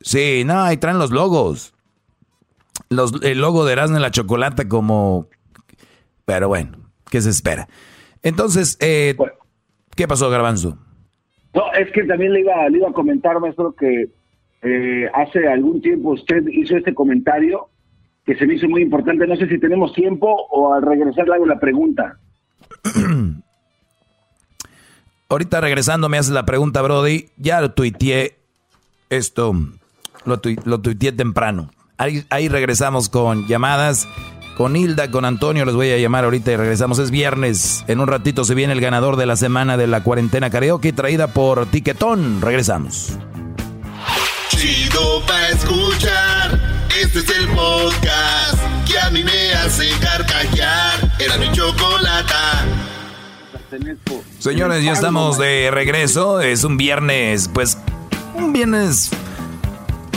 Sí, no, ahí traen los logos. Los, el logo de Erasmo y la Chocolata como... Pero bueno, ¿qué se espera? Entonces, eh, ¿qué pasó, Garbanzo? No, es que también le iba, le iba a comentar, maestro, que eh, hace algún tiempo usted hizo este comentario que se me hizo muy importante. No sé si tenemos tiempo o al regresar le hago la pregunta. <clears throat> Ahorita regresando me haces la pregunta, Brody. Ya lo tuiteé esto, lo, tuiteé temprano. Ahí, ahí regresamos con llamadas. Con Hilda, con Antonio, les voy a llamar ahorita y regresamos. Es viernes. En un ratito se viene el ganador de la semana de la cuarentena karaoke traída por Tiquetón. Regresamos. Chido escuchar. Este es el podcast que a mí me hace. Era mi Señores, ya estamos de regreso. Es un viernes, pues, un viernes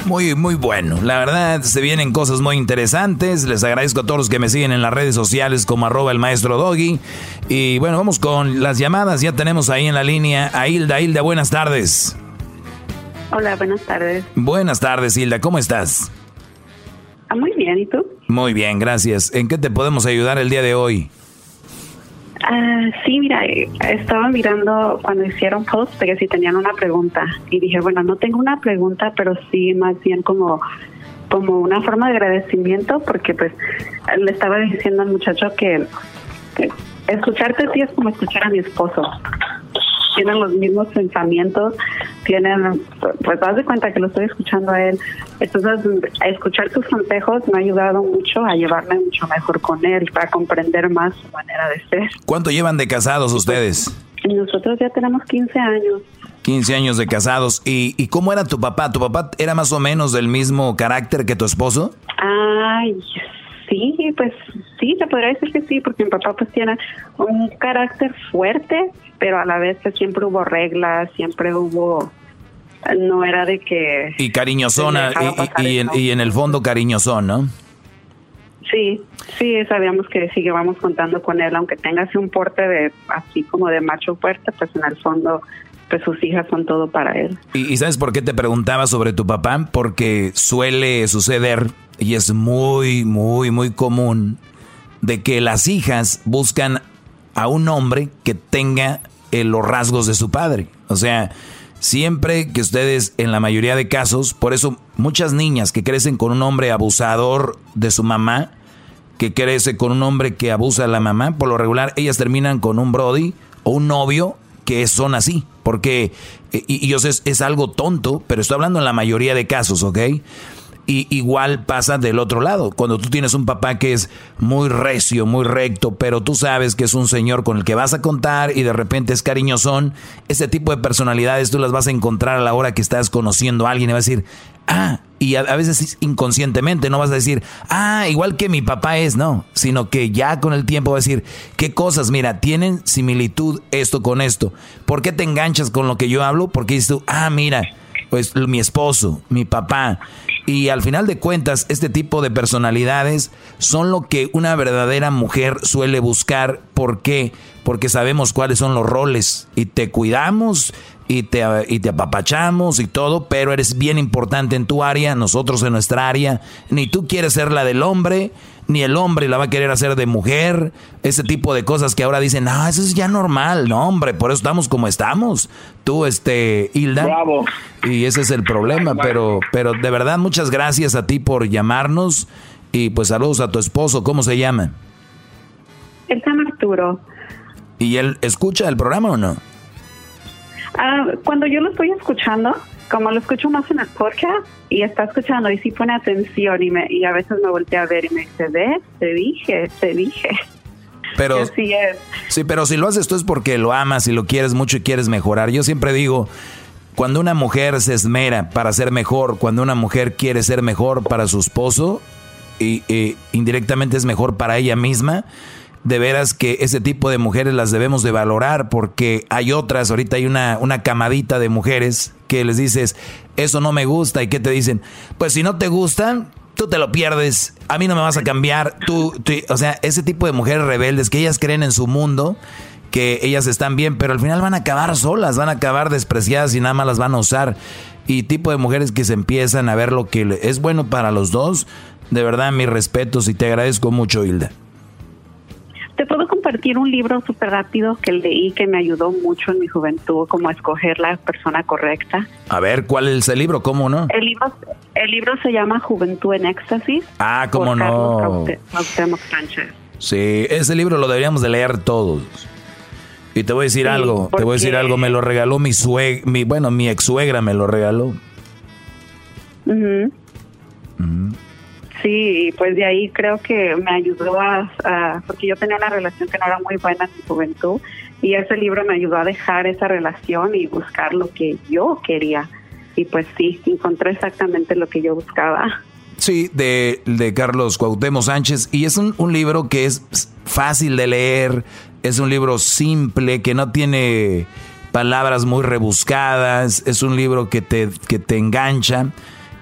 Muy, muy bueno. La verdad, se vienen cosas muy interesantes. Les agradezco a todos los que me siguen en las redes sociales como arroba el maestro Doggy. Y bueno, vamos con las llamadas. Ya tenemos ahí en la línea a Hilda. Hilda, buenas tardes. Hola, buenas tardes. Buenas tardes, Hilda. ¿Cómo estás? Ah, muy bien, ¿y tú? Muy bien, gracias. ¿En qué te podemos ayudar el día de hoy? Ah, sí, mira, eh, estaba mirando cuando hicieron post que si tenían una pregunta y dije, bueno, no tengo una pregunta, pero sí más bien como como una forma de agradecimiento porque pues le estaba diciendo al muchacho que, que escucharte sí es como escuchar a mi esposo tienen los mismos pensamientos, tienen, pues das de cuenta que lo estoy escuchando a él. Entonces, escuchar tus consejos me ha ayudado mucho a llevarme mucho mejor con él, para comprender más su manera de ser. ¿Cuánto llevan de casados ustedes? Nosotros ya tenemos 15 años. 15 años de casados. ¿Y, ¿Y cómo era tu papá? ¿Tu papá era más o menos del mismo carácter que tu esposo? Ay, sí, pues sí, se podría decir que sí, porque mi papá pues tiene un carácter fuerte, pero a la vez siempre hubo reglas, siempre hubo no era de que y cariñosona y, y, en, y, en, el fondo cariñosón, ¿no? Sí, sí, sabíamos que sí que vamos contando con él, aunque tenga así un porte de así como de macho fuerte, pues en el fondo pues sus hijas son todo para él. ¿Y, sabes por qué te preguntaba sobre tu papá? Porque suele suceder y es muy, muy, muy común de que las hijas buscan a un hombre que tenga eh, los rasgos de su padre. O sea, siempre que ustedes, en la mayoría de casos, por eso muchas niñas que crecen con un hombre abusador de su mamá, que crece con un hombre que abusa a la mamá, por lo regular ellas terminan con un Brody o un novio que son así. Porque, eh, y, y yo sé, es algo tonto, pero estoy hablando en la mayoría de casos, ¿ok? Y igual pasa del otro lado. Cuando tú tienes un papá que es muy recio, muy recto, pero tú sabes que es un señor con el que vas a contar y de repente es cariñosón, ese tipo de personalidades tú las vas a encontrar a la hora que estás conociendo a alguien y vas a decir, ah, y a, veces inconscientemente no vas a decir, ah, igual que mi papá es, no, sino que ya con el tiempo vas a decir, qué cosas, mira, tienen similitud esto con esto. ¿Por qué te enganchas con lo que yo hablo? Porque dices tú, ah, mira, pues mi esposo, mi papá. Y al final de cuentas, este tipo de personalidades son lo que una verdadera mujer suele buscar. ¿Por qué? Porque sabemos cuáles son los roles y te cuidamos y te, y te apapachamos y todo, pero eres bien importante en tu área, nosotros en nuestra área. Ni tú quieres ser la del hombre, ni el hombre la va a querer hacer de mujer, ese tipo de cosas que ahora dicen, ah, eso es ya normal, no hombre, por eso estamos como estamos. Tú, este, Hilda. Bravo. Y ese es el problema, pero, pero de verdad muchas gracias a ti por llamarnos y pues saludos a tu esposo, ¿cómo se llama? Él se llama Arturo. ¿Y él escucha el programa o no? Ah, cuando yo lo estoy escuchando, como lo escucho más en el podcast y está escuchando y sí pone atención y, me, y a veces me voltea a ver y me dice, ve, te dije, te dije. Pero, Sí, pero si lo haces tú es porque lo amas y lo quieres mucho y quieres mejorar. Yo siempre digo, cuando una mujer se esmera para ser mejor, cuando una mujer quiere ser mejor para su esposo y, y indirectamente es mejor para ella misma, de veras que ese tipo de mujeres las debemos de valorar porque hay otras, ahorita hay una, una camadita de mujeres que les dices, eso no me gusta y que te dicen, pues si no te gustan, tú te lo pierdes, a mí no me vas a cambiar, tú, o sea, ese tipo de mujeres rebeldes que ellas creen en su mundo, que ellas están bien, pero al final van a acabar solas, van a acabar despreciadas y nada más las van a usar. Y tipo de mujeres que se empiezan a ver lo que es bueno para los dos, de verdad mis respetos y te agradezco mucho, Hilda. Te puedo compartir un libro súper rápido que leí que me ayudó mucho en mi juventud, como a escoger la persona correcta. A ver, ¿cuál es el libro? ¿Cómo no? El libro, el libro se llama Juventud en Éxtasis. Ah, ¿cómo no? Sí, ese libro lo deberíamos de leer todos. Y te voy a decir algo, te voy a decir algo, me lo regaló mi suegra, mi, bueno, mi ex suegra me lo regaló. Sí, pues de ahí creo que me ayudó a, porque yo tenía una relación que no era muy buena en mi juventud y ese libro me ayudó a dejar esa relación y buscar lo que yo quería. Y pues sí, encontré exactamente lo que yo buscaba. Sí, de, de Carlos Cuauhtémoc Sánchez. Y es un, un libro que es fácil de leer, es un libro simple, que no tiene palabras muy rebuscadas, es un libro que te, que te engancha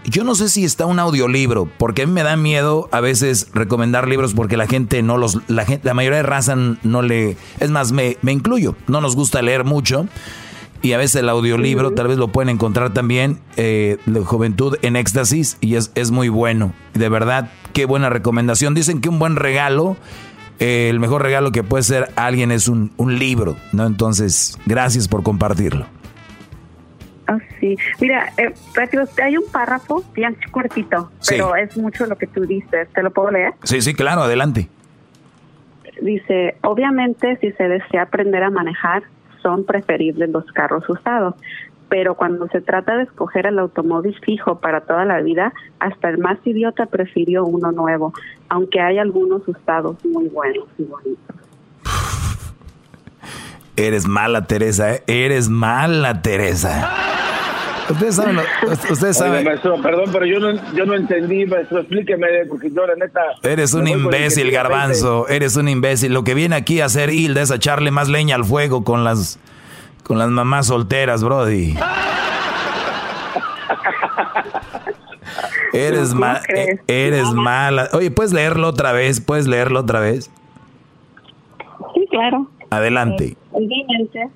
Yo no sé si está un audiolibro, porque a mí me da miedo a veces recomendar libros porque la gente no los, la, gente, la mayoría de raza no le, es más, me, me incluyo, no nos gusta leer mucho y a veces el audiolibro tal vez lo pueden encontrar también eh, de Juventud en Éxtasis y es, es muy bueno. De verdad, qué buena recomendación. Dicen que un buen regalo, eh, el mejor regalo que puede ser alguien es un, un libro, ¿no? Entonces, gracias por compartirlo. Oh, sí, mira, eh, hay un párrafo bien cortito, pero es mucho lo que tú dices. ¿Te lo puedo leer? Sí, sí, claro, adelante. Dice, obviamente si se desea aprender a manejar, son preferibles los carros usados. Pero cuando se trata de escoger el automóvil fijo para toda la vida, hasta el más idiota prefirió uno nuevo, aunque hay algunos usados muy buenos y bonitos. Eres mala, Teresa, ¿eh? eres mala, Teresa. Ustedes saben, ustedes saben. maestro, perdón, pero yo no, yo no entendí, maestro, explíqueme, porque yo la neta. Eres un imbécil, garbanzo, eres un imbécil. Lo que viene aquí a hacer Hilda es a echarle más leña al fuego con las, con las mamás solteras, Brody. <laughs> eres mal, eres mala. Oye, ¿puedes leerlo otra vez? ¿Puedes leerlo otra vez? Sí, claro. Adelante. Eh, obviamente,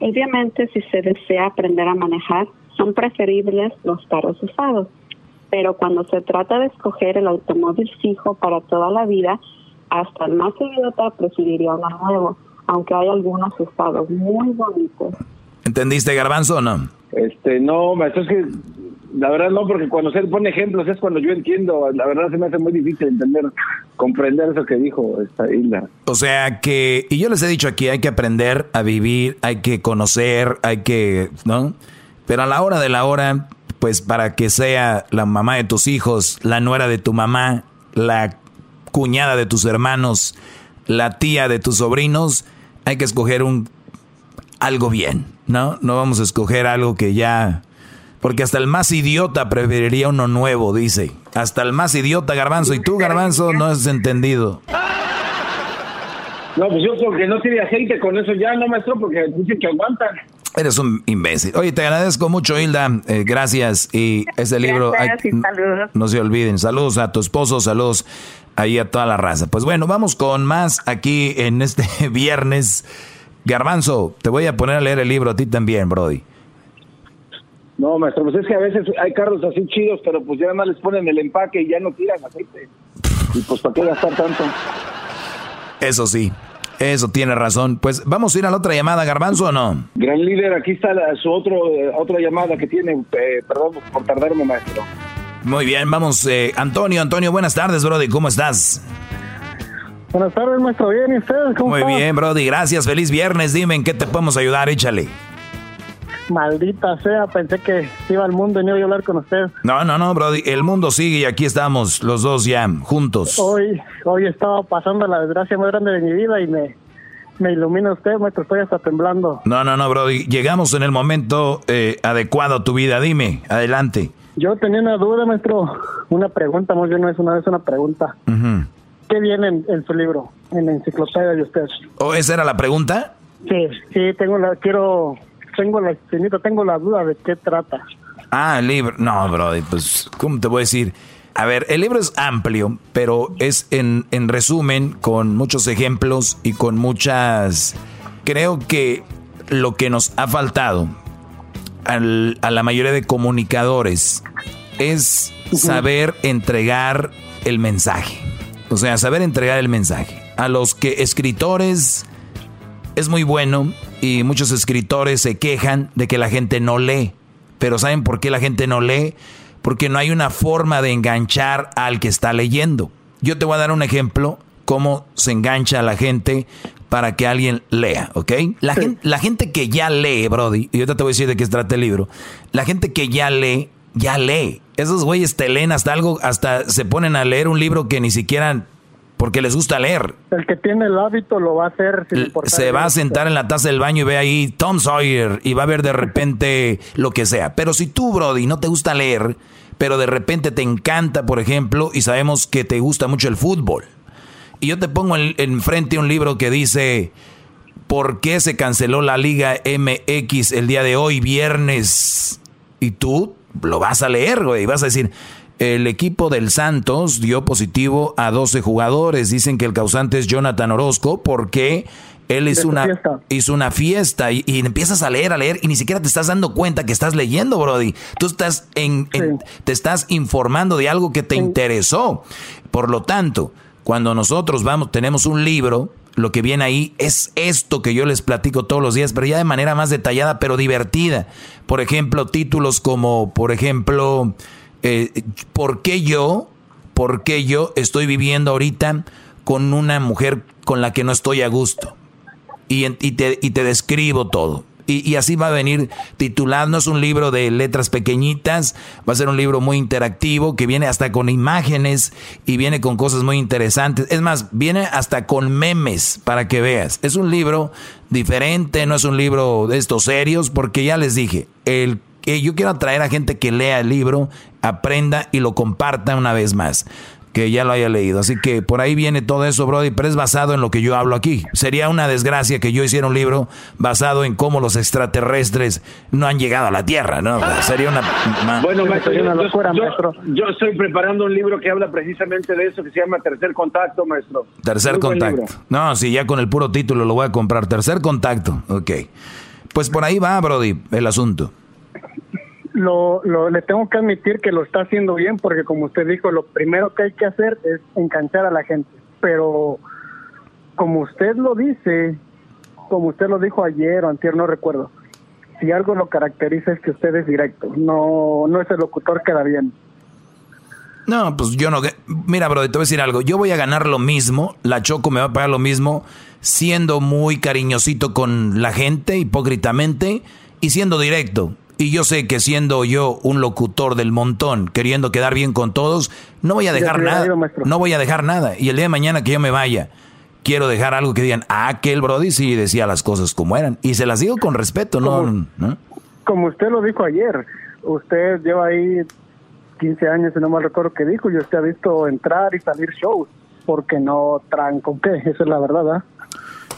obviamente, si se desea aprender a manejar, son preferibles los carros usados. Pero cuando se trata de escoger el automóvil fijo para toda la vida, hasta el más idiota preferiría uno nuevo, aunque hay algunos usados muy bonitos. ¿Entendiste, Garbanzo, o no? Este, no, maestro, es que la verdad no, porque cuando se pone ejemplos es cuando yo entiendo. La verdad se me hace muy difícil entender, comprender eso que dijo esta isla. O sea que, y yo les he dicho aquí, hay que aprender a vivir, hay que conocer, hay que, ¿no? Pero a la hora de la hora, pues para que sea la mamá de tus hijos, la nuera de tu mamá, la cuñada de tus hermanos, la tía de tus sobrinos, hay que escoger un algo bien, ¿no? No vamos a escoger algo que ya porque hasta el más idiota preferiría uno nuevo, dice. Hasta el más idiota, Garbanzo. Y tú, Garbanzo, no has entendido. No, pues yo creo que no tiene aceite con eso ya, no, maestro, porque dicen que aguantan. Eres un imbécil. Oye, te agradezco mucho, Hilda. Eh, gracias. Y ese libro. no se olviden. Saludos a tu esposo, saludos ahí a toda la raza. Pues bueno, vamos con más aquí en este <laughs> viernes. Garbanzo, te voy a poner a leer el libro a ti también, Brody. No, maestro, pues es que a veces hay carros así chidos, pero pues ya nada más les ponen el empaque y ya no tiran aceite. Y pues, ¿para qué gastar tanto? Eso sí. Eso tiene razón. Pues vamos a ir a la otra llamada, Garbanzo, ¿o no? Gran líder, aquí está su otro, eh, otra llamada que tiene. Eh, perdón por tardarme, maestro. Muy bien, vamos. Eh, Antonio, Antonio, buenas tardes, Brody. ¿Cómo estás? Buenas tardes, maestro. Bien, ¿y ustedes? ¿Cómo Muy bien, Brody. Gracias. Feliz viernes. Dime en qué te podemos ayudar. Échale. Maldita sea, pensé que iba al mundo y no iba a hablar con usted. No, no, no, Brody. El mundo sigue y aquí estamos los dos ya juntos. Hoy, hoy estaba pasando la desgracia más grande de mi vida y me, me ilumina usted, maestro. Estoy hasta temblando. No, no, no, Brody. Llegamos en el momento eh, adecuado a tu vida. Dime, adelante. Yo tenía una duda, maestro. Una pregunta, más bien no es una vez una pregunta. ¿Qué viene en, su libro, en la enciclopedia de usted? ¿O esa era la pregunta? Sí, sí, tengo la, quiero tengo la tengo la duda de qué trata. Ah, el libro. No, Brody, pues, ¿cómo te voy a decir? A ver, el libro es amplio, pero es en, en resumen, con muchos ejemplos y con muchas... Creo que lo que nos ha faltado al, a la mayoría de comunicadores es saber entregar el mensaje. O sea, saber entregar el mensaje. A los que escritores es muy bueno y muchos escritores se quejan de que la gente no lee. Pero ¿saben por qué la gente no lee? Porque no hay una forma de enganchar al que está leyendo. Yo te voy a dar un ejemplo cómo se engancha a la gente para que alguien lea, ¿ok? La, gente, la gente que ya lee, Brody, y ahorita te voy a decir de qué trata el libro, la gente que ya lee, ya lee. Esos güeyes te leen hasta algo, hasta se ponen a leer un libro que ni siquiera porque les gusta leer. El que tiene el hábito lo va a hacer. Sin se va a sentar en la taza del baño y ve ahí Tom Sawyer y va a ver de repente <laughs> lo que sea. Pero si tú, Brody, no te gusta leer, pero de repente te encanta, por ejemplo, y sabemos que te gusta mucho el fútbol, y yo te pongo enfrente en un libro que dice, ¿por qué se canceló la Liga MX el día de hoy, viernes? Y tú lo vas a leer, güey, y vas a decir, el equipo del Santos dio positivo a 12 jugadores. Dicen que el causante es Jonathan Orozco porque él hizo una, hizo una fiesta y, empiezas a leer, a leer y ni siquiera te estás dando cuenta que estás leyendo, Brody. Tú estás en, te estás informando de algo que te interesó. Por lo tanto, cuando nosotros vamos, tenemos un libro, lo que viene ahí es esto que yo les platico todos los días, pero ya de manera más detallada, pero divertida. Por ejemplo, títulos como, por ejemplo, eh, ¿por qué yo, por qué yo estoy viviendo ahorita con una mujer con la que no estoy a gusto? Y, y, te, y te describo todo. Y, así va a venir titulado, no es un libro de letras pequeñitas, va a ser un libro muy interactivo que viene hasta con imágenes y viene con cosas muy interesantes. Es más, viene hasta con memes para que veas. Es un libro diferente, no es un libro de estos serios, porque ya les dije, el yo quiero atraer a gente que lea el libro, aprenda y lo comparta una vez más que ya lo haya leído. Así que por ahí viene todo eso, Brody, pero es basado en lo que yo hablo aquí. Sería una desgracia que yo hiciera un libro basado en cómo los extraterrestres no han llegado a la Tierra, ¿no? Sería una... Bueno, maestro, yo, estoy preparando un libro que habla precisamente de eso, que se llama Tercer Contacto, maestro. Tercer Contacto. No, sí, ya con el puro título lo voy a comprar. Tercer Contacto, ok. Pues por ahí va, Brody, el asunto lo, le tengo que admitir que lo está haciendo bien porque como usted dijo, lo primero que hay que hacer es enganchar a la gente. Pero como usted lo dice, como usted lo dijo ayer o antier, no recuerdo, si algo lo caracteriza es que usted es directo, no, no es el locutor que da bien. No, pues yo no. Mira, bro, te voy a decir algo. Yo voy a ganar lo mismo. La Choco me va a pagar lo mismo. Siendo muy cariñosito con la gente, hipócritamente, y siendo directo. Y yo sé que siendo yo un locutor del montón, queriendo quedar bien con todos, no voy a dejar nada. no voy a dejar nada. Y el día de mañana que yo me vaya, quiero dejar algo que digan, ah, aquel Brody sí decía las cosas como eran. Y se las digo con respeto, ¿no? Como usted lo dijo ayer, usted lleva ahí 15 años, si no mal recuerdo que dijo, y usted ha visto entrar y salir shows, porque no traen con qué, esa es la verdad,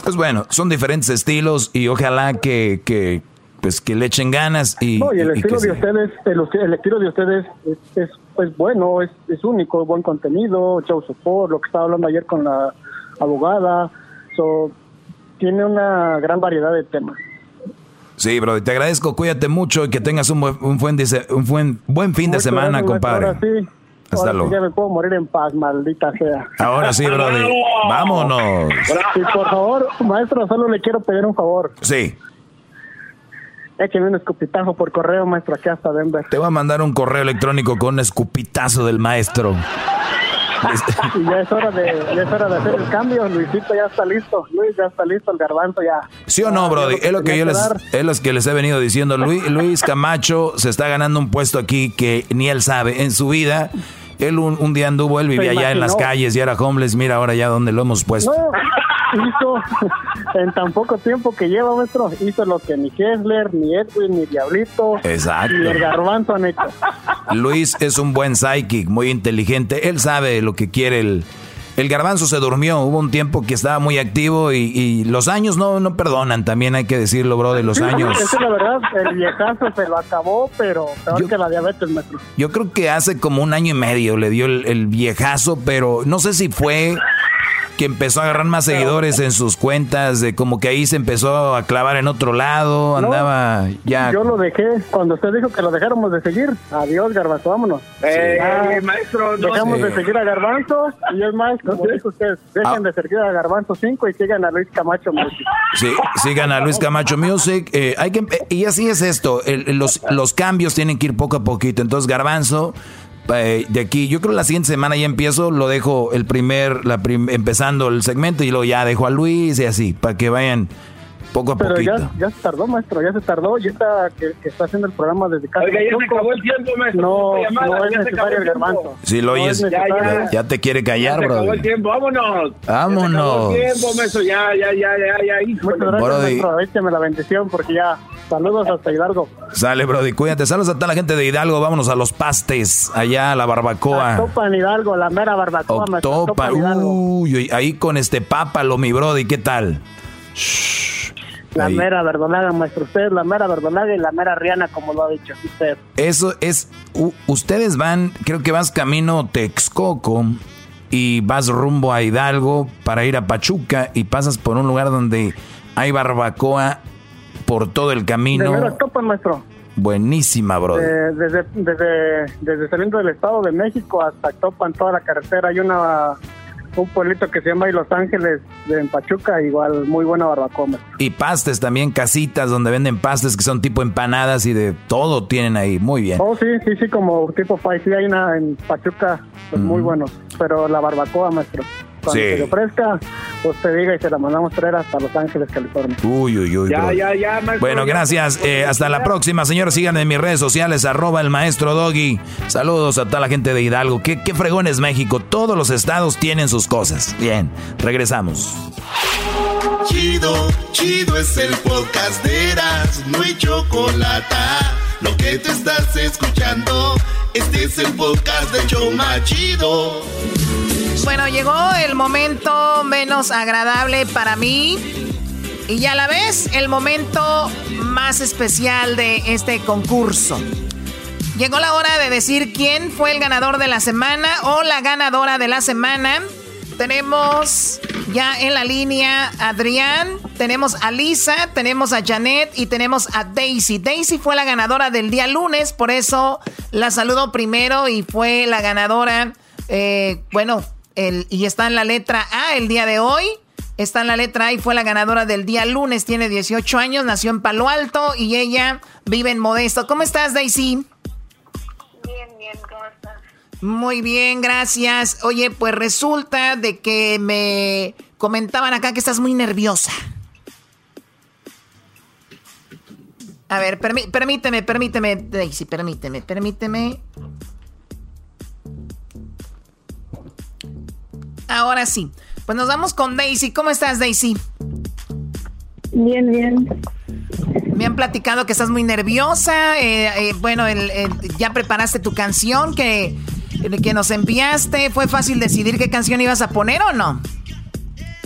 Pues bueno, son diferentes estilos y ojalá que, que, pues que le echen ganas y... No, y el estilo de ustedes, el, estilo de ustedes es, es, bueno, es, es, único, buen contenido, show support, lo que estaba hablando ayer con la abogada, so, tiene una gran variedad de temas. Sí, bro, te agradezco, cuídate mucho y que tengas un buen, un buen, un buen, buen fin de semana, compadre. Ahora sí. Hasta luego. ya me puedo morir en paz, maldita sea. Ahora sí, brody. <laughs> Vámonos. Y por favor, maestro, solo le quiero pedir un favor. Sí. Écheme un escupitajo por correo, maestro, aquí hasta Denver. Te voy a mandar un correo electrónico con un escupitazo del maestro. <laughs> y ya es, hora de, ya es hora de hacer el cambio. Luisito ya está listo. Luis ya está listo. El garbanzo ya. ¿Sí o no, Brody? Es lo que yo les, es lo que les he venido diciendo. Luis, Luis Camacho se está ganando un puesto aquí que ni él sabe en su vida. Él un, día anduvo, él vivía allá en las calles y era homeless. Mira ahora ya donde lo hemos puesto hizo <laughs> en tan poco tiempo que lleva nuestro, hizo lo que ni Kessler, ni Edwin, ni Diablito, Exacto. ni el Garbanzo han hecho. Luis es un buen psychic, muy inteligente, él sabe lo que quiere el... El garbanzo se durmió, hubo un tiempo que estaba muy activo y, los años no, no perdonan, también hay que decirlo, bro, de los años. es la verdad, el viejazo se lo acabó, pero peor que la diabetes, maestro. Yo creo que hace como un año y medio le dio el, el viejazo, pero no sé si fue que empezó a agarrar más seguidores en sus cuentas, de como que ahí se empezó a clavar en otro lado, andaba ya. Yo lo dejé, cuando usted dijo que lo dejáramos de seguir, adiós Garbanzo, vámonos. Eh, maestro, dejamos de seguir a Garbanzo y es más, como dijo usted, dejen ah. de seguir a Garbanzo 5 y sigan a Luis Camacho Music. Sí, sigan a Luis Camacho Music. Eh, hay que, y así es esto, los, los cambios tienen que ir poco a poquito, entonces Garbanzo eh, de aquí, yo creo que la siguiente semana ya empiezo, lo dejo el primer, la empezando el segmento y luego ya dejo a Luis y así, para que vayan poco a Pero poquito. Ya, ya, se tardó, maestro, ya se tardó. Y está que, que, está haciendo el programa desde casa. Oiga, ya se acabó el tiempo, maestro. No, no es necesario el hermano. Sí, lo oyes. ya, ya, te quiere callar, bro. Se acabó el tiempo, vámonos. Vámonos. Ya se acabó el tiempo, maestro, ya, ya, ya, ya, ya. Muchas gracias, maestro. Écheme la bendición porque ya Saludos hasta Hidalgo. Sale, Brody, cuídate. Saludos a toda la gente de Hidalgo. Vámonos a los pastes, allá a la barbacoa. Topa en Hidalgo, la mera barbacoa. Topa, uy, ahí con este pápalo, mi Brody, ¿qué tal? La mera verdolaga, maestro. Usted la mera verdolaga y la mera riana, como lo ha dicho usted. Eso es. ustedes van, creo que vas camino Texcoco y vas rumbo a Hidalgo para ir a Pachuca y pasas por un lugar donde hay barbacoa por todo el camino. De topan, maestro. Buenísima, brother. Eh, desde, desde, desde saliendo del Estado de México hasta Topan, toda la carretera, hay una un pueblito que se llama Los Ángeles de Pachuca, igual muy buena barbacoa. Y pastes también, casitas donde venden pastes que son tipo empanadas y de todo tienen ahí, muy bien. Oh, sí, sí, sí, como tipo pie, sí hay una en Pachuca, pues muy buenos, pero la barbacoa, maestro. Cuando se le ofrezca, usted diga y se la mandamos traer hasta Los Ángeles, California. Uy, uy, uy. Ya, ya, ya, bueno, gracias. Eh, hasta la próxima, señores. Sigan en mis redes sociales, arroba el maestro Doggy. Saludos a toda la gente de Hidalgo. ¿Qué, qué fregón es México? Todos los estados tienen sus cosas. Bien, regresamos. Chido, chido es el podcast de Eras, no hay chocolate. Lo que te estás escuchando, este es el podcast de Choma Chido. Bueno, llegó el momento menos agradable para mí y a la vez el momento más especial de este concurso. Llegó la hora de decir quién fue el ganador de la semana o la ganadora de la semana. Tenemos ya en la línea a Adrián, tenemos a Lisa, tenemos a Janet y tenemos a Daisy. Daisy fue la ganadora del día lunes, por eso la saludo primero y fue la ganadora, eh, bueno, y está en la letra A el día de hoy. Está en la letra A y fue la ganadora del día lunes. Tiene 18 años, nació en Palo Alto y ella vive en Modesto. ¿Cómo estás, Daisy? Bien, bien, ¿cómo estás? Muy bien, gracias. Oye, pues resulta de que me comentaban acá que estás muy nerviosa. A ver, permíteme, permíteme, Daisy, permíteme, permíteme. Ahora sí. Pues nos vamos con Daisy. ¿Cómo estás, Daisy? Bien, bien. Me han platicado que estás muy nerviosa. Eh, eh, bueno, ya preparaste tu canción que, que nos enviaste. ¿Fue fácil decidir qué canción ibas a poner o no?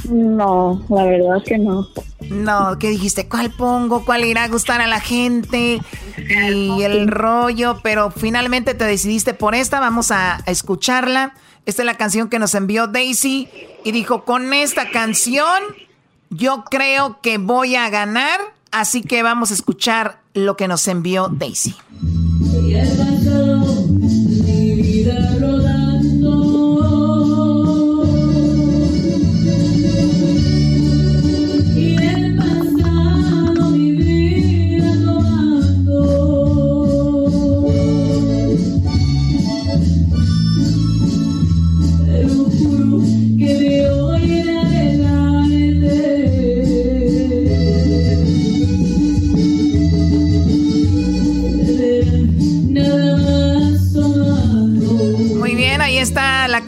No, la verdad es que no. No, ¿qué dijiste? ¿Cuál pongo? ¿Cuál irá a gustar a la gente? Y el rollo, pero finalmente te decidiste por esta. Vamos a escucharla. Esta es la canción que nos envió Daisy y dijo, con esta canción yo creo que voy a ganar, así que vamos a escuchar lo que nos envió Daisy.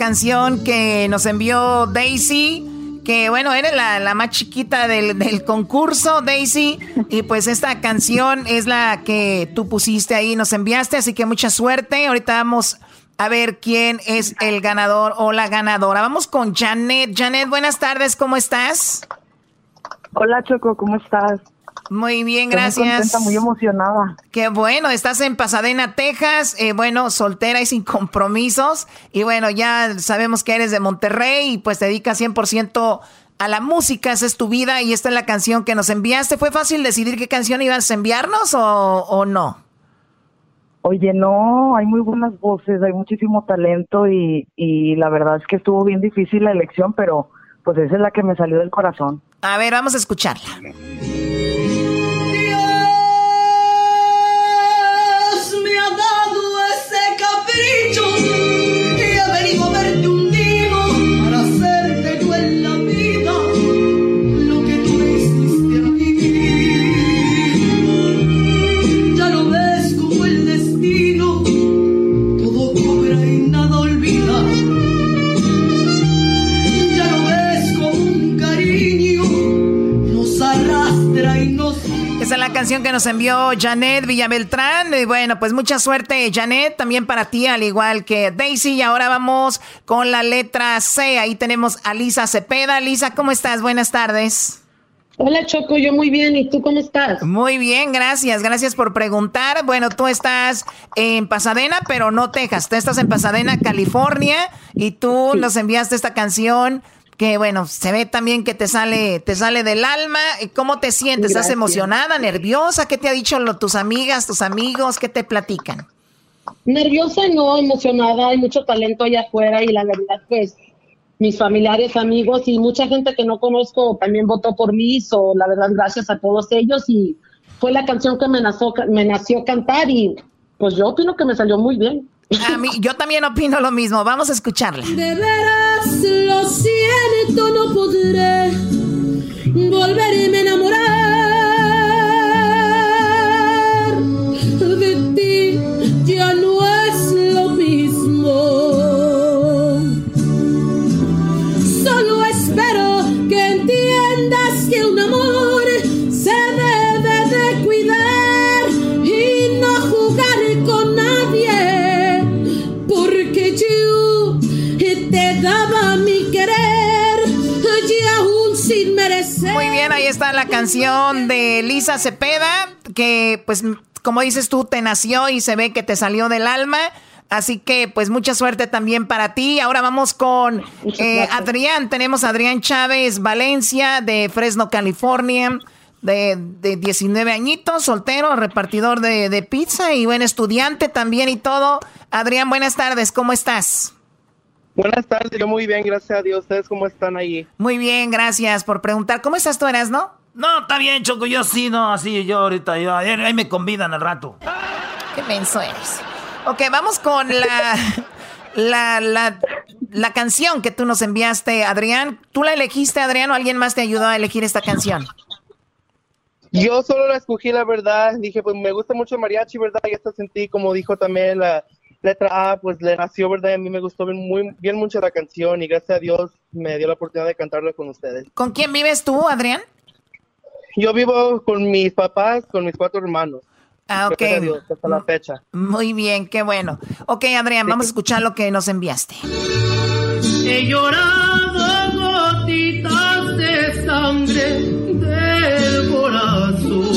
Canción que nos envió Daisy, que bueno, eres la, más chiquita del, concurso, Daisy, y pues esta canción es la que tú pusiste ahí, nos enviaste, así que mucha suerte. Ahorita vamos a ver quién es el ganador o la ganadora. Vamos con Janet. Janet, buenas tardes, ¿cómo estás? Hola Choco, ¿cómo estás? Muy bien, gracias. Muy contenta, muy emocionada. Qué bueno, estás en Pasadena, Texas, eh, bueno, soltera y sin compromisos. Y bueno, ya sabemos que eres de Monterrey y pues te dedicas 100% a la música, esa es tu vida y esta es la canción que nos enviaste. ¿Fue fácil decidir qué canción ibas a enviarnos o, no? Oye, no, hay muy buenas voces, hay muchísimo talento y, y la verdad es que estuvo bien difícil la elección, pero pues esa es la que me salió del corazón. A ver, vamos a escucharla. La canción que nos envió Janet Villabeltrán. Y bueno, pues mucha suerte, Janet, también para ti, al igual que Daisy. Y ahora vamos con la letra C. Ahí tenemos a Lisa Cepeda. Lisa, ¿cómo estás? Buenas tardes. Hola Choco, yo muy bien. ¿Y tú cómo estás? Muy bien, gracias. Gracias por preguntar. Bueno, tú estás en Pasadena, pero no Texas. Tú estás en Pasadena, California, y tú nos enviaste esta canción que bueno, se ve también que te sale, te sale del alma. ¿Cómo te sientes? ¿Estás emocionada, nerviosa? ¿Qué te ha dicho tus amigas, tus amigos? ¿Qué te platican? Nerviosa, no, emocionada. Hay mucho talento allá afuera y la verdad, pues, mis familiares, amigos y mucha gente que no conozco también votó por mí. So, la verdad, gracias a todos ellos y fue la canción que me nació, me nació cantar y pues yo opino que me salió muy bien. A mí, yo también opino lo mismo. Vamos a escucharla. De veras lo siento, no podré volverme a está la canción de Lisa Cepeda, que pues como dices tú, te nació y se ve que te salió del alma. Así que, pues, mucha suerte también para ti. Ahora vamos con eh, Adrián. Tenemos a Adrián Chávez Valencia de Fresno, California, de, de 19 añitos, soltero, repartidor de, de pizza y buen estudiante también y todo. Adrián, buenas tardes, ¿cómo estás? Buenas tardes, yo muy bien, gracias a Dios. ¿Ustedes cómo están ahí? Muy bien, gracias por preguntar. ¿Cómo estás tú, eras, no? No, está bien, Choco, yo sí, no, así, yo ahorita, yo, ahí ahí me convidan al rato. Qué menso eres. Ok, vamos con la, <laughs> la, la, la canción que tú nos enviaste, Adrián. ¿Tú la elegiste, Adrián, o alguien más te ayudó a elegir esta canción? Yo solo la escogí, la verdad. Dije, pues me gusta mucho el mariachi, ¿verdad? Y esta sentí, como dijo también la letra A, pues le nació, ¿verdad? Y a mí me gustó bien, muy, bien mucho la canción y gracias a Dios me dio la oportunidad de cantarla con ustedes. ¿Con quién vives tú, Adrián? Yo vivo con mis papás, con mis cuatro hermanos. Ah, ok. Gracias a Dios, hasta la fecha. Muy bien, qué bueno. Ok, Adrián, vamos a escuchar lo que nos enviaste. He llorado gotitas de sangre del corazón.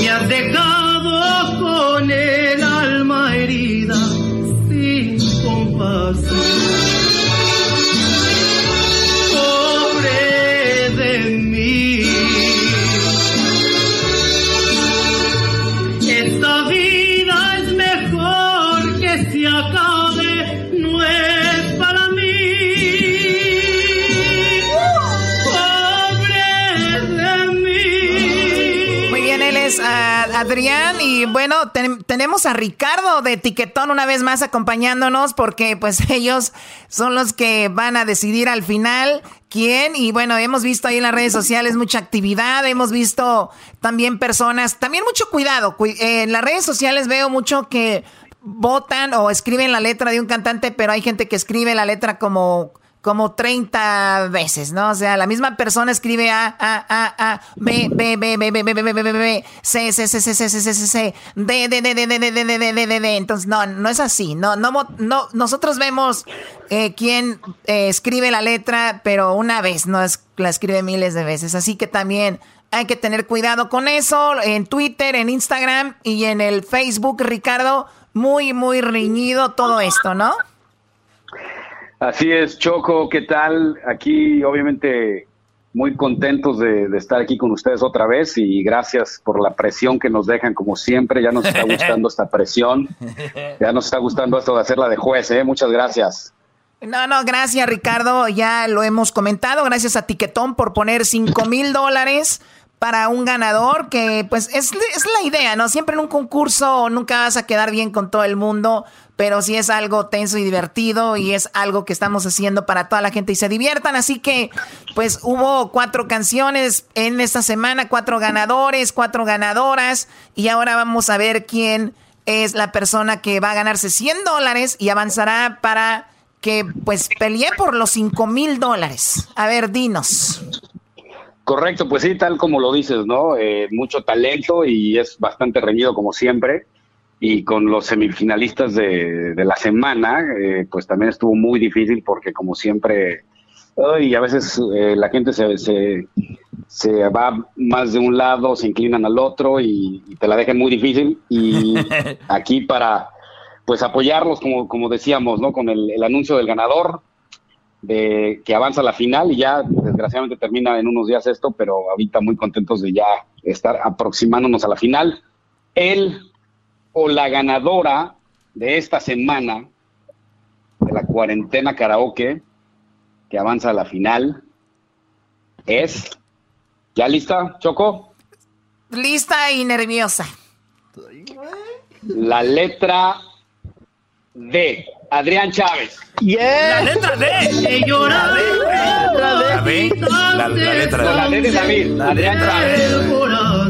Me has dejado con el alma herida sin compasión. Muy bien, él es ah, Adrián y bueno, ten- tenemos a Ricardo de Tiquetón una vez más acompañándonos porque pues <laughs> ellos son los que van a decidir al final quién. Y bueno, hemos visto ahí en las redes sociales mucha actividad, hemos visto también personas, también mucho cuidado, cu- en las redes sociales veo mucho que votan o escriben la letra de un cantante, pero hay gente que escribe la letra como como 30 veces, ¿no? O sea, la misma persona escribe A, A, A, A, B, B, B, B, B, B, B, B, B, B, C, C, C, C, C, C, C, C, C, D, D, D, D, D, D, D, D, D, D, D, D. Entonces, no, no es así. No, no, no, nosotros vemos eh, quién eh, escribe la letra, pero una vez, no es, la escribe miles de veces. Así que también hay que tener cuidado con eso. En Twitter, en Instagram y en el Facebook, Ricardo, muy, muy riñido todo esto, ¿no? Así es, Choco, ¿qué tal? Aquí obviamente muy contentos de, de estar aquí con ustedes otra vez y gracias por la presión que nos dejan como siempre. Ya nos está gustando <laughs> esta presión, ya nos está gustando esto de hacerla de juez, ¿eh? Muchas gracias. No, no, gracias Ricardo, ya lo hemos comentado, gracias a Tiquetón por poner 5 mil dólares para un ganador, que pues es, es la idea, ¿no? Siempre en un concurso nunca vas a quedar bien con todo el mundo, pero sí es algo tenso y divertido y es algo que estamos haciendo para toda la gente y se diviertan, así que pues hubo cuatro canciones en esta semana, cuatro ganadores, cuatro ganadoras y ahora vamos a ver quién es la persona que va a ganarse 100 dólares y avanzará para que pues pelee por los 5 mil dólares. A ver, dinos. Correcto, pues sí, tal como lo dices, ¿no? Eh, mucho talento y es bastante reñido como siempre. Y con los semifinalistas de, de la semana, eh, pues también estuvo muy difícil porque como siempre y a veces eh, la gente se, se, va más de un lado, se inclinan al otro y, te la dejan muy difícil. Y <laughs> aquí para pues apoyarlos, como, como decíamos, ¿no? Con el, anuncio del ganador, de que avanza a la final y ya desgraciadamente termina en unos días esto, pero ahorita muy contentos de ya estar aproximándonos a la final. Él o la ganadora de esta semana de la cuarentena karaoke que avanza a la final es. ¿Ya lista, Choco? Lista y nerviosa. La letra D. Adrián Chávez. La letra D. La D. La, letra D. La D de David. Adrián Chávez. Ah,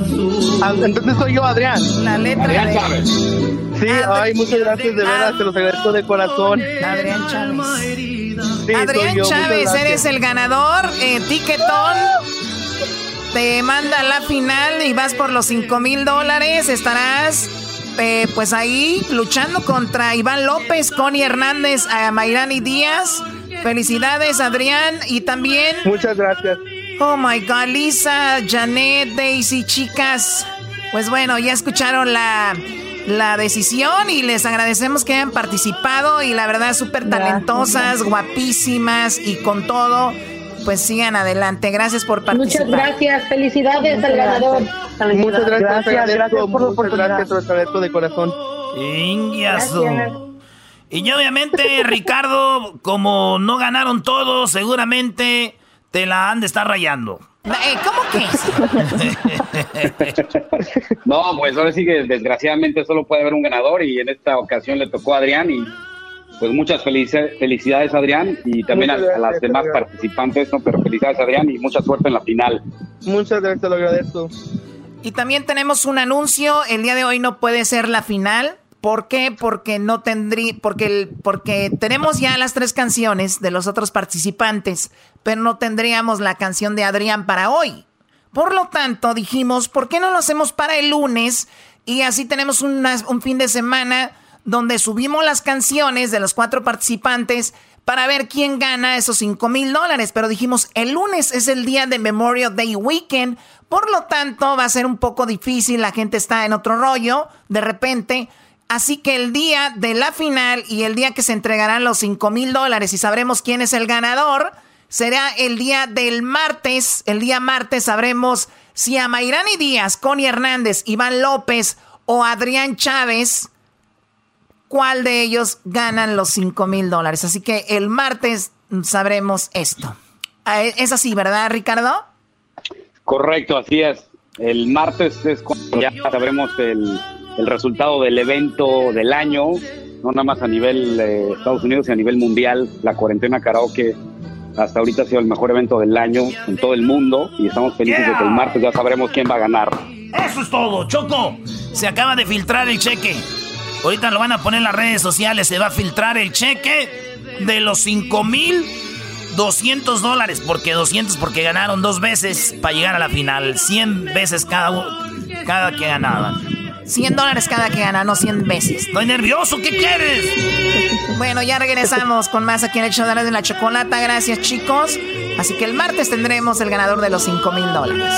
entonces soy yo, Adrián. La letra Adrián Chávez. Sí, ay, muchas gracias, de veras, te los agradezco de corazón. Adrián Chávez. Adrián Chávez, eres el ganador. Eh, Tiquetón te manda a la final y vas por los 5 mil dólares. Estarás eh, pues ahí luchando contra Iván López, Connie Hernández, a Mayrani Díaz. Felicidades, Adrián. Y también. Muchas gracias. Oh my God, Lisa, Janet, Daisy, chicas. Pues bueno, ya escucharon la la decisión y les agradecemos que hayan participado y la verdad súper talentosas, guapísimas y con todo, pues sigan adelante. Gracias por participar. Muchas gracias, felicidades al ganador. Muchas gracias, gracias, por la oportunidad. Gracias, de corazón. Y obviamente, Ricardo, como no ganaron todos, seguramente te la han de estar rayando. Eh, ¿Cómo que? <laughs> no, pues ahora sí que desgraciadamente solo puede haber un ganador y en esta ocasión le tocó a Adrián y pues muchas felicidades Adrián y también a, las demás participantes, ¿no? pero felicidades Adrián y mucha suerte en la final. Muchas gracias, te lo agradezco. Y también tenemos un anuncio, el día de hoy no puede ser la final. ¿Por qué? Porque no tendrí, porque, porque tenemos ya las tres canciones de los otros participantes, pero no tendríamos la canción de Adrián para hoy. Por lo tanto, dijimos, ¿por qué no lo hacemos para el lunes? Y así tenemos un fin de semana donde subimos las canciones de los cuatro participantes para ver quién gana esos 5 mil dólares. Pero dijimos, el lunes es el día de Memorial Day Weekend, por lo tanto va a ser un poco difícil, la gente está en otro rollo, de repente. Así que el día de la final y el día que se entregarán los 5 mil dólares y sabremos quién es el ganador, será el día del martes. El día martes sabremos si a Mayrani Díaz, Connie Hernández, Iván López o Adrián Chávez, cuál de ellos ganan los 5 mil dólares. Así que el martes sabremos esto. Ah, es así, ¿verdad, Ricardo? Correcto, así es. El martes es cuando ya sabremos el, resultado del evento del año, no nada más a nivel de Estados Unidos, sino a nivel mundial. La cuarentena karaoke hasta ahorita ha sido el mejor evento del año en todo el mundo y estamos felices de que el martes ya sabremos quién va a ganar. Eso es todo, Choco. Se acaba de filtrar el cheque. Ahorita lo van a poner en las redes sociales. Se va a filtrar el cheque de los 5 mil 200 dólares. Porque 200 porque ganaron dos veces para llegar a la final. 100 veces cada, cada que ganaban. 100 dólares cada que gana, no 100 veces. Estoy nervioso, ¿qué quieres? Bueno, ya regresamos con más aquí en el show de la chocolata. Gracias, chicos. Así que el martes tendremos el ganador de los 5 mil dólares.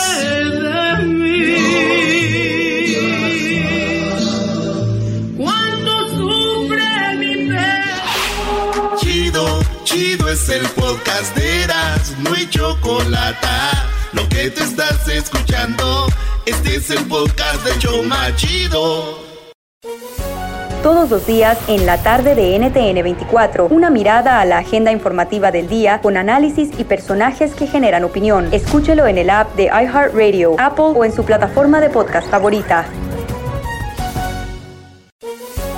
Chido, chido es el podcast de Eras, no hay chocolate. Lo que te estás escuchando, este es podcast de Choma Chido. Todos los días en la tarde de NTN 24, una mirada a la agenda informativa del día con análisis y personajes que generan opinión. Escúchelo en el app de iHeartRadio, Apple o en su plataforma de podcast favorita